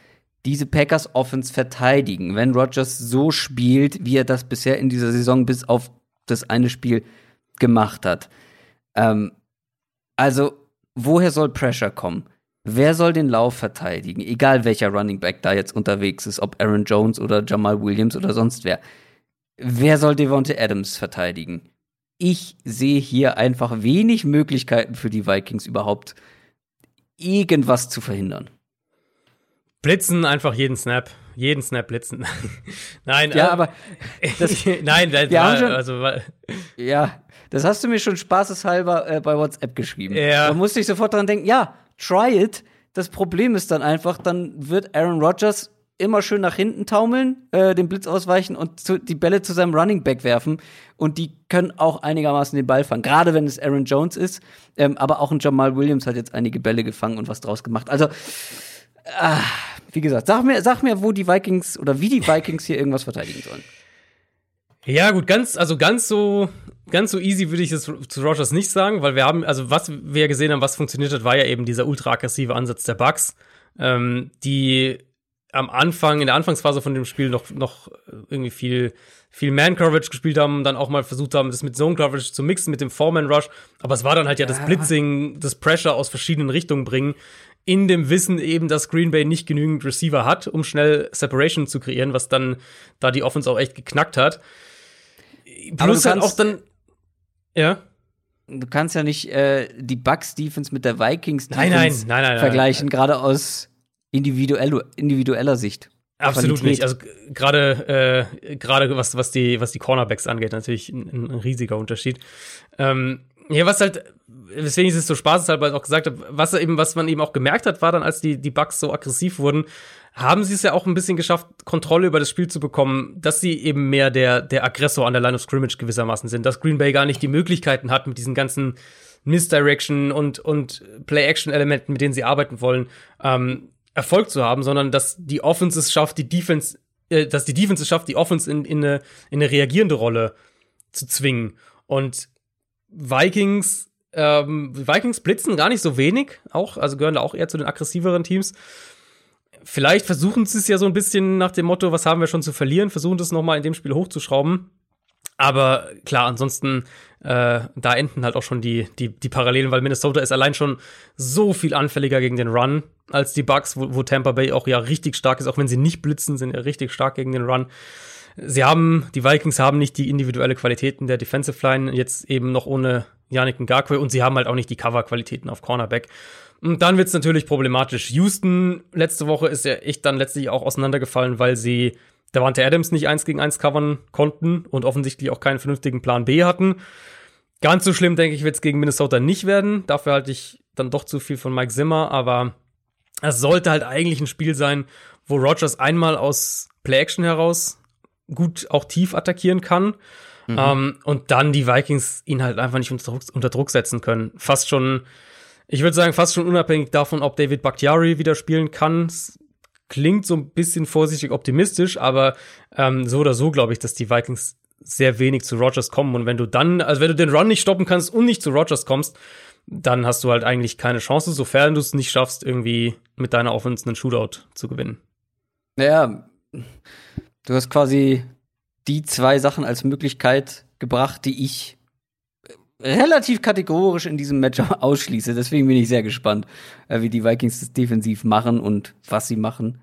Speaker 1: diese Packers Offense verteidigen, wenn Rodgers so spielt, wie er das bisher in dieser Saison bis auf das eine Spiel gemacht hat? Ähm, also, woher soll Pressure kommen? Wer soll den Lauf verteidigen? Egal welcher Running Back da jetzt unterwegs ist, ob Aaron Jones oder Jamal Williams oder sonst wer. Wer soll Devonte Adams verteidigen? Ich sehe hier einfach wenig Möglichkeiten für die Vikings überhaupt irgendwas zu verhindern.
Speaker 2: Blitzen einfach jeden Snap. Jeden Snap blitzen. (laughs) nein,
Speaker 1: ja, äh, aber
Speaker 2: das, (laughs) nein, das war, schon, also
Speaker 1: ja, das hast du mir schon spaßeshalber äh, bei WhatsApp geschrieben. Ja. Da musste ich sofort dran denken, ja, try it. Das Problem ist dann einfach, dann wird Aaron Rodgers immer schön nach hinten taumeln, äh, den Blitz ausweichen und zu, die Bälle zu seinem Running Back werfen. Und die können auch einigermaßen den Ball fangen, gerade wenn es Aaron Jones ist. Ähm, aber auch ein Jamal Williams hat jetzt einige Bälle gefangen und was draus gemacht. Also, ah, wie gesagt, sag mir, sag mir, wo die Vikings oder wie die Vikings hier irgendwas verteidigen sollen.
Speaker 2: Ja, gut, ganz, also ganz so, ganz so easy würde ich es zu Rogers nicht sagen, weil wir haben, also was wir gesehen haben, was funktioniert hat, war ja eben dieser ultra aggressive Ansatz der Bugs, ähm, die am Anfang, in der Anfangsphase von dem Spiel noch, noch irgendwie viel, viel Man-Coverage gespielt haben, dann auch mal versucht haben, das mit Zone-Coverage zu mixen, mit dem Foreman-Rush. Aber es war dann halt ja, ja das Blitzing, das Pressure aus verschiedenen Richtungen bringen, in dem Wissen eben, dass Green Bay nicht genügend Receiver hat, um schnell Separation zu kreieren, was dann da die Offense auch echt geknackt hat. Plus halt auch dann, ja.
Speaker 1: Du kannst ja nicht äh, die Bucks Defense mit der Vikings
Speaker 2: Defense nein, nein, nein,
Speaker 1: vergleichen, gerade aus individuell, individueller Sicht.
Speaker 2: Absolut Qualität. nicht. Also gerade äh, gerade was was die was die Cornerbacks angeht, natürlich ein, ein riesiger Unterschied. Ähm, ja, was halt, weswegen ich es so spaßeshalber auch gesagt habe, was eben was man eben auch gemerkt hat, war dann, als die die Bugs so aggressiv wurden, haben sie es ja auch ein bisschen geschafft, Kontrolle über das Spiel zu bekommen, dass sie eben mehr der der Aggressor an der Line of scrimmage gewissermaßen sind, dass Green Bay gar nicht die Möglichkeiten hat mit diesen ganzen Misdirection und und Play-Action-Elementen, mit denen sie arbeiten wollen. Ähm, Erfolg zu haben, sondern dass die Offense es schafft, die Defense, äh, dass die Defense es schafft, die Offense in, in, eine, in eine reagierende Rolle zu zwingen. Und Vikings, ähm, Vikings blitzen gar nicht so wenig, auch, also gehören da auch eher zu den aggressiveren Teams. Vielleicht versuchen sie es ja so ein bisschen nach dem Motto, was haben wir schon zu verlieren, versuchen das nochmal in dem Spiel hochzuschrauben. Aber klar, ansonsten, äh, da enden halt auch schon die, die, die Parallelen, weil Minnesota ist allein schon so viel anfälliger gegen den Run als die Bucks, wo, wo Tampa Bay auch ja richtig stark ist, auch wenn sie nicht blitzen, sind ja richtig stark gegen den Run. Sie haben, die Vikings haben nicht die individuelle Qualitäten der Defensive Line, jetzt eben noch ohne Yannick Ngakwe und sie haben halt auch nicht die Cover-Qualitäten auf Cornerback. Und dann wird's natürlich problematisch. Houston letzte Woche ist ja echt dann letztlich auch auseinandergefallen, weil sie Davante Adams nicht eins gegen eins covern konnten und offensichtlich auch keinen vernünftigen Plan B hatten. Ganz so schlimm, denke ich, wird es gegen Minnesota nicht werden. Dafür halte ich dann doch zu viel von Mike Zimmer, aber es sollte halt eigentlich ein Spiel sein, wo Rogers einmal aus Play-Action heraus gut auch tief attackieren kann. Mhm. Ähm, und dann die Vikings ihn halt einfach nicht unter Druck, unter Druck setzen können. Fast schon, ich würde sagen, fast schon unabhängig davon, ob David Bakhtiari wieder spielen kann klingt so ein bisschen vorsichtig optimistisch, aber ähm, so oder so glaube ich, dass die Vikings sehr wenig zu Rogers kommen. Und wenn du dann, also wenn du den Run nicht stoppen kannst und nicht zu Rogers kommst, dann hast du halt eigentlich keine Chance, sofern du es nicht schaffst, irgendwie mit deiner Offense einen Shootout zu gewinnen.
Speaker 1: Naja, du hast quasi die zwei Sachen als Möglichkeit gebracht, die ich relativ kategorisch in diesem Matchup (laughs) ausschließe. Deswegen bin ich sehr gespannt, äh, wie die Vikings das defensiv machen und was sie machen.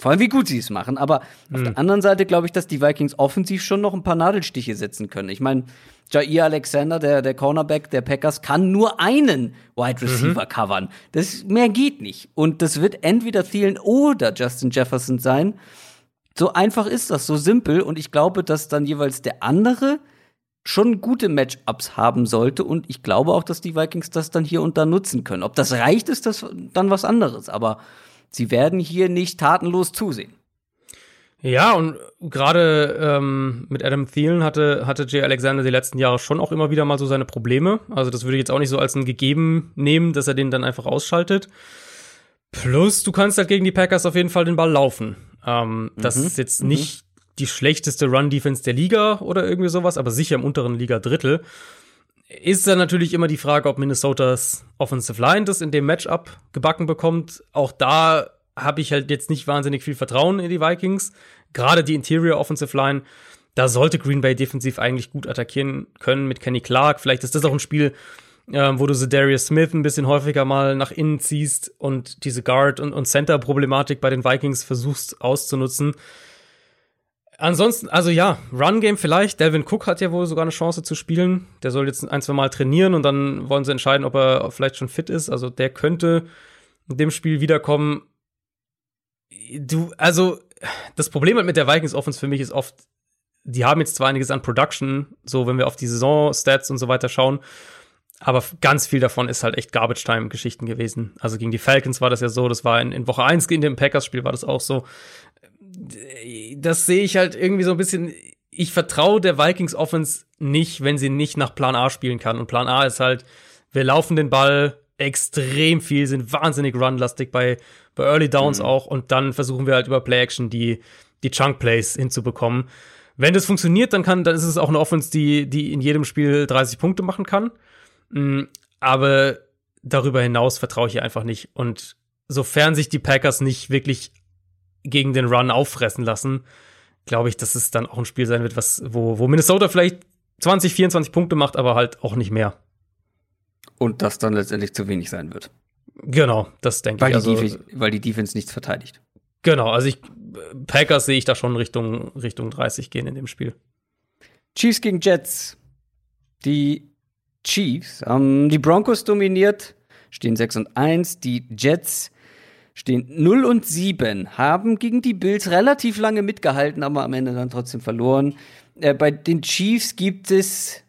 Speaker 1: Vor allem, wie gut sie es machen. Aber mhm. auf der hm. anderen Seite glaube ich, dass die Vikings offensiv schon noch ein paar Nadelstiche setzen können. Ich meine, Jair Alexander, der, der Cornerback der Packers, kann nur einen Wide Receiver mhm. covern. Das, mehr geht nicht. Und das wird entweder Thielen oder Justin Jefferson sein. So einfach ist das, so simpel. Und ich glaube, dass dann jeweils der andere schon gute Matchups haben sollte. Und ich glaube auch, dass die Vikings das dann hier und da nutzen können. Ob das reicht, ist das dann was anderes. Aber sie werden hier nicht tatenlos zusehen.
Speaker 2: Ja, und gerade ähm, mit Adam Thielen hatte, hatte Jay Alexander die letzten Jahre schon auch immer wieder mal so seine Probleme. Also das würde ich jetzt auch nicht so als ein gegeben nehmen, dass er den dann einfach ausschaltet. Plus, du kannst halt gegen die Packers auf jeden Fall den Ball laufen. Ähm, mhm. Das ist jetzt mhm. nicht die schlechteste Run-Defense der Liga oder irgendwie sowas, aber sicher im unteren Liga-Drittel. ist dann natürlich immer die Frage, ob Minnesotas Offensive Line das in dem Matchup gebacken bekommt. Auch da habe ich halt jetzt nicht wahnsinnig viel Vertrauen in die Vikings. Gerade die Interior Offensive Line, da sollte Green Bay defensiv eigentlich gut attackieren können mit Kenny Clark. Vielleicht ist das auch ein Spiel, äh, wo du Darius Smith ein bisschen häufiger mal nach innen ziehst und diese Guard- und, und Center-Problematik bei den Vikings versuchst auszunutzen. Ansonsten, also ja, Run-Game vielleicht. Delvin Cook hat ja wohl sogar eine Chance zu spielen. Der soll jetzt ein, zwei Mal trainieren und dann wollen sie entscheiden, ob er vielleicht schon fit ist. Also der könnte in dem Spiel wiederkommen. Du, also, das Problem halt mit der Vikings Offense für mich ist oft, die haben jetzt zwar einiges an Production, so wenn wir auf die Saison-Stats und so weiter schauen, aber ganz viel davon ist halt echt Garbage-Time-Geschichten gewesen. Also gegen die Falcons war das ja so, das war in, in Woche 1 in dem Packers-Spiel war das auch so das sehe ich halt irgendwie so ein bisschen. Ich vertraue der Vikings Offense nicht, wenn sie nicht nach Plan A spielen kann. Und Plan A ist halt, wir laufen den Ball extrem viel, sind wahnsinnig runlastig bei, bei Early Downs mhm. auch. Und dann versuchen wir halt über Play Action die, die Chunk Plays hinzubekommen. Wenn das funktioniert, dann kann, dann ist es auch eine Offense, die, die in jedem Spiel 30 Punkte machen kann. Mm, aber darüber hinaus vertraue ich ihr einfach nicht. Und sofern sich die Packers nicht wirklich gegen den Run auffressen lassen, glaube ich, dass es dann auch ein Spiel sein wird, was, wo, wo Minnesota vielleicht 20, 24 Punkte macht, aber halt auch nicht mehr.
Speaker 1: Und das dann letztendlich zu wenig sein wird.
Speaker 2: Genau, das denke
Speaker 1: weil
Speaker 2: ich.
Speaker 1: Die also, weil die Defense nichts verteidigt.
Speaker 2: Genau, also ich, Packers sehe ich da schon Richtung, Richtung 30 gehen in dem Spiel.
Speaker 1: Chiefs gegen Jets. Die Chiefs haben die Broncos dominiert, stehen 6 und 1. Die Jets stehen 0 und 7, haben gegen die Bills relativ lange mitgehalten, aber am Ende dann trotzdem verloren. Äh, bei den Chiefs gibt es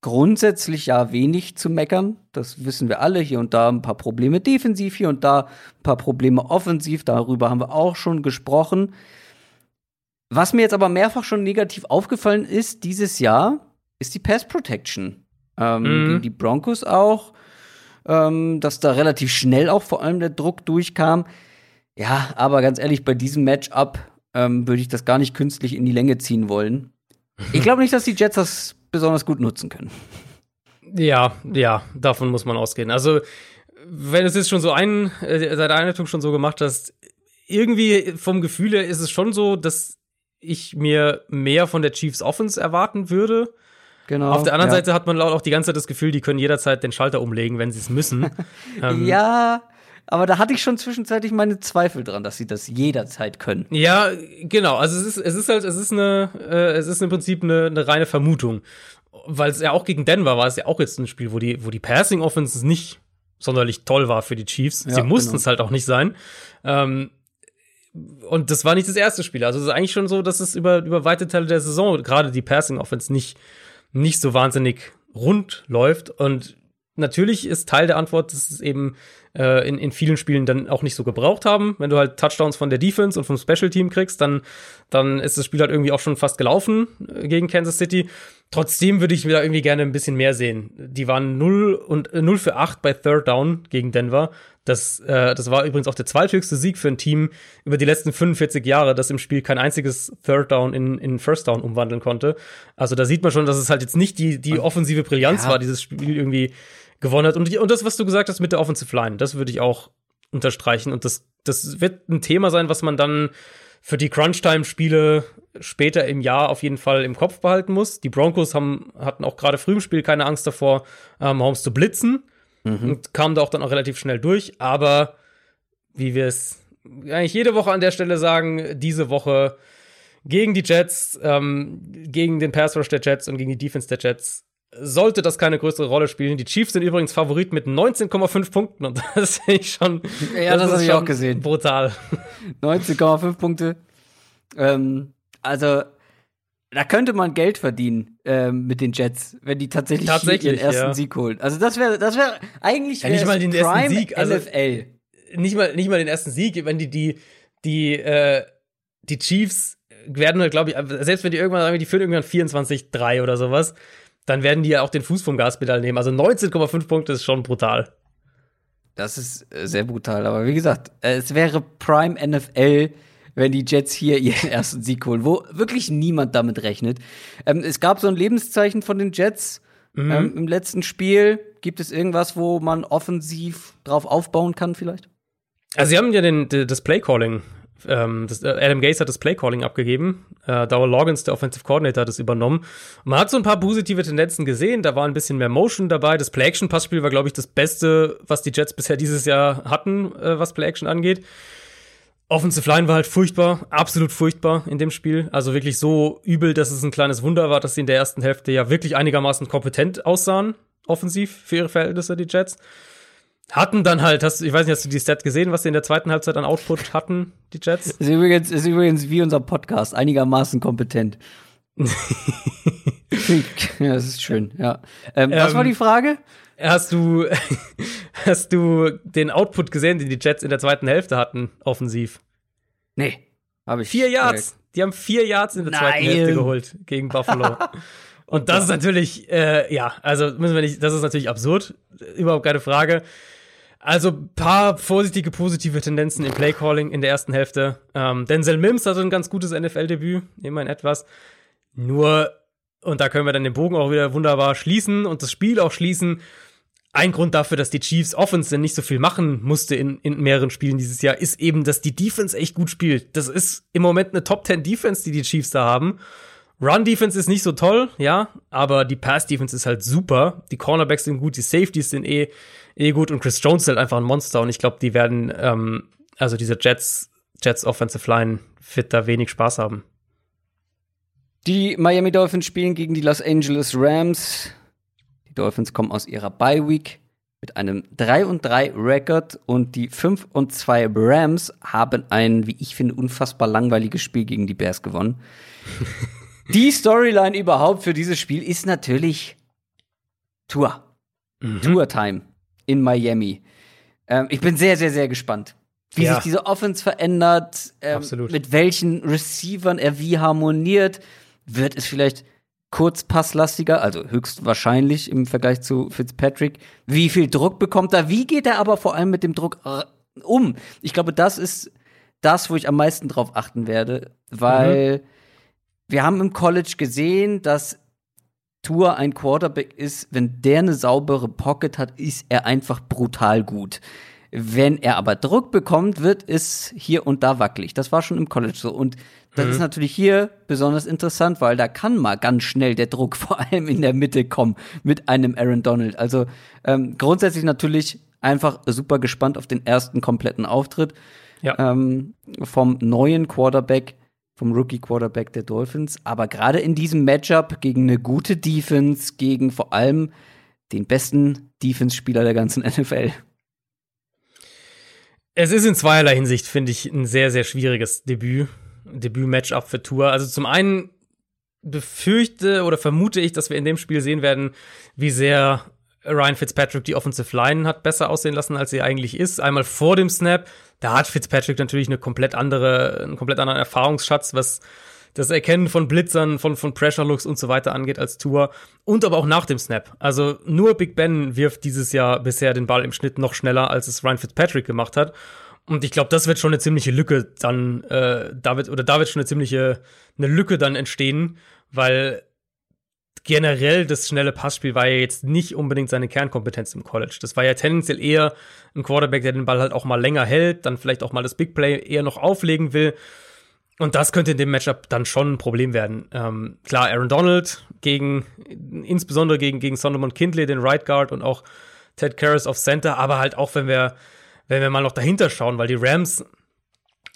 Speaker 1: grundsätzlich ja wenig zu meckern. Das wissen wir alle. Hier und da ein paar Probleme defensiv, hier und da ein paar Probleme offensiv. Darüber haben wir auch schon gesprochen. Was mir jetzt aber mehrfach schon negativ aufgefallen ist dieses Jahr, ist die Pass Protection. Ähm, mhm. Die Broncos auch ähm, dass da relativ schnell auch vor allem der Druck durchkam. Ja, aber ganz ehrlich, bei diesem Matchup ähm, würde ich das gar nicht künstlich in die Länge ziehen wollen. (laughs) Ich glaube nicht, dass die Jets das besonders gut nutzen können.
Speaker 2: Ja, ja, davon muss man ausgehen. Also, wenn es jetzt schon so ein, äh, seit der Einleitung schon so gemacht hast, irgendwie vom Gefühl her ist es schon so, dass ich mir mehr von der Chiefs Offense erwarten würde. Genau. Auf der anderen ja. Seite hat man auch die ganze Zeit das Gefühl, die können jederzeit den Schalter umlegen, wenn sie es müssen.
Speaker 1: ähm, (laughs) ja, aber da hatte ich schon zwischenzeitlich meine Zweifel dran, dass sie das jederzeit können.
Speaker 2: Ja, genau. Also es ist, es ist halt, es ist eine, äh, es ist im Prinzip eine, eine reine Vermutung, weil es ja auch gegen Denver war, es ja auch jetzt ein Spiel, wo die, wo die Passing Offense nicht sonderlich toll war für die Chiefs. Ja, sie mussten es genau. halt auch nicht sein. Ähm, und das war nicht das erste Spiel. Also es ist eigentlich schon so, dass es über, über weite Teile der Saison gerade die Passing Offense nicht nicht so wahnsinnig rund läuft. Und natürlich ist Teil der Antwort, dass es eben äh, in, in vielen Spielen dann auch nicht so gebraucht haben. Wenn du halt Touchdowns von der Defense und vom Special Team kriegst, dann, dann ist das Spiel halt irgendwie auch schon fast gelaufen äh, gegen Kansas City. Trotzdem würde ich da irgendwie gerne ein bisschen mehr sehen. Die waren 0 und äh, 0 für 8 bei Third Down gegen Denver. Das, äh, das war übrigens auch der zweithöchste Sieg für ein Team über die letzten 45 Jahre, das im Spiel kein einziges Third Down in, in First Down umwandeln konnte. Also da sieht man schon, dass es halt jetzt nicht die, die offensive Brillanz ja. war, dieses Spiel irgendwie gewonnen hat. Und, und das, was du gesagt hast mit der Offensive Line, das würde ich auch unterstreichen. Und das, das wird ein Thema sein, was man dann für die Crunch-Time-Spiele später im Jahr auf jeden Fall im Kopf behalten muss. Die Broncos haben, hatten auch gerade früh im Spiel keine Angst davor, ähm, Holmes zu blitzen mhm. und kam da auch dann auch relativ schnell durch. Aber wie wir es eigentlich jede Woche an der Stelle sagen, diese Woche gegen die Jets, ähm, gegen den Pass Rush der Jets und gegen die Defense der Jets sollte das keine größere Rolle spielen. Die Chiefs sind übrigens Favorit mit 19,5 Punkten und (laughs) das sehe ich schon.
Speaker 1: Ja, das, das habe ich auch gesehen.
Speaker 2: Brutal.
Speaker 1: 19,5 Punkte. Ähm, also da könnte man Geld verdienen ähm, mit den Jets, wenn die tatsächlich, tatsächlich ihren ersten ja. Sieg holen. Also das wäre, das wäre eigentlich
Speaker 2: ja, nicht mal den Prime ersten Sieg,
Speaker 1: also NFL.
Speaker 2: Nicht mal, nicht mal den ersten Sieg, wenn die die die äh, die Chiefs werden halt, glaube ich, selbst wenn die irgendwann sagen, die führen irgendwann 24-3 oder sowas, dann werden die ja auch den Fuß vom Gaspedal nehmen. Also 19,5 Punkte ist schon brutal.
Speaker 1: Das ist äh, sehr brutal, aber wie gesagt, äh, es wäre Prime NFL wenn die Jets hier (laughs) ihren ersten Sieg holen, wo wirklich niemand damit rechnet. Ähm, es gab so ein Lebenszeichen von den Jets. mhm. ähm, im letzten Spiel. Gibt es irgendwas, wo man offensiv drauf aufbauen kann, vielleicht?
Speaker 2: Also, sie haben ja den, das Play-Calling ähm, das, äh, Adam Gase hat das Playcalling abgegeben. Äh, Dower Loggins, der Offensive Coordinator, hat es übernommen. Und man hat so ein paar positive Tendenzen gesehen. Da war ein bisschen mehr Motion dabei. Das Play-Action-Passspiel war, glaube ich, das Beste, was die Jets bisher dieses Jahr hatten, äh, was Play-Action angeht. Offensive Line war halt furchtbar, absolut furchtbar in dem Spiel. Also wirklich so übel, dass es ein kleines Wunder war, dass sie in der ersten Hälfte ja wirklich einigermaßen kompetent aussahen, offensiv für ihre Verhältnisse, die Jets. Hatten dann halt, hast, ich weiß nicht, hast du die Stat gesehen, was sie in der zweiten Halbzeit an Output hatten, die Jets? (laughs)
Speaker 1: Ist übrigens, ist übrigens wie unser Podcast, einigermaßen kompetent. (laughs) ja, das ist schön, ja. Ähm, was war die ähm, Frage?
Speaker 2: Hast du, (laughs) hast du den Output gesehen, den die Jets in der zweiten Hälfte hatten, offensiv?
Speaker 1: Nee, habe ich.
Speaker 2: Vier Yards. Direkt. Die haben vier Yards in der Nein. zweiten Hälfte geholt gegen Buffalo. Und das ist natürlich, äh, ja, also müssen wir nicht, das ist natürlich absurd, überhaupt keine Frage. Also paar vorsichtige, positive Tendenzen im Playcalling in der ersten Hälfte. Ähm, Denzel Mims hatte ein ganz gutes NFL-Debüt, immerhin etwas. Nur, und da können wir dann den Bogen auch wieder wunderbar schließen und das Spiel auch schließen. Ein Grund dafür, dass die Chiefs Offense nicht so viel machen musste in, in mehreren Spielen dieses Jahr, ist eben, dass die Defense echt gut spielt. Das ist im Moment eine Top 10 Defense, die die Chiefs da haben. Run-Defense ist nicht so toll, ja, aber die Pass-Defense ist halt super. Die Cornerbacks sind gut, die Safeties sind eh, eh gut und Chris Jones ist halt einfach ein Monster und ich glaube, die werden, ähm, also diese Jets, Jets Offensive Line wird da wenig Spaß haben.
Speaker 1: Die Miami Dolphins spielen gegen die Los Angeles Rams. Die Dolphins kommen aus ihrer Bye Week mit einem 3 und 3 Record und die 5 und 2 Rams haben ein, wie ich finde, unfassbar langweiliges Spiel gegen die Bears gewonnen. (laughs) Die Storyline überhaupt für dieses Spiel ist natürlich Tour. Mhm. Tour-Time in Miami. Ähm, ich bin sehr, sehr, sehr gespannt, wie ja. sich diese Offense verändert, ähm, mit welchen Receivern er wie harmoniert. Wird es vielleicht kurzpasslastiger, also höchstwahrscheinlich im Vergleich zu Fitzpatrick. Wie viel Druck bekommt er? Wie geht er aber vor allem mit dem Druck äh, um? Ich glaube, das ist das, wo ich am meisten drauf achten werde, weil mhm wir haben im College gesehen, dass Tour ein Quarterback ist, wenn der eine saubere Pocket hat, ist er einfach brutal gut. Wenn er aber Druck bekommt, wird es hier und da wackelig. Das war schon im College so. Und das mhm. ist natürlich hier besonders interessant, weil da kann mal ganz schnell der Druck (laughs) vor allem in der Mitte kommen mit einem Aaron Donald. Also ähm, grundsätzlich natürlich einfach super gespannt auf den ersten kompletten Auftritt ja. ähm, vom neuen Quarterback vom Rookie-Quarterback der Dolphins. Aber gerade in diesem Matchup gegen eine gute Defense, gegen vor allem den besten Defense-Spieler der ganzen (laughs) NFL.
Speaker 2: Es ist in zweierlei Hinsicht, finde ich, ein sehr, sehr schwieriges Debüt. Debüt-Matchup für Tour. Also zum einen befürchte oder vermute ich, dass wir in dem Spiel sehen werden, wie sehr Ryan Fitzpatrick die Offensive Line hat besser aussehen lassen, als sie eigentlich ist. Einmal vor dem Snap, da hat Fitzpatrick natürlich eine komplett andere, einen komplett anderen Erfahrungsschatz, was das Erkennen von Blitzern, von, von Pressure Looks und so weiter angeht als Tour. Und aber auch nach dem Snap. Also nur Big Ben wirft dieses Jahr bisher den Ball im Schnitt noch schneller, als es Ryan Fitzpatrick gemacht hat. Und ich glaube, das wird schon eine ziemliche Lücke dann, äh, da wird, oder da wird schon eine ziemliche, eine Lücke dann entstehen, weil generell das schnelle Passspiel war ja jetzt nicht unbedingt seine Kernkompetenz im College. Das war ja tendenziell eher ein Quarterback, der den Ball halt auch mal länger hält, dann vielleicht auch mal das Big Play eher noch auflegen will. Und das könnte in dem Matchup dann schon ein Problem werden. Ähm, klar, Aaron Donald gegen, insbesondere gegen, gegen Solomon Kindley, den Right Guard und auch Ted Karras auf Center, aber halt auch, wenn wir, wenn wir mal noch dahinter schauen, weil die Rams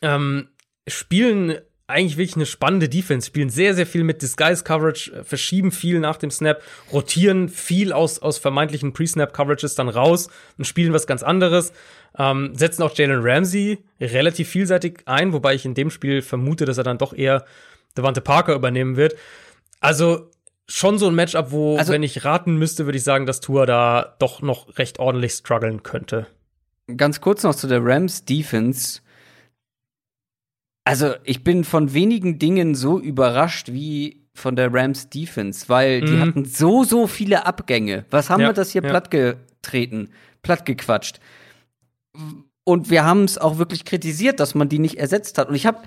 Speaker 2: ähm, spielen eigentlich wirklich eine spannende Defense, spielen sehr, sehr viel mit Disguise Coverage, äh, verschieben viel nach dem Snap, rotieren viel aus, aus vermeintlichen Pre-Snap Coverages dann raus und spielen was ganz anderes. Ähm, setzen auch Jalen Ramsey relativ vielseitig ein, wobei ich in dem Spiel vermute, dass er dann doch eher Devante Parker übernehmen wird. Also schon so ein Matchup, wo, also, wenn ich raten müsste, würde ich sagen, dass Tour da doch noch recht ordentlich strugglen könnte.
Speaker 1: Ganz kurz noch zu der Rams Defense. Also, ich bin von wenigen Dingen so überrascht wie von der Rams Defense, weil die mhm. hatten so, so viele Abgänge. Was haben ja, wir das hier ja. plattgetreten, plattgequatscht? Und wir haben es auch wirklich kritisiert, dass man die nicht ersetzt hat. Und ich habe,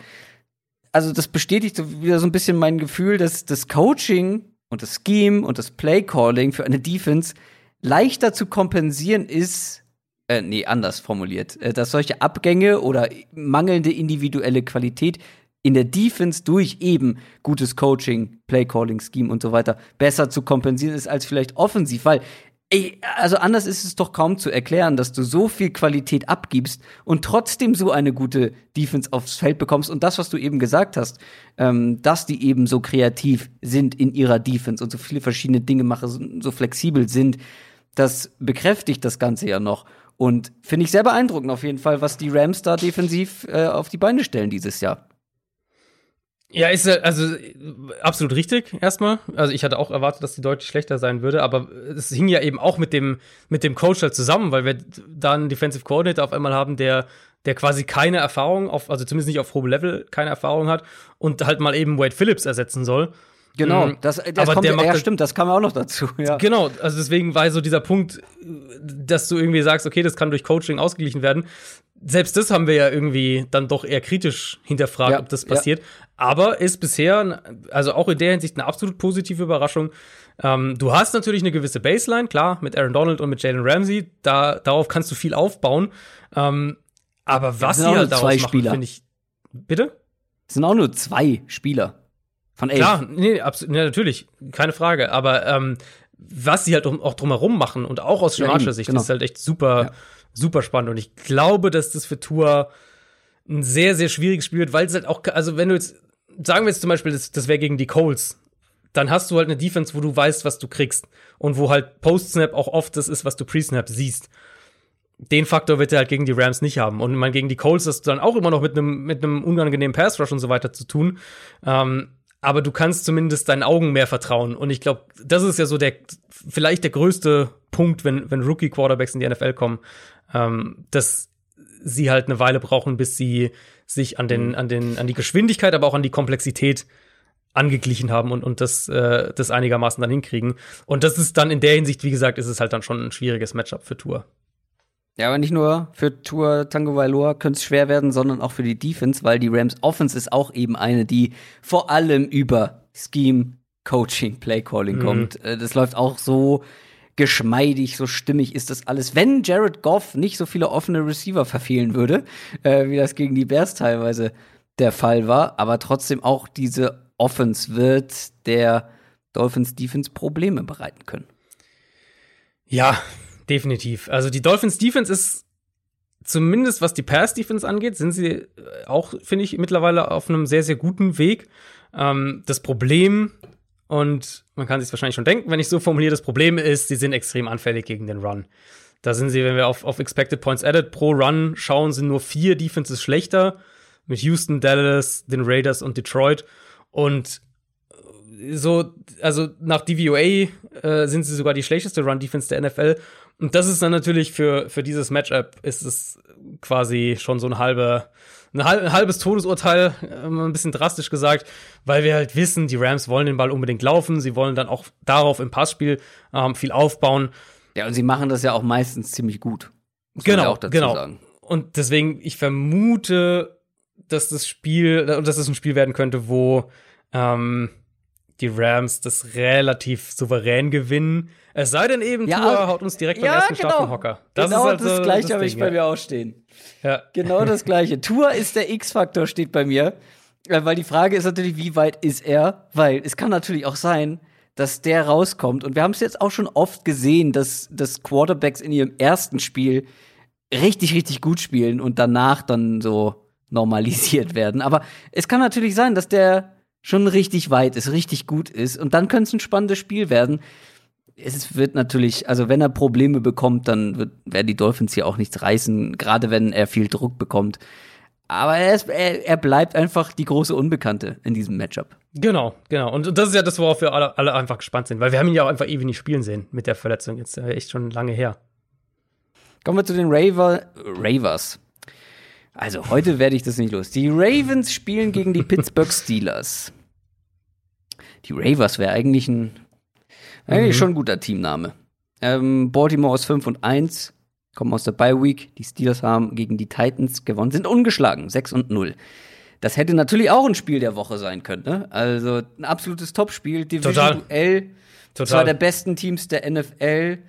Speaker 1: also das bestätigt wieder so ein bisschen mein Gefühl, dass das Coaching und das Scheme und das Play-Calling für eine Defense leichter zu kompensieren ist, äh, nee, anders formuliert, äh, dass solche Abgänge oder mangelnde individuelle Qualität in der Defense durch eben gutes Coaching, Play-Calling, Scheme und so weiter besser zu kompensieren ist als vielleicht offensiv, weil Ey, also anders ist es doch kaum zu erklären, dass du so viel Qualität abgibst und trotzdem so eine gute Defense aufs Feld bekommst. Und das, was du eben gesagt hast, ähm, dass die eben so kreativ sind in ihrer Defense und so viele verschiedene Dinge machen, so flexibel sind, das bekräftigt das Ganze ja noch. Und finde ich sehr beeindruckend auf jeden Fall, was die Rams da defensiv äh, auf die Beine stellen dieses Jahr.
Speaker 2: Ja, ist also absolut richtig erstmal. Also ich hatte auch erwartet, dass die deutlich schlechter sein würde, aber es hing ja eben auch mit dem mit dem Coach halt zusammen, weil wir da einen Defensive Coordinator auf einmal haben, der der quasi keine Erfahrung auf also zumindest nicht auf hohem Level keine Erfahrung hat und halt mal eben Wade Phillips ersetzen soll.
Speaker 1: Genau, mhm. das, das
Speaker 2: aber
Speaker 1: kommt,
Speaker 2: der
Speaker 1: ja,
Speaker 2: macht
Speaker 1: ja,
Speaker 2: das-
Speaker 1: stimmt, das kam auch noch dazu. (laughs) Ja.
Speaker 2: Genau, also deswegen war so dieser Punkt, dass du irgendwie sagst, okay, das kann durch Coaching ausgeglichen werden. Selbst das haben wir ja irgendwie dann doch eher kritisch hinterfragt,
Speaker 1: Ja,
Speaker 2: ob das
Speaker 1: ja.
Speaker 2: passiert. Aber ist bisher, also auch in der Hinsicht eine absolut positive Überraschung. Ähm, du hast natürlich eine gewisse Baseline, klar, mit Aaron Donald und mit Jalen Ramsey. Da, darauf kannst du viel aufbauen. Ähm, aber was
Speaker 1: sind
Speaker 2: sie
Speaker 1: auch
Speaker 2: halt daraus
Speaker 1: zwei
Speaker 2: machen,
Speaker 1: Spieler.
Speaker 2: finde ich. Bitte?
Speaker 1: Es sind auch nur zwei Spieler von elf.
Speaker 2: Klar, nee, absolut, ja, natürlich, keine Frage. Aber ähm, was sie halt auch drumherum machen und auch aus
Speaker 1: Ja,
Speaker 2: schematischer
Speaker 1: eben,
Speaker 2: Sicht
Speaker 1: genau.
Speaker 2: ist halt echt super,
Speaker 1: Ja.
Speaker 2: super spannend. Und ich glaube, dass das für Tour ein sehr, sehr schwieriges Spiel wird, weil es halt auch, also wenn du jetzt, sagen wir jetzt zum Beispiel, das, das wäre gegen die Coles, dann hast du halt eine Defense, wo du weißt, was du kriegst. Und wo halt Post-Snap auch oft das ist, was du Pre-Snap siehst. Den Faktor wird er halt gegen die Rams nicht haben. Und man gegen die Colts hast du dann auch immer noch mit einem mit einem unangenehmen Pass Rush und so weiter zu tun. Ähm, aber du kannst zumindest deinen Augen mehr vertrauen. Und ich glaube, das ist ja so der vielleicht der größte Punkt, wenn wenn Rookie Quarterbacks in die NFL kommen, ähm, dass sie halt eine Weile brauchen, bis sie sich an den an den an die Geschwindigkeit, aber auch an die Komplexität angeglichen haben und, und das, äh, das einigermaßen dann hinkriegen. Und das ist dann in der Hinsicht, wie gesagt, ist es halt dann schon ein schwieriges Matchup für Tour.
Speaker 1: Ja, aber nicht nur für Tour Tango Vailoa könnte es schwer werden, sondern auch für die Defense, weil die Rams Offense ist auch eben eine, die vor allem über Scheme, Coaching, Play Calling
Speaker 2: Mhm.
Speaker 1: kommt. Äh, Das läuft auch so geschmeidig, so stimmig ist das alles. Wenn Jared Goff nicht so viele offene Receiver verfehlen würde, äh, wie das gegen die Bears teilweise der Fall war, aber trotzdem auch diese Offense wird der Dolphins Defense Probleme bereiten können.
Speaker 2: Ja, definitiv. Also die Dolphins Defense ist zumindest was die Pass Defense angeht, sind sie äh, auch, finde ich, mittlerweile auf einem sehr, sehr guten Weg. Ähm, das Problem, und man kann sich wahrscheinlich schon denken, wenn ich so formuliere, das Problem ist, sie sind extrem anfällig gegen den Run. Da sind sie, wenn wir auf, auf Expected Points Added pro Run schauen, sind nur vier Defenses schlechter. Mit Houston, Dallas, den Raiders und Detroit. Und so, also nach DVOA äh, sind sie sogar die schlechteste Run-Defense der NFL. Und das ist dann natürlich für, für dieses Matchup ist es quasi schon so ein halber, ein, halb, ein halbes Todesurteil, äh, ein bisschen drastisch gesagt, weil wir halt wissen, die Rams wollen den Ball unbedingt laufen, sie wollen dann auch darauf im Passspiel ähm, viel aufbauen.
Speaker 1: Ja, und sie machen das ja auch meistens ziemlich gut.
Speaker 2: Genau, genau.
Speaker 1: sagen.
Speaker 2: Und deswegen, ich vermute, dass das Spiel, dass es ein Spiel werden könnte, wo ähm, die Rams das relativ souverän gewinnen. Es sei denn eben,
Speaker 1: Ja,
Speaker 2: Tua
Speaker 1: also-
Speaker 2: haut uns direkt beim
Speaker 1: Ja,
Speaker 2: ersten Start
Speaker 1: genau.
Speaker 2: vom Hocker.
Speaker 1: genau
Speaker 2: ist halt
Speaker 1: das gleiche habe ich bei
Speaker 2: ja.
Speaker 1: mir auch stehen.
Speaker 2: Ja.
Speaker 1: Genau das gleiche. Tour ist der X-Faktor, steht bei mir. Äh, Weil die Frage ist natürlich, wie weit ist er? Weil es kann natürlich auch sein, dass der rauskommt. Und wir haben es jetzt auch schon oft gesehen, dass, dass Quarterbacks in ihrem ersten Spiel richtig, richtig gut spielen und danach dann so normalisiert (laughs) werden. Aber es kann natürlich sein, dass der schon richtig weit ist, richtig gut ist. Und dann könnte es ein spannendes Spiel werden. Es wird natürlich, also wenn er Probleme bekommt, dann werden die Dolphins hier auch nichts reißen, gerade wenn er viel Druck bekommt. Aber er, ist, er, er bleibt einfach die große Unbekannte in diesem Matchup.
Speaker 2: Genau, genau. Und das ist ja das, worauf wir alle, alle einfach gespannt sind, weil wir haben ihn ja auch einfach ewig nicht spielen sehen mit der Verletzung. Jetzt echt schon lange her.
Speaker 1: Kommen wir zu den Raver, Ravers. Also, heute werde ich das nicht los. Die Ravens spielen gegen die Pittsburgh Steelers. Die Ravers wäre eigentlich ein, eigentlich schon ein guter Teamname. Ähm, Baltimore ist 5 und 1, kommen aus der Bye Week. Die Steelers haben gegen die Titans gewonnen, sind ungeschlagen, 6 und 0. Das hätte natürlich auch ein Spiel der Woche sein können. Ne? Also ein absolutes Topspiel, Division-Duell, zwei der besten Teams der NFL.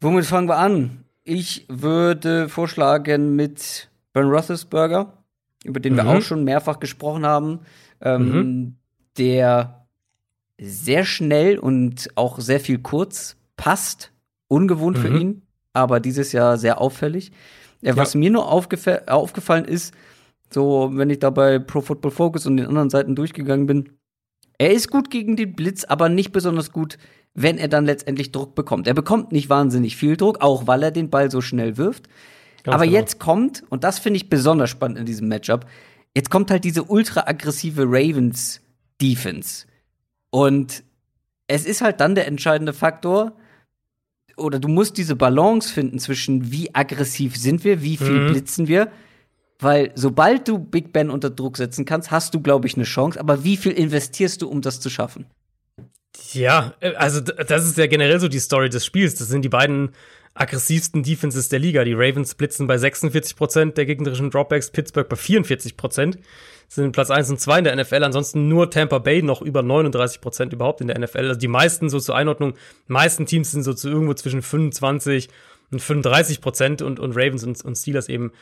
Speaker 1: Womit fangen wir an? Ich würde vorschlagen mit Ben Roethlisberger, über den mhm. wir auch schon mehrfach gesprochen haben, ähm, mhm. der sehr schnell und auch sehr viel kurz passt. Ungewohnt mhm. für ihn, aber dieses Jahr sehr auffällig. Ja, was ja. mir nur aufgefallen ist, so wenn ich da bei Pro Football Focus und den anderen Seiten durchgegangen bin, er ist gut gegen den Blitz, aber nicht besonders gut, wenn er dann letztendlich Druck bekommt. Er bekommt nicht wahnsinnig viel Druck, auch weil er den Ball so schnell wirft. Ganz aber genau. jetzt kommt, und das finde ich besonders spannend in diesem Matchup, jetzt kommt halt diese ultra aggressive Ravens Defense. Und es ist halt dann der entscheidende Faktor, oder du musst diese Balance finden zwischen wie aggressiv sind wir, wie viel mhm. blitzen wir. Weil sobald du Big Ben unter Druck setzen kannst, hast du, glaube ich, eine Chance. Aber wie viel investierst du, um das zu schaffen?
Speaker 2: Ja, äh, also das ist ja generell so die Story des Spiels. Das sind die beiden aggressivsten Defenses der Liga. Die Ravens blitzen bei 46 Prozent der gegnerischen Dropbacks, Pittsburgh bei 44 Prozent. Sind Platz 1 und 2 in der NFL. Ansonsten nur Tampa Bay noch über 39 Prozent überhaupt in der NFL. Also die meisten so zur Einordnung, meisten Teams sind so zu irgendwo zwischen 25 und 35 Prozent und, und Ravens und, und Steelers eben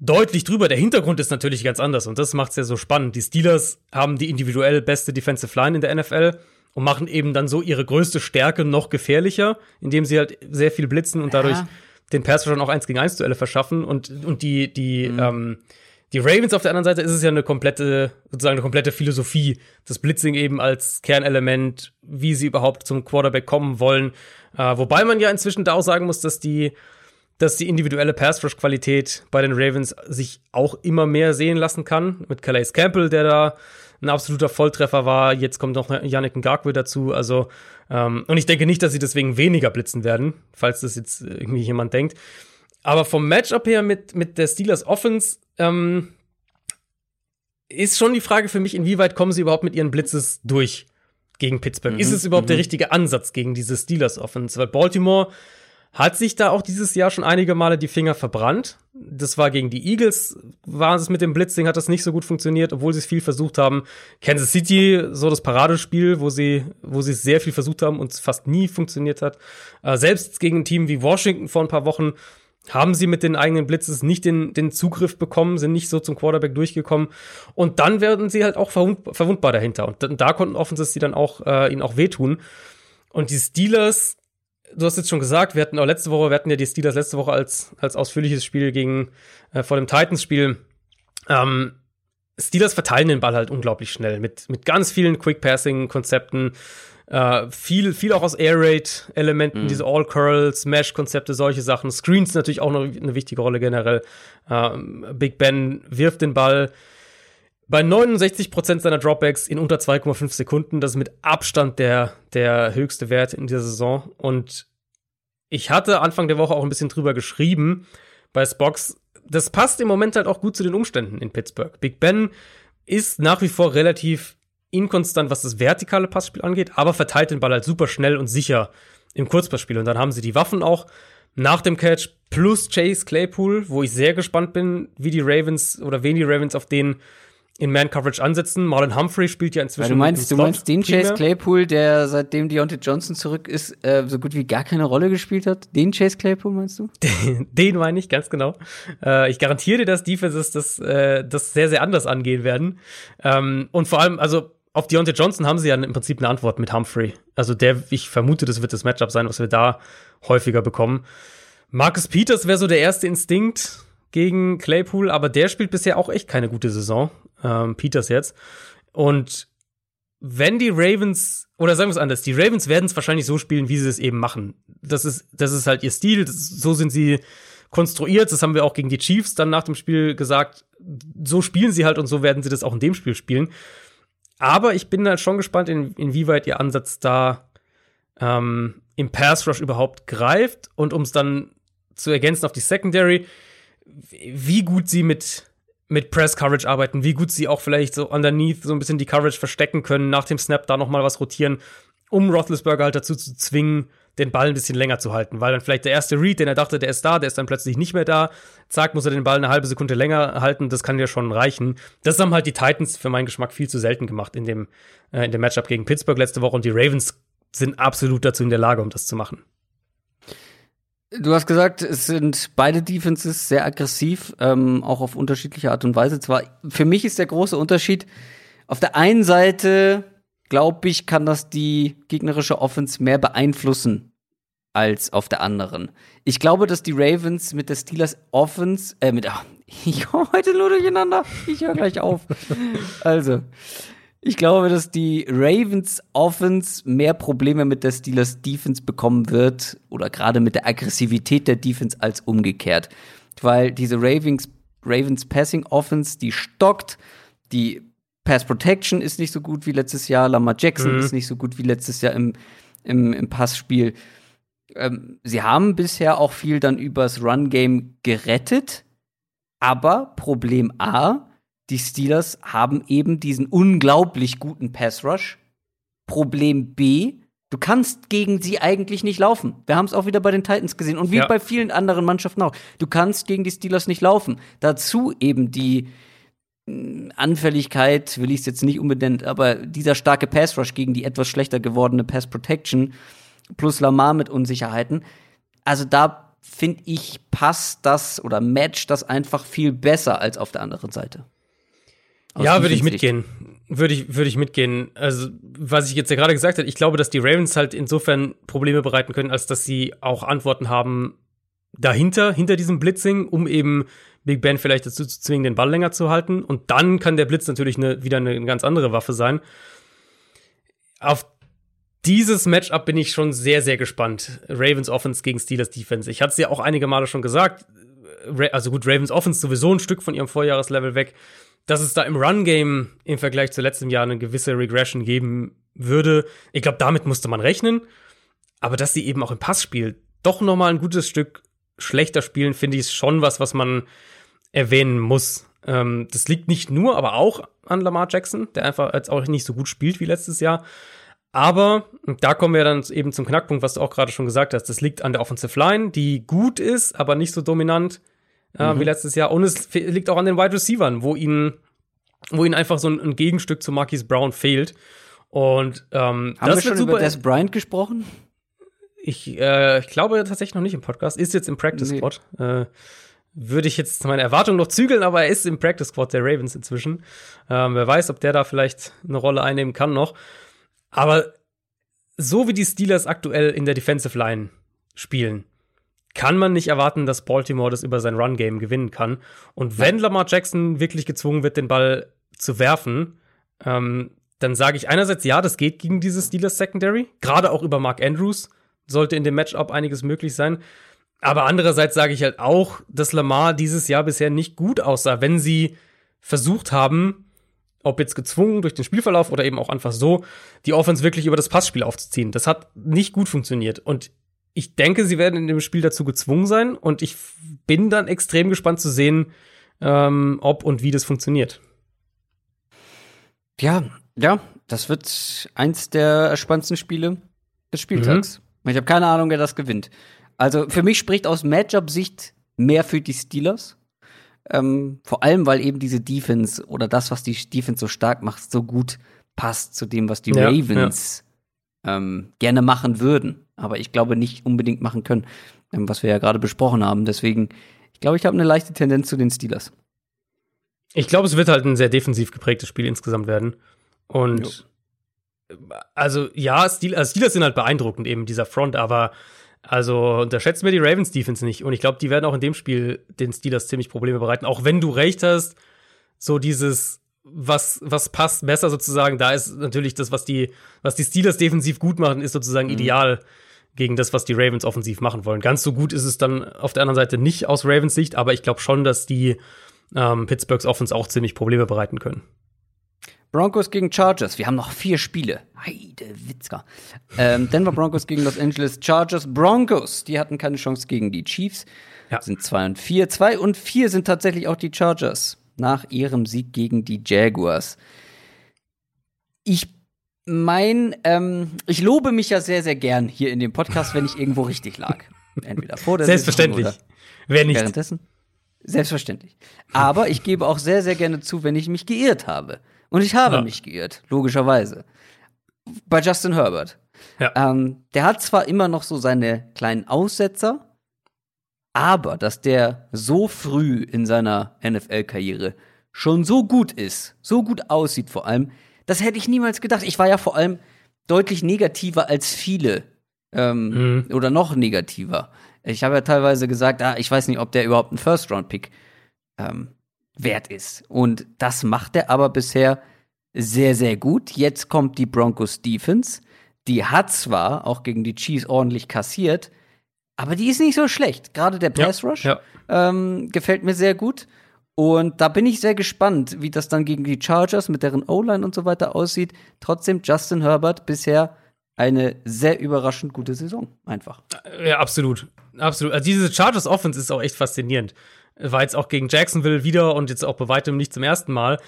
Speaker 2: deutlich drüber. Der Hintergrund ist natürlich ganz anders und das macht es ja so spannend. Die Steelers haben die individuell beste Defensive Line in der NFL und machen eben dann so ihre größte Stärke noch gefährlicher, indem sie halt sehr viel blitzen und dadurch ja. den Pass schon auch eins gegen eins Duelle verschaffen und und die die mhm. ähm, die Ravens auf der anderen Seite ist es ja eine komplette, sozusagen eine komplette Philosophie. Das Blitzing eben als Kernelement, wie sie überhaupt zum Quarterback kommen wollen. Äh, wobei man ja inzwischen da auch sagen muss, dass die, dass die individuelle Pass-Rush-Qualität bei den Ravens sich auch immer mehr sehen lassen kann. Mit Calais Campbell, der da ein absoluter Volltreffer war. Jetzt kommt noch Yannick Ngakwe dazu. Also, ähm, und ich denke nicht, dass sie deswegen weniger blitzen werden, falls das jetzt irgendwie jemand denkt. Aber vom Matchup her mit, mit der Steelers Offense ähm, ist schon die Frage für mich, inwieweit kommen sie überhaupt mit ihren Blitzes durch gegen Pittsburgh? Mhm, ist es überhaupt mhm. der richtige Ansatz gegen diese Steelers Offense? Weil Baltimore hat sich da auch dieses Jahr schon einige Male die Finger verbrannt. Das war gegen die Eagles, war es mit dem Blitzing, hat das nicht so gut funktioniert, obwohl sie es viel versucht haben. Kansas City, so das Paradespiel, wo sie, wo sie es sehr viel versucht haben und es fast nie funktioniert hat. Äh, selbst gegen ein Team wie Washington vor ein paar Wochen haben sie mit den eigenen Blitzes nicht den, den Zugriff bekommen, sind nicht so zum Quarterback durchgekommen. Und dann werden sie halt auch verwund, verwundbar dahinter. Und da konnten offensichtlich sie dann auch, äh, ihnen auch wehtun. Und die Steelers du hast jetzt schon gesagt, wir hatten auch letzte Woche, wir hatten ja die Steelers letzte Woche als, als ausführliches Spiel gegen, äh, vor dem Titans-Spiel. Ähm, Steelers verteilen den Ball halt unglaublich schnell mit, mit ganz vielen Quick-Passing-Konzepten. Äh, viel, viel auch aus Air Raid-Elementen, mhm. diese All-Curls, Mesh-Konzepte, solche Sachen. Screens natürlich auch noch eine wichtige Rolle generell. Ähm, Big Ben wirft den Ball bei 69% seiner Dropbacks in unter 2,5 Sekunden, das ist mit Abstand der, der höchste Wert in dieser Saison. Und ich hatte Anfang der Woche auch ein bisschen drüber geschrieben bei Spox. Das passt im Moment halt auch gut zu den Umständen in Pittsburgh. Big Ben ist nach wie vor relativ inkonstant, was das vertikale Passspiel angeht, aber verteilt den Ball halt super schnell und sicher im Kurzpassspiel. Und dann haben sie die Waffen auch nach dem Catch plus Chase Claypool, wo ich sehr gespannt bin, wie die Ravens oder wen die Ravens auf den in Man-Coverage ansetzen. Marlon Humphrey spielt ja inzwischen. Ja,
Speaker 1: du meinst, du meinst den Chase Claypool, der seitdem Deontay Johnson zurück ist, äh, so gut wie gar keine Rolle gespielt hat? Den Chase Claypool meinst du? (laughs)
Speaker 2: Den, den meine ich, ganz genau. Äh, ich garantiere dir, dass Defenses das, äh, das sehr, sehr anders angehen werden. Ähm, und vor allem, also auf Deontay Johnson haben sie ja im Prinzip eine Antwort mit Humphrey. Also der, ich vermute, das wird das Matchup sein, was wir da häufiger bekommen. Marcus Peters wäre so der erste Instinkt gegen Claypool, aber der spielt bisher auch echt keine gute Saison ähm, Peters jetzt. Und wenn die Ravens, oder sagen wir es anders, die Ravens werden es wahrscheinlich so spielen, wie sie es eben machen. Das ist, das ist halt ihr Stil, das, so sind sie konstruiert. Das haben wir auch gegen die Chiefs dann nach dem Spiel gesagt. So spielen sie halt und so werden sie das auch in dem Spiel spielen. Aber ich bin halt schon gespannt, in, inwieweit ihr Ansatz da ähm, im Pass Rush überhaupt greift und um es dann zu ergänzen auf die Secondary, wie gut sie mit mit Press Coverage arbeiten, wie gut sie auch vielleicht so underneath so ein bisschen die Coverage verstecken können, nach dem Snap da noch mal was rotieren, um Roethlisberger halt dazu zu zwingen, den Ball ein bisschen länger zu halten, weil dann vielleicht der erste Read, den er dachte, der ist da, der ist dann plötzlich nicht mehr da. Zack, muss er den Ball eine halbe Sekunde länger halten, das kann ja schon reichen. Das haben halt die Titans für meinen Geschmack viel zu selten gemacht in dem, äh, in dem Matchup gegen Pittsburgh letzte Woche und die Ravens sind absolut dazu in der Lage, um das zu machen.
Speaker 1: Du hast gesagt, es sind beide Defenses sehr aggressiv, ähm, auch auf unterschiedliche Art und Weise. Zwar, für mich ist der große Unterschied, auf der einen Seite, glaube ich, kann das die gegnerische Offense mehr beeinflussen als auf der anderen. Ich glaube, dass die Ravens mit der Steelers Offense, äh, mit, ach, (laughs) ich komme heute nur durcheinander, ich höre gleich auf. also, ich glaube, dass die Ravens Offense mehr Probleme mit der Steelers Defense bekommen wird oder gerade mit der Aggressivität der Defense als umgekehrt. Weil diese Ravens, Ravens Passing Offense, die stockt, die Pass Protection ist nicht so gut wie letztes Jahr, Lamar Jackson mhm. ist nicht so gut wie letztes Jahr im, im, im Passspiel. Ähm, sie haben bisher auch viel dann übers Run-Game gerettet, aber Problem A, die Steelers haben eben diesen unglaublich guten Pass Rush. Problem B, du kannst gegen sie eigentlich nicht laufen. Wir haben es auch wieder bei den Titans gesehen und wie ja. bei vielen anderen Mannschaften auch. Du kannst gegen die Steelers nicht laufen. Dazu eben die hm, Anfälligkeit, will ich es jetzt nicht unbedingt, aber dieser starke Pass Rush gegen die etwas schlechter gewordene Pass Protection plus Lamar mit Unsicherheiten. Also da finde ich, passt das oder matcht das einfach viel besser als auf der anderen Seite.
Speaker 2: Ja, würde ich mitgehen. Würde ich, würde ich mitgehen. Also, was ich jetzt ja gerade gesagt habe, ich glaube, dass die Ravens halt insofern Probleme bereiten können, als dass sie auch Antworten haben dahinter, hinter diesem Blitzing, um eben Big Ben vielleicht dazu zu zwingen, den Ball länger zu halten. Und dann kann der Blitz natürlich eine, wieder eine ganz andere Waffe sein. Auf dieses Matchup bin ich schon sehr, sehr gespannt. Ravens Offense gegen Steelers Defense. Ich hatte es ja auch einige Male schon gesagt. Also gut, Ravens Offense sowieso ein Stück von ihrem Vorjahreslevel weg dass es da im Run-Game im Vergleich zu letztem Jahr eine gewisse Regression geben würde. Ich glaube, damit musste man rechnen. Aber dass sie eben auch im Passspiel doch noch mal ein gutes Stück schlechter spielen, finde ich schon was, was man erwähnen muss. Ähm, das liegt nicht nur, aber auch an Lamar Jackson, der einfach jetzt auch nicht so gut spielt wie letztes Jahr. Aber da kommen wir dann eben zum Knackpunkt, was du auch gerade schon gesagt hast. Das liegt an der Offensive Line, die gut ist, aber nicht so dominant äh, mhm. wie letztes Jahr. Und es liegt auch an den Wide Receivers, wo ihnen, wo ihnen einfach so ein, ein Gegenstück zu Marquis Brown fehlt. Und ähm,
Speaker 1: haben wir schon super über Des Bryant gesprochen?
Speaker 2: Ich, äh, ich glaube tatsächlich noch nicht im Podcast. Ist jetzt im Practice Squad. Nee. Äh, würde ich jetzt meine Erwartung noch zügeln, aber er ist im Practice Squad der Ravens inzwischen. Ähm, wer weiß, ob der da vielleicht eine Rolle einnehmen kann noch. Aber so wie die Steelers aktuell in der Defensive Line spielen, kann man nicht erwarten, dass Baltimore das über sein Run-Game gewinnen kann. Und wenn Lamar Jackson wirklich gezwungen wird, den Ball zu werfen, ähm, dann sage ich einerseits, ja, das geht gegen dieses Steelers Secondary. Gerade auch über Mark Andrews sollte in dem Matchup einiges möglich sein. Aber andererseits sage ich halt auch, dass Lamar dieses Jahr bisher nicht gut aussah, wenn sie versucht haben, ob jetzt gezwungen durch den Spielverlauf oder eben auch einfach so, die Offense wirklich über das Passspiel aufzuziehen. Das hat nicht gut funktioniert. Und ich denke, sie werden in dem Spiel dazu gezwungen sein und ich bin dann extrem gespannt zu sehen, ähm, ob und wie das funktioniert.
Speaker 1: Ja, ja, das wird eins der spannendsten Spiele des Spieltags. Mhm. Ich habe keine Ahnung, wer das gewinnt. Also für mich spricht aus Matchup-Sicht mehr für die Steelers. Ähm, vor allem, weil eben diese Defense oder das, was die Defense so stark macht, so gut passt zu dem, was die ja, Ravens ja. Ähm, gerne machen würden aber ich glaube nicht unbedingt machen können, ähm, was wir ja gerade besprochen haben. Deswegen, ich glaube, ich habe eine leichte Tendenz zu den Steelers.
Speaker 2: Ich glaube, es wird halt ein sehr defensiv geprägtes Spiel insgesamt werden. Und jo. also ja, Stil, also Steelers sind halt beeindruckend eben dieser Front, aber also unterschätzen wir die Ravens Defense nicht. Und ich glaube, die werden auch in dem Spiel den Steelers ziemlich Probleme bereiten. Auch wenn du recht hast, so dieses was, was passt besser sozusagen, da ist natürlich das, was die, was die Steelers defensiv gut machen, ist sozusagen mhm. ideal gegen das, was die Ravens offensiv machen wollen. Ganz so gut ist es dann auf der anderen Seite nicht aus Ravens Sicht, aber ich glaube schon, dass die ähm, Pittsburghs Offense auch ziemlich Probleme bereiten können.
Speaker 1: Broncos gegen Chargers. Wir haben noch vier Spiele. Heide Witzka. Ähm, Denver Broncos gegen Los Angeles Chargers. Broncos, die hatten keine Chance gegen die Chiefs. Ja. Sind 2 und 4. 2 und 4 sind tatsächlich auch die Chargers nach ihrem Sieg gegen die Jaguars. Ich mein, ähm, ich lobe mich ja sehr, sehr gern hier in dem Podcast, wenn ich irgendwo richtig lag. Entweder vor der
Speaker 2: Selbstverständlich.
Speaker 1: Saison
Speaker 2: Wer
Speaker 1: oder
Speaker 2: nicht?
Speaker 1: währenddessen. Selbstverständlich. Aber ich gebe auch sehr, sehr gerne zu, wenn ich mich geirrt habe. Und ich habe
Speaker 2: Ja.
Speaker 1: mich geirrt, logischerweise. Bei Justin Herbert.
Speaker 2: Ja.
Speaker 1: Ähm, der hat zwar immer noch so seine kleinen Aussetzer, aber dass der so früh in seiner NFL-Karriere schon so gut ist, so gut aussieht vor allem, das hätte ich niemals gedacht. Ich war ja vor allem deutlich negativer als viele ähm, oder noch negativer. Ich habe ja teilweise gesagt, ah, ich weiß nicht, ob der überhaupt ein First-Round-Pick ähm, wert ist. Und das macht er aber bisher sehr, sehr gut. Jetzt kommt die Broncos Defense. Die hat zwar auch gegen die Chiefs ordentlich kassiert, aber die ist nicht so schlecht. Gerade der
Speaker 2: Ja,
Speaker 1: Pass Rush
Speaker 2: ja.
Speaker 1: ähm, gefällt mir sehr gut. Und da bin ich sehr gespannt, wie das dann gegen die Chargers mit deren O-Line und so weiter aussieht. Trotzdem Justin Herbert bisher eine sehr überraschend gute Saison. Einfach.
Speaker 2: Ja, absolut. Absolut. Also diese Chargers Offense ist auch echt faszinierend. War jetzt auch gegen Jacksonville wieder und jetzt auch bei weitem nicht zum ersten Mal.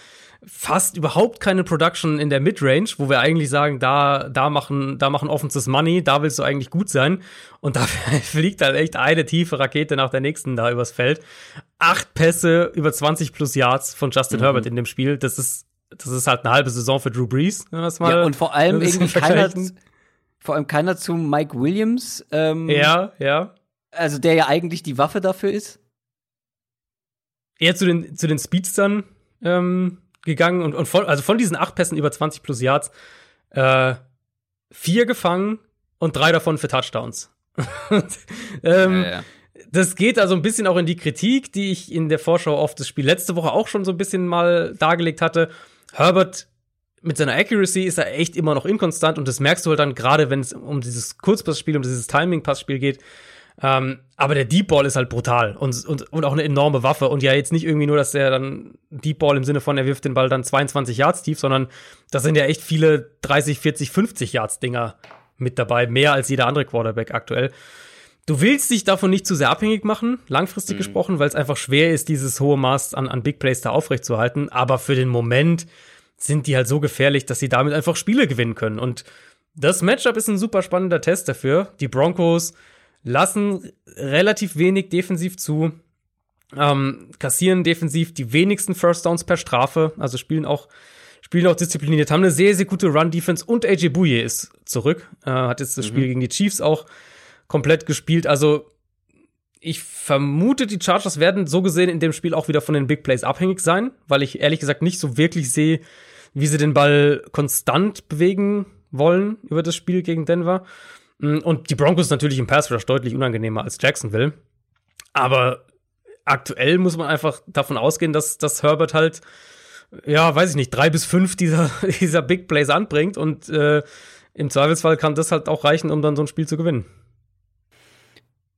Speaker 2: Fast überhaupt keine Production in der Midrange, wo wir eigentlich sagen, da, da machen, da machen Offenses Money, da willst du eigentlich gut sein. Und da (laughs) fliegt halt echt eine tiefe Rakete nach der nächsten da übers Feld. Acht Pässe über 20 plus Yards von Justin Herbert in dem Spiel. Das ist, das ist halt eine halbe Saison für Drew Brees. wenn wir das mal
Speaker 1: ja, und vor allem irgendwie (laughs) keiner, vor allem keiner zu Mike Williams, ähm,
Speaker 2: Ja, ja.
Speaker 1: also der ja eigentlich die Waffe dafür ist.
Speaker 2: eher zu den, zu den Speedstern ähm, gegangen und, und von, also von diesen acht Pässen über 20 plus Yards äh, vier gefangen und drei davon für Touchdowns. (laughs) ähm,
Speaker 1: Ja, ja.
Speaker 2: Das geht also ein bisschen auch in die Kritik, die ich in der Vorschau auf das Spiel letzte Woche auch schon so ein bisschen mal dargelegt hatte. Herbert mit seiner Accuracy ist er echt immer noch inkonstant und das merkst du halt dann gerade, wenn es um dieses Kurzpassspiel, um dieses Timing-Passspiel geht. Ähm, aber der Deep Ball ist halt brutal und, und, und auch eine enorme Waffe. Und ja, jetzt nicht irgendwie nur, dass der dann Deep Ball im Sinne von, er wirft den Ball dann 22 Yards tief, sondern das sind ja echt viele 30, 40, 50 Yards Dinger mit dabei. Mehr als jeder andere Quarterback aktuell. Du willst dich davon nicht zu sehr abhängig machen, langfristig gesprochen, weil es einfach schwer ist, dieses hohe Maß an, an Big Plays da aufrechtzuerhalten. Aber für den Moment sind die halt so gefährlich, dass sie damit einfach Spiele gewinnen können. Und das Matchup ist ein super spannender Test dafür. Die Broncos lassen relativ wenig defensiv zu, ähm, kassieren defensiv die wenigsten First Downs per Strafe, also spielen auch spielen auch diszipliniert, haben eine sehr, sehr gute Run-Defense und AJ Bouye ist zurück, äh, hat jetzt das Spiel gegen die Chiefs auch komplett gespielt. Also ich vermute, die Chargers werden so gesehen in dem Spiel auch wieder von den Big Plays abhängig sein, weil ich ehrlich gesagt nicht so wirklich sehe, wie sie den Ball konstant bewegen wollen über das Spiel gegen Denver. Mm, Und die Broncos natürlich im Pass Rush deutlich unangenehmer als Jacksonville. Aber aktuell muss man einfach davon ausgehen, dass, dass Herbert halt, ja, weiß ich nicht, drei bis fünf dieser, (laughs) dieser Big Plays anbringt und äh, im Zweifelsfall kann das halt auch reichen, um dann so ein Spiel zu gewinnen.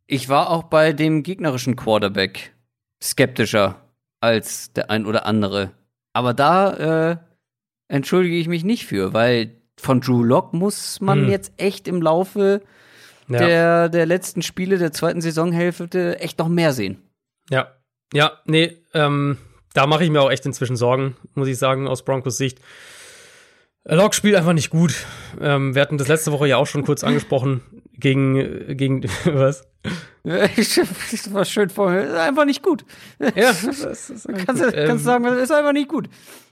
Speaker 1: Ich war auch bei dem gegnerischen Quarterback skeptischer als der ein oder andere. Aber da äh, entschuldige ich mich nicht für, weil von Drew Lock muss man
Speaker 2: Hm.
Speaker 1: jetzt echt im Laufe
Speaker 2: Ja.
Speaker 1: der, der letzten Spiele der zweiten Saisonhälfte echt noch mehr sehen.
Speaker 2: Ja, ja, nee, ähm, da mache ich mir auch echt inzwischen Sorgen, muss ich sagen, aus Broncos Sicht. Locke spielt einfach nicht gut. Ähm, wir hatten das letzte Woche ja auch schon kurz angesprochen. Gegen, gegen, (laughs) was?
Speaker 1: das war schön vorher. Ist einfach nicht gut.
Speaker 2: Ja, das (laughs) ist
Speaker 1: Kannst, du-
Speaker 2: gut. Ähm,
Speaker 1: kannst du sagen, das ist einfach nicht gut.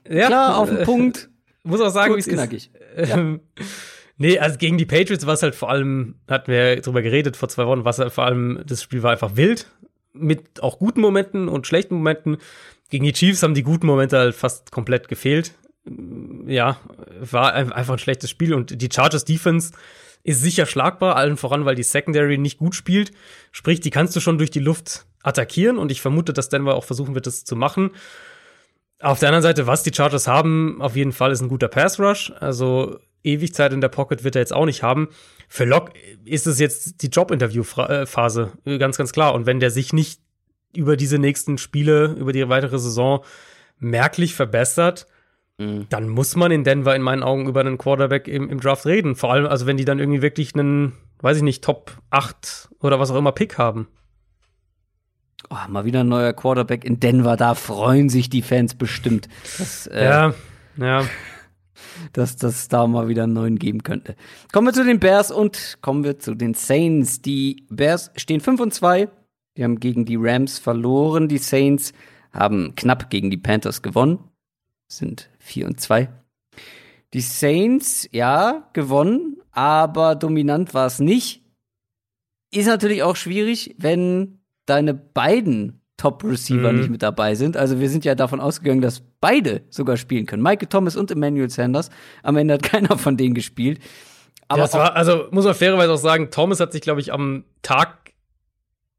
Speaker 2: ja,
Speaker 1: Klar, auf den Punkt,
Speaker 2: Muss auch sagen, wie es ist. (laughs) Ähm, nee, also gegen die Patriots war es halt vor allem, hatten wir ja drüber geredet vor zwei Wochen, was halt vor allem, das Spiel war einfach wild. Mit auch guten Momenten und schlechten Momenten. Gegen die Chiefs haben die guten Momente halt fast komplett gefehlt. Ja, war ein- einfach ein schlechtes Spiel und die Chargers Defense ist sicher schlagbar, allen voran, weil die Secondary nicht gut spielt. Sprich, die kannst du schon durch die Luft attackieren und ich vermute, dass Denver auch versuchen wird, das zu machen. Auf der anderen Seite, was die Chargers haben, auf jeden Fall ist ein guter Pass Rush. Also ewig Zeit in der Pocket wird er jetzt auch nicht haben. Für Locke ist es jetzt die Job-Interview-Phase, ganz, ganz klar. Und wenn der sich nicht über diese nächsten Spiele, über die weitere Saison merklich verbessert,
Speaker 1: Mhm.
Speaker 2: dann muss man in Denver in meinen Augen über einen Quarterback im, im Draft reden. Vor allem, also wenn die dann irgendwie wirklich einen, weiß ich nicht, Top 8 oder was auch immer Pick haben.
Speaker 1: Oh, mal wieder ein neuer Quarterback in Denver, da freuen sich die Fans bestimmt. Das, äh,
Speaker 2: Ja, ja. (laughs)
Speaker 1: dass das da mal wieder einen neuen geben könnte. Kommen wir zu den Bears und kommen wir zu den Saints. Die Bears stehen 5 und 2. Die haben gegen die Rams verloren. Die Saints haben knapp gegen die Panthers gewonnen. Sind 4 und 2. Die Saints, ja, gewonnen, aber dominant war es nicht. Ist natürlich auch schwierig, wenn deine beiden Top-Receiver mhm. nicht mit dabei sind. Also wir sind ja davon ausgegangen, dass beide sogar spielen können. Michael Thomas und Emmanuel Sanders. Am Ende hat (laughs) keiner von denen gespielt.
Speaker 2: Aber ja, war, also muss man fairerweise auch sagen, Thomas hat sich, glaube ich, am Tag,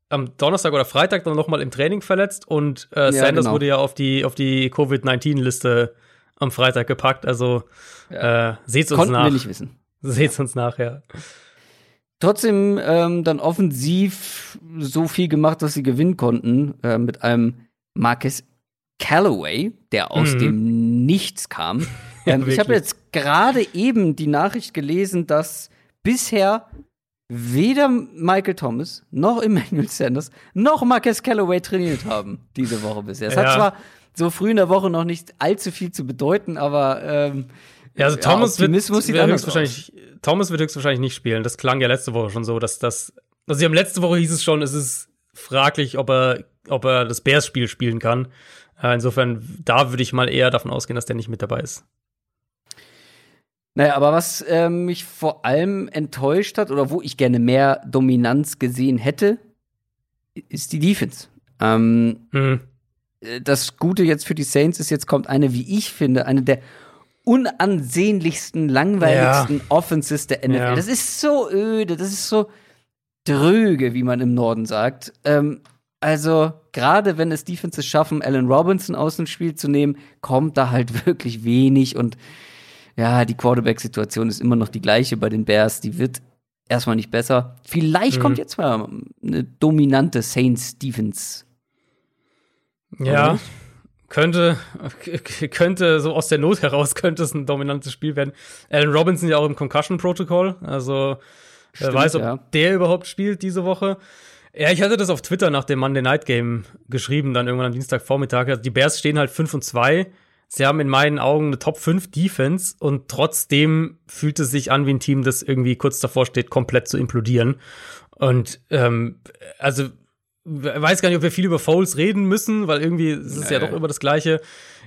Speaker 2: am Donnerstag oder Freitag dann nochmal im Training verletzt und äh, ja, Sanders genau. wurde ja auf die, auf die Covid-19-Liste am Freitag gepackt. Also ja. äh, seht's uns
Speaker 1: Konnten
Speaker 2: nach.
Speaker 1: wir nicht wissen.
Speaker 2: Seht's uns nachher. Ja.
Speaker 1: Trotzdem ähm, dann offensiv so viel gemacht, dass sie gewinnen konnten äh, mit einem Marcus Callaway, der aus mhm. dem Nichts kam. (laughs) Ähm, ich habe jetzt gerade eben die Nachricht gelesen, dass bisher weder Michael Thomas noch Emmanuel Sanders noch Marcus Callaway trainiert haben diese Woche bisher. Es ja. hat zwar so früh in der Woche noch nicht allzu viel zu bedeuten, aber ähm,
Speaker 2: ja, also Thomas ja, wird, wird höchstwahrscheinlich, Thomas wird höchstwahrscheinlich nicht spielen. Das klang ja letzte Woche schon so, dass das, also sie haben letzte Woche hieß es schon, es ist fraglich, ob er, ob er das Bears-Spiel spielen kann. Äh, insofern, da würde ich mal eher davon ausgehen, dass der nicht mit dabei ist.
Speaker 1: Naja, aber was äh, mich vor allem enttäuscht hat oder wo ich gerne mehr Dominanz gesehen hätte, ist die Defense. Ähm, mhm. Das Gute jetzt für die Saints ist, jetzt kommt eine, wie ich finde, eine der unansehnlichsten, langweiligsten ja. Offenses der NFL. Ja. Das ist so öde, das ist so dröge, wie man im Norden sagt. Ähm, also, gerade wenn es Defenses schaffen, Allen Robinson aus dem Spiel zu nehmen, kommt da halt (laughs) wirklich wenig und ja, die Quarterback-Situation ist immer noch die gleiche bei den Bears. Die wird erstmal nicht besser. Vielleicht mhm. kommt jetzt mal eine dominante Saints-Defense.
Speaker 2: Ja, könnte, könnte so aus der Not heraus (laughs) könnte es ein dominantes Spiel werden. Alan Robinson ja auch im Concussion Protocol, also wer weiß, ob ja. der überhaupt spielt diese Woche. Ja, ich hatte das auf Twitter nach dem Monday Night Game geschrieben, dann irgendwann am Dienstagvormittag. Also die Bears stehen halt 5 und 2. Sie haben in meinen Augen eine Top 5 Defense und trotzdem fühlt es sich an wie ein Team, das irgendwie kurz davor steht, komplett zu implodieren. Und ähm, also weiß gar nicht, ob wir viel über Fouls reden müssen, weil irgendwie ist es nee. ja doch immer das Gleiche.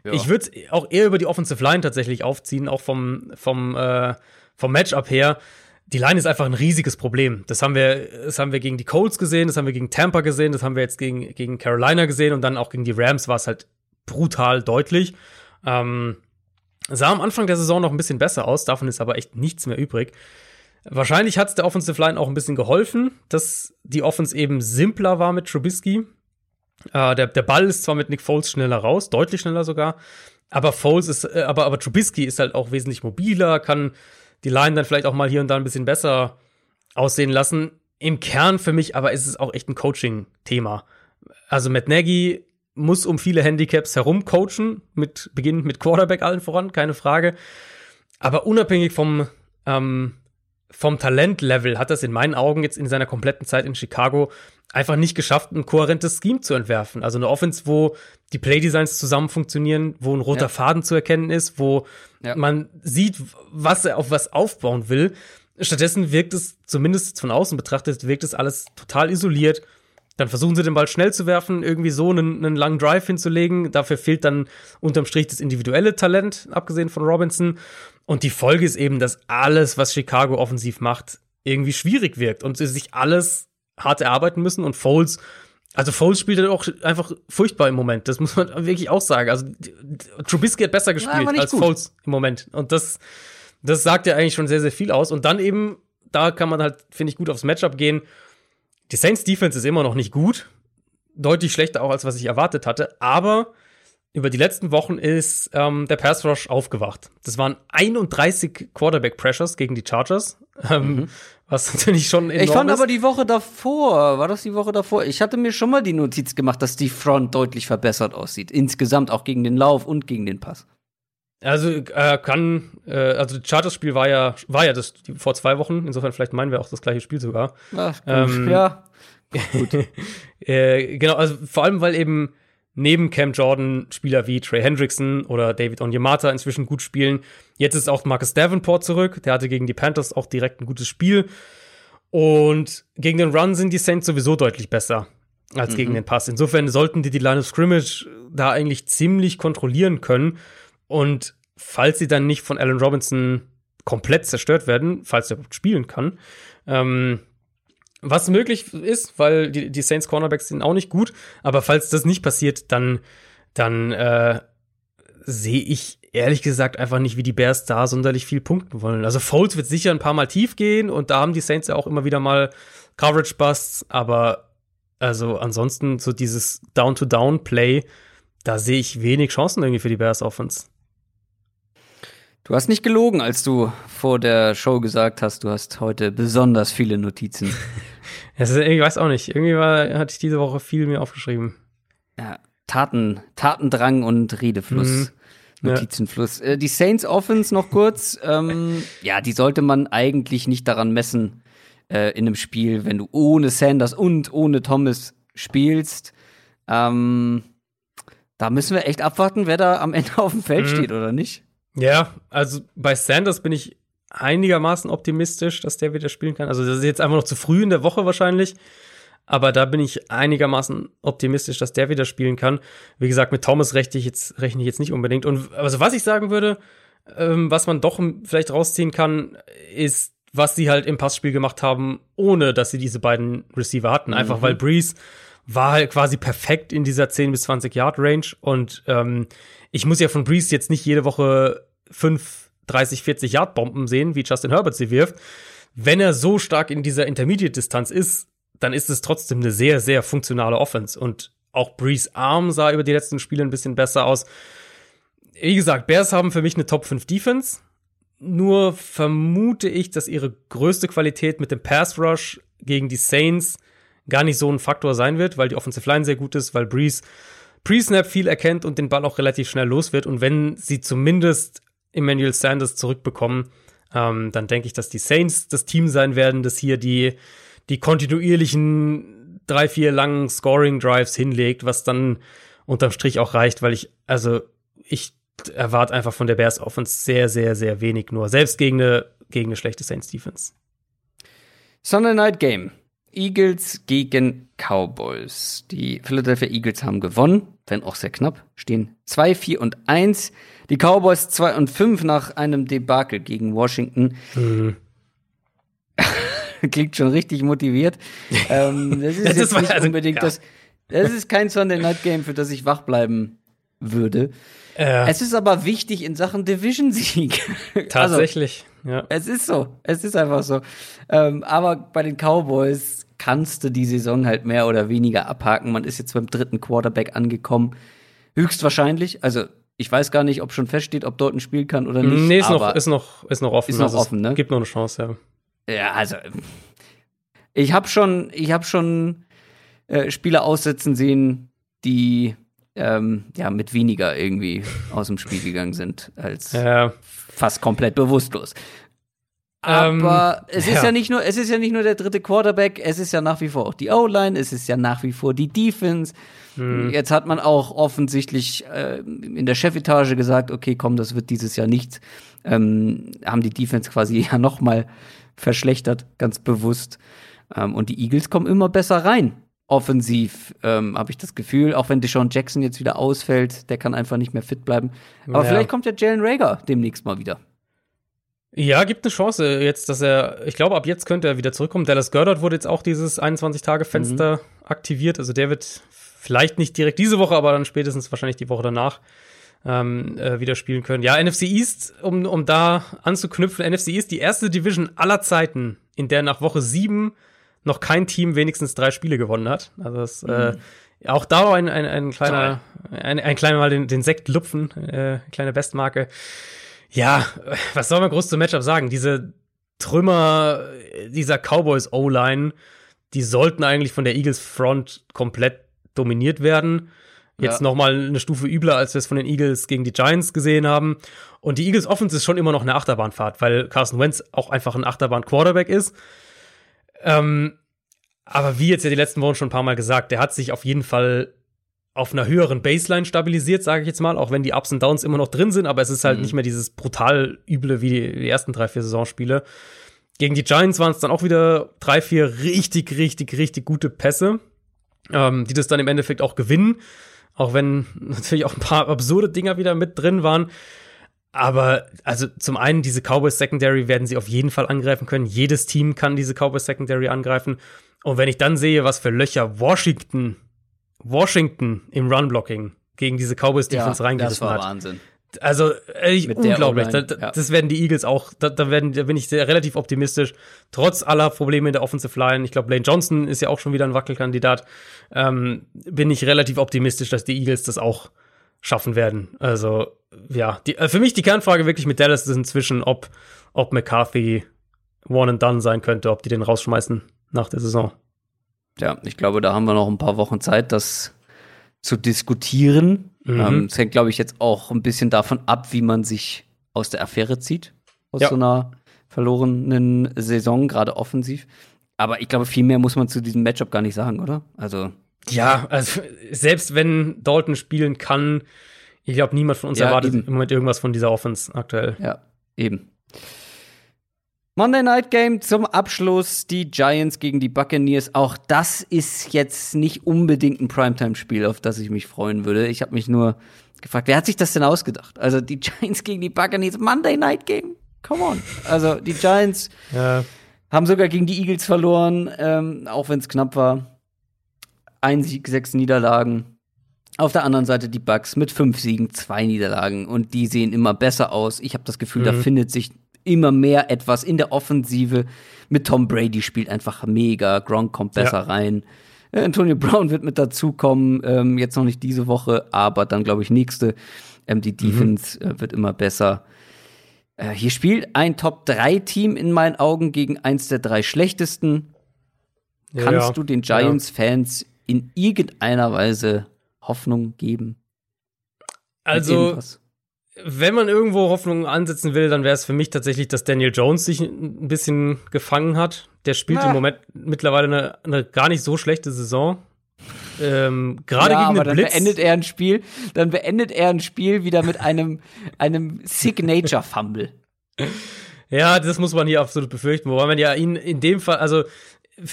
Speaker 2: Ja. Ich würde auch eher über die Offensive Line tatsächlich aufziehen, auch vom, vom, äh, vom Matchup her. Die Line ist einfach ein riesiges Problem. Das haben wir, das haben wir gegen die Colts gesehen, das haben wir gegen Tampa gesehen, das haben wir jetzt gegen, gegen Carolina gesehen und dann auch gegen die Rams war es halt brutal deutlich. Ähm, sah am Anfang der Saison noch ein bisschen besser aus, davon ist aber echt nichts mehr übrig. Wahrscheinlich hat es der Offensive Line auch ein bisschen geholfen, dass die Offense eben simpler war mit Trubisky. Äh, der, der Ball ist zwar mit Nick Foles schneller raus, deutlich schneller sogar, aber Foles ist, äh, aber, aber Trubisky ist halt auch wesentlich mobiler, kann die Line dann vielleicht auch mal hier und da ein bisschen besser aussehen lassen. Im Kern für mich aber ist es auch echt ein Coaching-Thema. Also Matt Nagy muss um viele Handicaps herum coachen, mit Beginn mit Quarterback allen voran, keine Frage. Aber unabhängig vom ähm, vom Talentlevel hat das in meinen Augen jetzt in seiner kompletten Zeit in Chicago einfach nicht geschafft, ein kohärentes Scheme zu entwerfen. Also eine Offense, wo die Playdesigns zusammen funktionieren, wo ein roter ja. Faden zu erkennen ist, wo ja. man sieht, was er auf was aufbauen will. Stattdessen wirkt es, zumindest von außen betrachtet, wirkt es alles total isoliert. Dann versuchen sie den Ball schnell zu werfen, irgendwie so einen, einen langen Drive hinzulegen. Dafür fehlt dann unterm Strich das individuelle Talent, abgesehen von Robinson. Und die Folge ist eben, dass alles, was Chicago offensiv macht, irgendwie schwierig wirkt und sie sich alles hart erarbeiten müssen und Foles also Foles spielt halt auch einfach furchtbar im Moment. Das muss man (laughs) wirklich auch sagen. Also Trubisky hat besser gespielt als gut. Foles im Moment. Und das, das sagt ja eigentlich schon sehr, sehr viel aus. Und dann eben, da kann man halt, finde ich, gut aufs Matchup gehen. Die Saints Defense ist immer noch nicht gut. Deutlich schlechter auch, als was ich erwartet hatte. Aber über die letzten Wochen ist ähm, der Pass Rush aufgewacht. Das waren 31 Quarterback Pressures gegen die Chargers, ähm, mhm. was (laughs) natürlich schon enorm
Speaker 1: Ich fand
Speaker 2: ist.
Speaker 1: aber die Woche davor, war das die Woche davor? Ich hatte mir schon mal die Notiz gemacht, dass die Front deutlich verbessert aussieht. Insgesamt auch gegen den Lauf und gegen den Pass.
Speaker 2: Also äh, kann, äh, also das Chargers-Spiel war ja, war ja das vor zwei Wochen. Insofern vielleicht meinen wir auch das gleiche Spiel sogar.
Speaker 1: Ach, gut. Ähm, ja. (laughs)
Speaker 2: Gut. äh, genau, also vor allem weil eben neben Cam Jordan Spieler wie Trey Hendrickson oder David Onyemata inzwischen gut spielen. Jetzt ist auch Marcus Davenport zurück. Der hatte gegen die Panthers auch direkt ein gutes Spiel. Und gegen den Run sind die Saints sowieso deutlich besser als mhm. gegen den Pass. Insofern sollten die die Line of Scrimmage da eigentlich ziemlich kontrollieren können. Und falls sie dann nicht von Allen Robinson komplett zerstört werden, falls er spielen kann, ähm, was möglich ist, weil die, die Saints Cornerbacks sind auch nicht gut, aber falls das nicht passiert, dann, dann äh, sehe ich ehrlich gesagt einfach nicht, wie die Bears da sonderlich viel punkten wollen. Also Foles wird sicher ein paar Mal tief gehen und da haben die Saints ja auch immer wieder mal Coverage Busts, aber also ansonsten so dieses Down-to-Down-Play, da sehe ich wenig Chancen irgendwie für die Bears Offense.
Speaker 1: Du hast nicht gelogen, als du vor der Show gesagt hast, du hast heute besonders viele Notizen. (laughs)
Speaker 2: ist, ich weiß auch nicht. Irgendwie war, hatte ich diese Woche viel mehr aufgeschrieben.
Speaker 1: Ja, Taten, Tatendrang und Redefluss. Mhm. Notizenfluss. Ja. Äh, die Saints Offense noch kurz. (laughs) ähm, ja, die sollte man eigentlich nicht daran messen äh, in einem Spiel, wenn du ohne Sanders und ohne Thomas spielst. Ähm, da müssen wir echt abwarten, wer da am Ende auf dem Feld mhm. steht oder nicht.
Speaker 2: Ja, also bei Sanders bin ich einigermaßen optimistisch, dass der wieder spielen kann. Also das ist jetzt einfach noch zu früh in der Woche wahrscheinlich. Aber da bin ich einigermaßen optimistisch, dass der wieder spielen kann. Wie gesagt, mit Thomas rechne ich jetzt, rechne ich jetzt nicht unbedingt. Und also was ich sagen würde, ähm, was man doch vielleicht rausziehen kann, ist, was sie halt im Passspiel gemacht haben, ohne dass sie diese beiden Receiver hatten. Einfach mhm. weil Breeze war halt quasi perfekt in dieser 10 bis 20 Yard Range. Und ähm, ich muss ja von Breeze jetzt nicht jede Woche 5, 30, 40 Yard Bomben sehen, wie Justin Herbert sie wirft. Wenn er so stark in dieser Intermediate-Distanz ist, dann ist es trotzdem eine sehr, sehr funktionale Offense. Und auch Breeze Arm sah über die letzten Spiele ein bisschen besser aus. Wie gesagt, Bears haben für mich eine Top 5 Defense. Nur vermute ich, dass ihre größte Qualität mit dem Pass Rush gegen die Saints gar nicht so ein Faktor sein wird, weil die Offensive Line sehr gut ist, weil Breeze Pre-Snap viel erkennt und den Ball auch relativ schnell los wird. Und wenn sie zumindest Emmanuel Sanders zurückbekommen, ähm, dann denke ich, dass die Saints das Team sein werden, das hier die, die kontinuierlichen drei, vier langen Scoring-Drives hinlegt, was dann unterm Strich auch reicht, weil ich, also ich erwarte einfach von der Bears Offense sehr, sehr, sehr wenig nur. Selbst gegen eine, gegen eine schlechte Saints Defense.
Speaker 1: Sunday Night Game. Eagles gegen Cowboys. Die Philadelphia Eagles haben gewonnen, wenn auch sehr knapp, stehen 2, 4 und 1. Die Cowboys 2 und 5 nach einem Debakel gegen Washington. Mhm. (laughs) Klingt schon richtig motiviert. ähm, das ist (laughs) das jetzt ist nicht also, unbedingt ja. das. Das ist kein Sunday Night Game, für das ich wach bleiben würde. Äh. Es ist aber wichtig in Sachen Division-Sieg. (laughs)
Speaker 2: Also, Tatsächlich,
Speaker 1: also, ja. Es ist so. Es ist einfach so. Ähm, aber bei den Cowboys kannst du die Saison halt mehr oder weniger abhaken. Man ist jetzt beim dritten Quarterback angekommen. Höchstwahrscheinlich. Also, ich weiß gar nicht, ob schon feststeht, ob dort ein Spiel kann oder nicht.
Speaker 2: Nee, ist, noch, ist, noch, ist noch offen.
Speaker 1: Ist noch also offen, ne?
Speaker 2: Gibt noch eine Chance,
Speaker 1: ja. Ja, also, ich habe schon, ich habe schon äh, Spieler aussetzen sehen, die ähm, ja, mit weniger irgendwie aus dem Spiel gegangen sind, als ja. fast komplett bewusstlos. Aber ähm, es ist ja. ja. nicht nur, es ist ja nicht nur der dritte Quarterback, es ist ja nach wie vor auch die O-Line, es ist ja nach wie vor die Defense. Hm. Jetzt hat man auch offensichtlich äh, in der Chefetage gesagt, okay, komm, das wird dieses Jahr nichts. Ähm, haben die Defense quasi (laughs) ja noch mal verschlechtert, ganz bewusst. Ähm, und die Eagles kommen immer besser rein offensiv, ähm, habe ich das Gefühl. Auch wenn Deshaun Jackson jetzt wieder ausfällt, der kann einfach nicht mehr fit bleiben. Aber ja. vielleicht kommt ja Jalen Rager demnächst mal wieder.
Speaker 2: Ja, gibt eine Chance jetzt, dass er, ich glaube, ab jetzt könnte er wieder zurückkommen. Dallas Goddard wurde jetzt auch dieses 21-Tage-Fenster mhm. aktiviert. Also der wird vielleicht nicht direkt diese Woche, aber dann spätestens wahrscheinlich die Woche danach ähm, äh, wieder spielen können. Ja, NFC East, um, um da anzuknüpfen, NFC East die erste Division aller Zeiten, in der nach Woche sieben noch kein Team wenigstens drei Spiele gewonnen hat. Also das, mhm. äh, auch da ein, ein, ein kleiner, ein, ein kleiner Mal den, den Sekt lupfen, äh, kleine Bestmarke. Ja, was soll man groß zum Matchup sagen? Diese Trümmer dieser Cowboys O-Line, die sollten eigentlich von der Eagles Front komplett dominiert werden. Jetzt ja. noch mal eine Stufe übler, als wir es von den Eagles gegen die Giants gesehen haben. Und die Eagles Offense ist schon immer noch eine Achterbahnfahrt, weil Carson Wentz auch einfach ein Achterbahn Quarterback ist. Ähm, aber wie jetzt ja die letzten Wochen schon ein paar Mal gesagt, der hat sich auf jeden Fall auf einer höheren Baseline stabilisiert, sage ich jetzt mal, auch wenn die Ups und Downs immer noch drin sind, aber es ist halt mhm. nicht mehr dieses brutal üble wie die, die ersten drei, vier Saisonspiele. Gegen die Giants waren es dann auch wieder drei, vier richtig, richtig, richtig gute Pässe, ähm, die das dann im Endeffekt auch gewinnen. Auch wenn (laughs) natürlich auch ein paar absurde Dinger wieder mit drin waren. Aber also zum einen, diese Cowboys Secondary werden sie auf jeden Fall angreifen können. Jedes Team kann diese Cowboys Secondary angreifen. Und wenn ich dann sehe, was für Löcher Washington, Washington im Run-Blocking gegen diese Cowboys Defense ja, reingerissen hat.
Speaker 1: Das war Wahnsinn.
Speaker 2: Also ehrlich, unglaublich. Da, ja. Das werden die Eagles auch. Da, da, werden, da bin ich sehr, relativ optimistisch. Trotz aller Probleme in der Offensive Line. Ich glaube, Lane Johnson ist ja auch schon wieder ein Wackelkandidat. Ähm, bin ich relativ optimistisch, dass die Eagles das auch schaffen werden. Also ja, die, äh, für mich die Kernfrage wirklich mit Dallas ist inzwischen, ob, ob McCarthy one and done sein könnte, ob die den rausschmeißen nach der Saison.
Speaker 1: Ja, ich glaube, da haben wir noch ein paar Wochen Zeit, das zu diskutieren. Mhm. Ähm, es hängt, glaube ich, jetzt auch ein bisschen davon ab, wie man sich aus der Affäre zieht, aus ja. so einer verlorenen Saison, gerade offensiv. Aber ich glaube, viel mehr muss man zu diesem Matchup gar nicht sagen, oder? Also.
Speaker 2: Ja, also selbst wenn Dalton spielen kann, ich glaube, niemand von uns ja, erwartet eben. im Moment irgendwas von dieser Offense aktuell.
Speaker 1: Ja, eben. Monday Night Game zum Abschluss, die Giants gegen die Buccaneers. Auch das ist jetzt nicht unbedingt ein Primetime-Spiel, auf das ich mich freuen würde. Ich habe mich nur gefragt, wer hat sich das denn ausgedacht? Also die (laughs) Giants gegen die Buccaneers, Monday Night Game. Come on. Also die Giants ja. haben sogar gegen die Eagles verloren, ähm, auch wenn es knapp war. Ein Sieg, sechs Niederlagen. Auf der anderen Seite die Bucks mit fünf Siegen, zwei Niederlagen und die sehen immer besser aus. Ich habe das Gefühl, mhm. da findet sich immer mehr etwas in der Offensive. Mit Tom Brady spielt einfach mega. Gronk kommt besser ja. rein. Äh, Antonio Brown wird mit dazukommen. Ähm, jetzt noch nicht diese Woche, aber dann glaube ich nächste. Ähm, die mhm. Defense mhm. äh, wird immer besser. Äh, hier spielt ein Top-3-Team in meinen Augen gegen eins der drei schlechtesten. Kannst ja. du den Giants-Fans in irgendeiner Weise Hoffnung geben?
Speaker 2: Also, wenn man irgendwo Hoffnung ansetzen will, dann wäre es für mich tatsächlich, dass Daniel Jones sich ein bisschen gefangen hat. Der spielt Na. im Moment mittlerweile eine, eine, gar nicht so schlechte Saison. Ähm, Gerade ja, gegen den
Speaker 1: dann
Speaker 2: Blitz.
Speaker 1: beendet er ein Spiel, dann beendet er ein Spiel wieder mit einem, (laughs) einem Signature Fumble.
Speaker 2: Ja, das muss man hier absolut befürchten. Wobei man ja ihn in dem Fall, also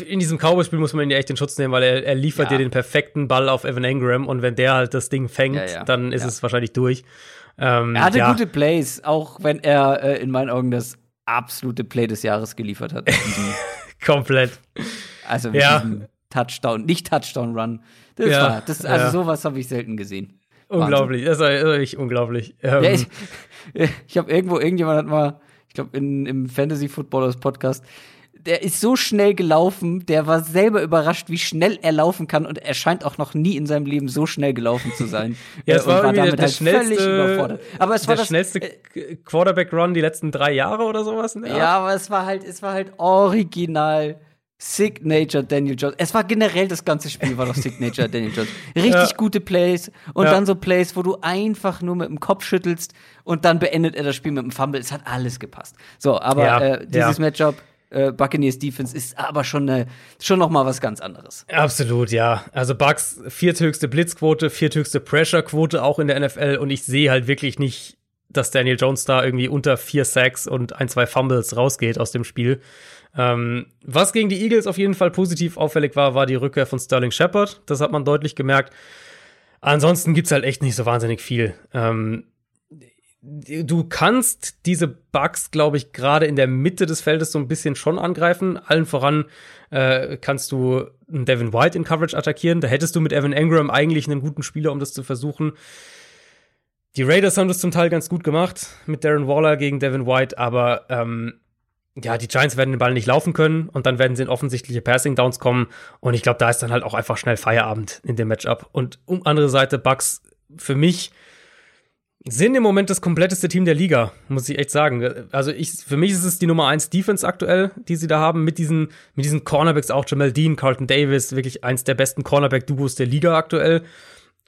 Speaker 2: in diesem Cowboy-Spiel muss man ihn ja echt den Schutz nehmen, weil er, er liefert ja. dir den perfekten Ball auf Evan Engram und wenn der halt das Ding fängt, ja, ja. dann ist es wahrscheinlich durch.
Speaker 1: Ähm, er hatte ja. gute Plays, auch wenn er äh, in meinen Augen das absolute Play des Jahres geliefert hat. (laughs)
Speaker 2: Komplett.
Speaker 1: Also mit ja. Touchdown, nicht Touchdown-Run. Das ja, war, das, also ja. sowas habe ich selten gesehen.
Speaker 2: Unglaublich, Wahnsinn. das war wirklich unglaublich.
Speaker 1: Ähm, ja, ich (laughs) ich habe irgendwo, irgendjemand hat mal, ich glaube, im Fantasy Footballers Podcast, der ist so schnell gelaufen, der war selber überrascht, wie schnell er laufen kann und er scheint auch noch nie in seinem Leben so schnell gelaufen zu sein. (laughs)
Speaker 2: ja, es war, war damit der, halt schnellste, völlig überfordert. Aber es war der das schnellste äh, Quarterback Run die letzten drei Jahre oder sowas.
Speaker 1: ja, aber es war halt, es war halt original. Signature Daniel Jones. Es war generell das ganze Spiel war doch Signature (laughs) Daniel Jones. Richtig ja. gute Plays und ja. dann so Plays, wo du einfach nur mit dem Kopf schüttelst und dann beendet er das Spiel mit dem Fumble. Es hat alles gepasst. So, aber ja. äh, dieses Matchup äh, Buccaneers Defense ist aber schon, eine, schon noch mal was ganz anderes.
Speaker 2: Absolut, ja. Also Bucks vierthöchste Blitzquote, vierthöchste Pressurequote auch in der NFL und ich sehe halt wirklich nicht, dass Daniel Jones da irgendwie unter vier Sacks und ein, zwei Fumbles rausgeht aus dem Spiel. Ähm, was gegen die Eagles auf jeden Fall positiv auffällig war, war die Rückkehr von Sterling Shepard. Das hat man deutlich gemerkt. Ansonsten gibt's halt echt nicht so wahnsinnig viel. Ähm, du kannst diese Bugs, glaube ich, gerade in der Mitte des Feldes so ein bisschen schon angreifen. Allen voran äh, kannst du einen Devin White in Coverage attackieren. Da hättest du mit Evan Engram eigentlich einen guten Spieler, um das zu versuchen. Die Raiders haben das zum Teil ganz gut gemacht mit Darren Waller gegen Devin White, aber ähm, ja, die Giants werden den Ball nicht laufen können und dann werden sie in offensichtliche Passing Downs kommen und ich glaube, da ist dann halt auch einfach schnell Feierabend in dem Matchup. Und um andere Seite Bugs für mich sind im Moment das kompletteste Team der Liga, muss ich echt sagen. Also ich, für mich ist es die Nummer 1 Defense aktuell, die sie da haben, mit diesen, mit diesen Cornerbacks auch Jamal Dean, Carlton Davis, wirklich eins der besten Cornerback-Duos der Liga aktuell.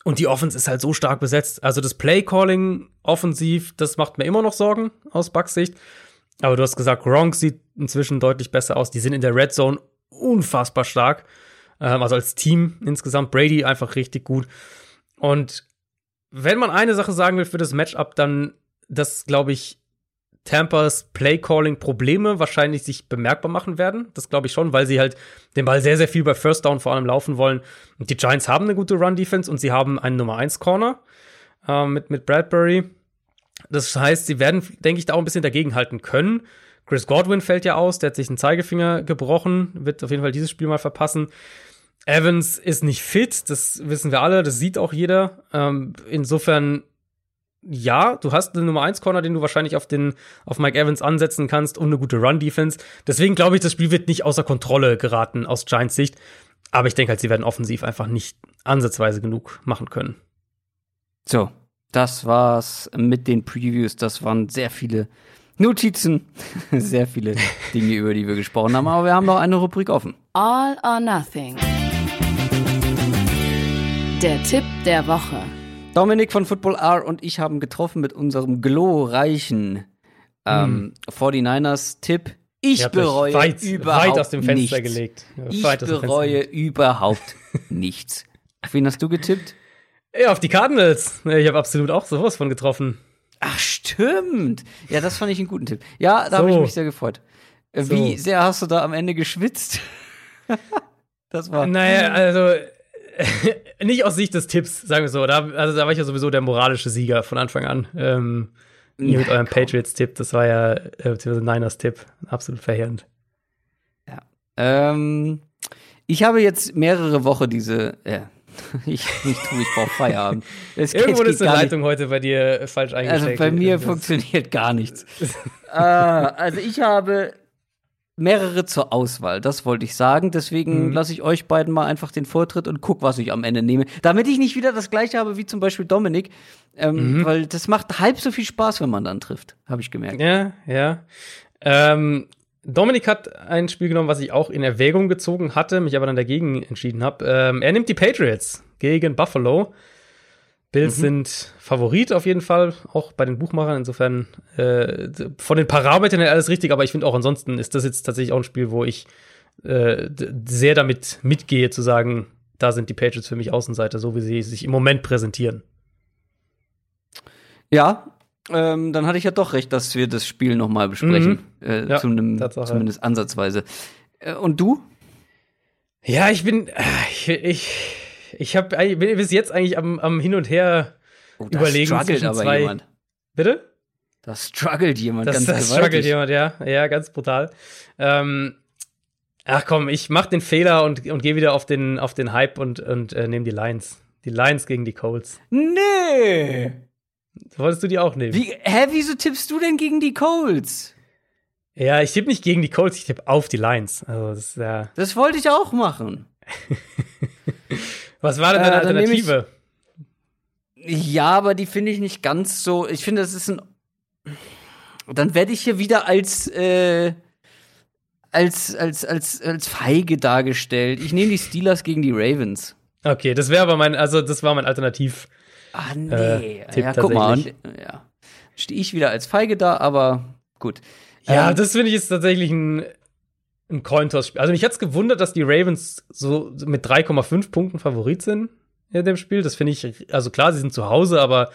Speaker 2: Und die Offense ist halt so stark besetzt. Also das Play-Calling offensiv, das macht mir immer noch Sorgen aus Bucks Sicht. Aber du hast gesagt, Gronk sieht inzwischen deutlich besser aus. Die sind in der Red Zone unfassbar stark. Ähm, also als Team insgesamt. Brady einfach richtig gut. Und wenn man eine Sache sagen will für das Matchup, dann, dass, glaube ich, Tampas Play-Calling-Probleme wahrscheinlich sich bemerkbar machen werden. Das glaube ich schon, weil sie halt den Ball sehr, sehr viel bei First Down vor allem laufen wollen. Und die Giants haben eine gute Run-Defense und sie haben einen Nummer 1 Corner äh, mit, mit Bradbury. Das heißt, sie werden, denke ich, da auch ein bisschen dagegenhalten können. Chris Godwin fällt ja aus, der hat sich einen Zeigefinger gebrochen, wird auf jeden Fall dieses Spiel mal verpassen. Evans ist nicht fit, das wissen wir alle, das sieht auch jeder. Ähm, insofern ja, du hast eine Nummer 1 Corner, den du wahrscheinlich auf den auf Mike Evans ansetzen kannst und eine gute Run Defense. Deswegen glaube ich, das Spiel wird nicht außer Kontrolle geraten aus Giants Sicht, aber ich denke halt, sie werden offensiv einfach nicht ansatzweise genug machen können.
Speaker 1: So, das war's mit den Previews. Das waren sehr viele Notizen, (laughs) sehr viele Dinge, über die wir gesprochen haben, aber wir haben noch eine Rubrik offen.
Speaker 3: All or Nothing. Der Tipp der Woche.
Speaker 1: Dominik von Football R und ich haben getroffen mit unserem glorreichen ähm, 49ers-Tipp. Ich bereue
Speaker 2: weit,
Speaker 1: überhaupt
Speaker 2: weit aus dem Fenster
Speaker 1: nichts.
Speaker 2: gelegt. Ja,
Speaker 1: Ich bereue überhaupt (laughs) nichts. Auf wen hast du getippt?
Speaker 2: Ja, auf die Cardinals. Ich habe absolut auch sowas von getroffen.
Speaker 1: Ach, stimmt. Ja, das fand ich einen guten Tipp. Ja, da habe
Speaker 2: So.
Speaker 1: ich mich sehr gefreut. Äh, Wie
Speaker 2: So.
Speaker 1: sehr hast du da am Ende geschwitzt? (laughs) das war.
Speaker 2: Naja, also (laughs) nicht aus Sicht des Tipps, sagen wir so. Da, also da war ich ja sowieso der moralische Sieger von Anfang an. Ähm, ihr mit eurem. Patriots-Tipp, das war ja äh, beziehungsweise Niners-Tipp. Absolut verheerend.
Speaker 1: Ähm, ich habe jetzt mehrere Wochen diese. Ja, (laughs) ich, ich tue, ich brauche Feierabend. Es (laughs)
Speaker 2: Irgendwo
Speaker 1: geht
Speaker 2: ist die
Speaker 1: gar nicht.
Speaker 2: Leitung heute bei dir äh, falsch eingestellt.
Speaker 1: Also bei mir
Speaker 2: Das-
Speaker 1: funktioniert gar nichts. äh, also ich habe mehrere zur Auswahl, das wollte ich sagen. Deswegen
Speaker 2: Mhm.
Speaker 1: lasse ich euch beiden mal einfach den Vortritt und guck, was ich am Ende nehme. Damit ich nicht wieder das gleiche habe wie zum Beispiel Dominik. Ähm,
Speaker 2: Mhm.
Speaker 1: Weil das macht halb so viel Spaß, wenn man dann trifft, habe ich gemerkt.
Speaker 2: Ja, ja. Ähm, Dominik hat ein Spiel genommen, was ich auch in Erwägung gezogen hatte, mich aber dann dagegen entschieden habe. Ähm, er nimmt die Patriots gegen Buffalo. Bills sind Favorit auf jeden Fall, auch bei den Buchmachern. Insofern äh, von den Parametern her alles richtig, aber ich finde auch ansonsten ist das jetzt tatsächlich auch ein Spiel, wo ich äh, sehr damit mitgehe, zu sagen, da sind die Patriots für mich Außenseiter, so wie sie sich im Moment präsentieren.
Speaker 1: Ja, ähm, dann hatte ich ja doch recht, dass wir das Spiel noch mal besprechen. Äh,
Speaker 2: Ja,
Speaker 1: zu einem- zumindest ansatzweise. Äh, und du?
Speaker 2: Ja, ich bin, äh, ich, ich, ich habe bin bis jetzt eigentlich am, am Hin und Her
Speaker 1: Oh, da
Speaker 2: überlegen
Speaker 1: struggelt
Speaker 2: zwischen
Speaker 1: aber
Speaker 2: zwei.
Speaker 1: jemand.
Speaker 2: Bitte?
Speaker 1: Da struggelt jemand
Speaker 2: Das,
Speaker 1: ganz
Speaker 2: das
Speaker 1: gewaltig.
Speaker 2: struggelt jemand, ja, ja, ganz brutal. Ähm, ach komm, ich mach den Fehler und, und gehe wieder auf den, auf den Hype und, und äh, nehme die Lions. Die Lions gegen die Colts.
Speaker 1: Nee!
Speaker 2: Wolltest du die auch nehmen?
Speaker 1: Wie, hä, wieso tippst du denn gegen die Colts?
Speaker 2: Ja, ich tippe nicht gegen die Colts, ich tippe auf die Lions. Also, das ist ja.
Speaker 1: Das wollte ich auch machen. (laughs)
Speaker 2: Was war denn
Speaker 1: Äh,
Speaker 2: deine
Speaker 1: dann nehm ich-
Speaker 2: Alternative?
Speaker 1: Ja, aber die finde ich nicht ganz so. Ich finde, das ist ein. Dann werde ich hier wieder als, äh, als, als, als, als feige dargestellt. Ich nehme die Steelers gegen die Ravens.
Speaker 2: Okay, das wäre aber mein, also das war mein Alternativ.
Speaker 1: Ah, nee.
Speaker 2: Äh, Tipp
Speaker 1: ja, guck mal. Und, ja. Stehe ich wieder als feige da, aber gut.
Speaker 2: Ja,
Speaker 1: Ähm,
Speaker 2: das finde ich ist tatsächlich ein, ein Cointoss-Spiel. Also mich hat's gewundert, dass die Ravens so mit 3,5 Punkten Favorit sind in dem Spiel. Das finde ich, also klar, sie sind zu Hause, aber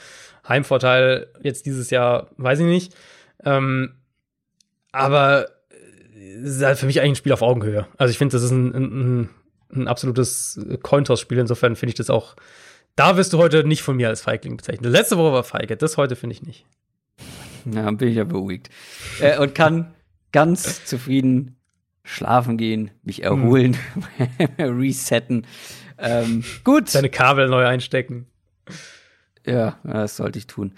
Speaker 2: Heimvorteil jetzt dieses Jahr, weiß ich nicht. Ähm, aber es ist halt für mich eigentlich ein Spiel auf Augenhöhe. Also ich finde, das ist ein, ein, ein absolutes Cointoss-Spiel. Insofern finde ich das auch. Da wirst du heute nicht von mir als Feigling bezeichnet. Letzte Woche war feige, das heute finde ich nicht.
Speaker 1: Ja, bin ich ja beruhigt. Äh, und kann ganz zufrieden schlafen gehen, mich erholen, (laughs) resetten. Ähm, gut.
Speaker 2: Deine Kabel neu einstecken.
Speaker 1: Ja, das sollte ich tun.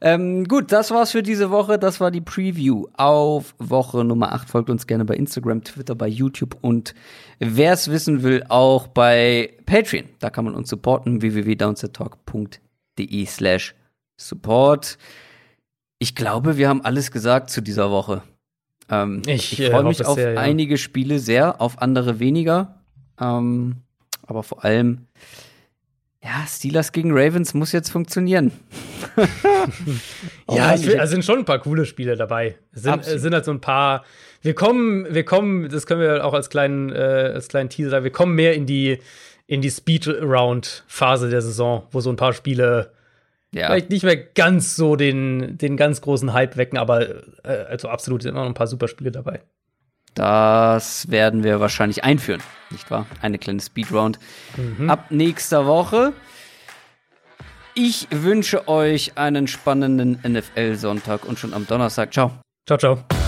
Speaker 1: Ähm, gut, das war's für diese Woche. Das war die Preview auf Woche Nummer 8. Folgt uns gerne bei Instagram, Twitter, bei YouTube und wer es wissen will, auch bei Patreon. Da kann man uns supporten. www.downsettalk.de slash support. Ich glaube, wir haben alles gesagt zu dieser Woche. Ähm,
Speaker 2: Ich,
Speaker 1: ich
Speaker 2: äh,
Speaker 1: freue mich
Speaker 2: hoffe
Speaker 1: auf
Speaker 2: sehr, ja.
Speaker 1: einige Spiele sehr, auf andere weniger. Ähm, aber vor allem, ja, Steelers gegen Ravens muss jetzt funktionieren. (laughs) Oh
Speaker 2: Ja, ich will, also sind schon ein paar coole Spiele dabei. Es sind,
Speaker 1: Absolut.
Speaker 2: es sind halt so ein paar. Wir kommen, wir kommen, das können wir auch als kleinen, äh, als kleinen Teaser sagen, wir kommen mehr in die, in die Speed-Round-Phase der Saison, wo so ein paar Spiele
Speaker 1: Ja.
Speaker 2: vielleicht nicht mehr ganz so den, den ganz großen Hype wecken, aber äh, also absolut sind immer noch ein paar super Spiele dabei.
Speaker 1: Das werden wir wahrscheinlich einführen, nicht wahr? Eine kleine Speedround ab nächster Woche. Ich wünsche euch einen spannenden NFL-Sonntag und schon am Donnerstag. Ciao.
Speaker 2: Ciao, ciao.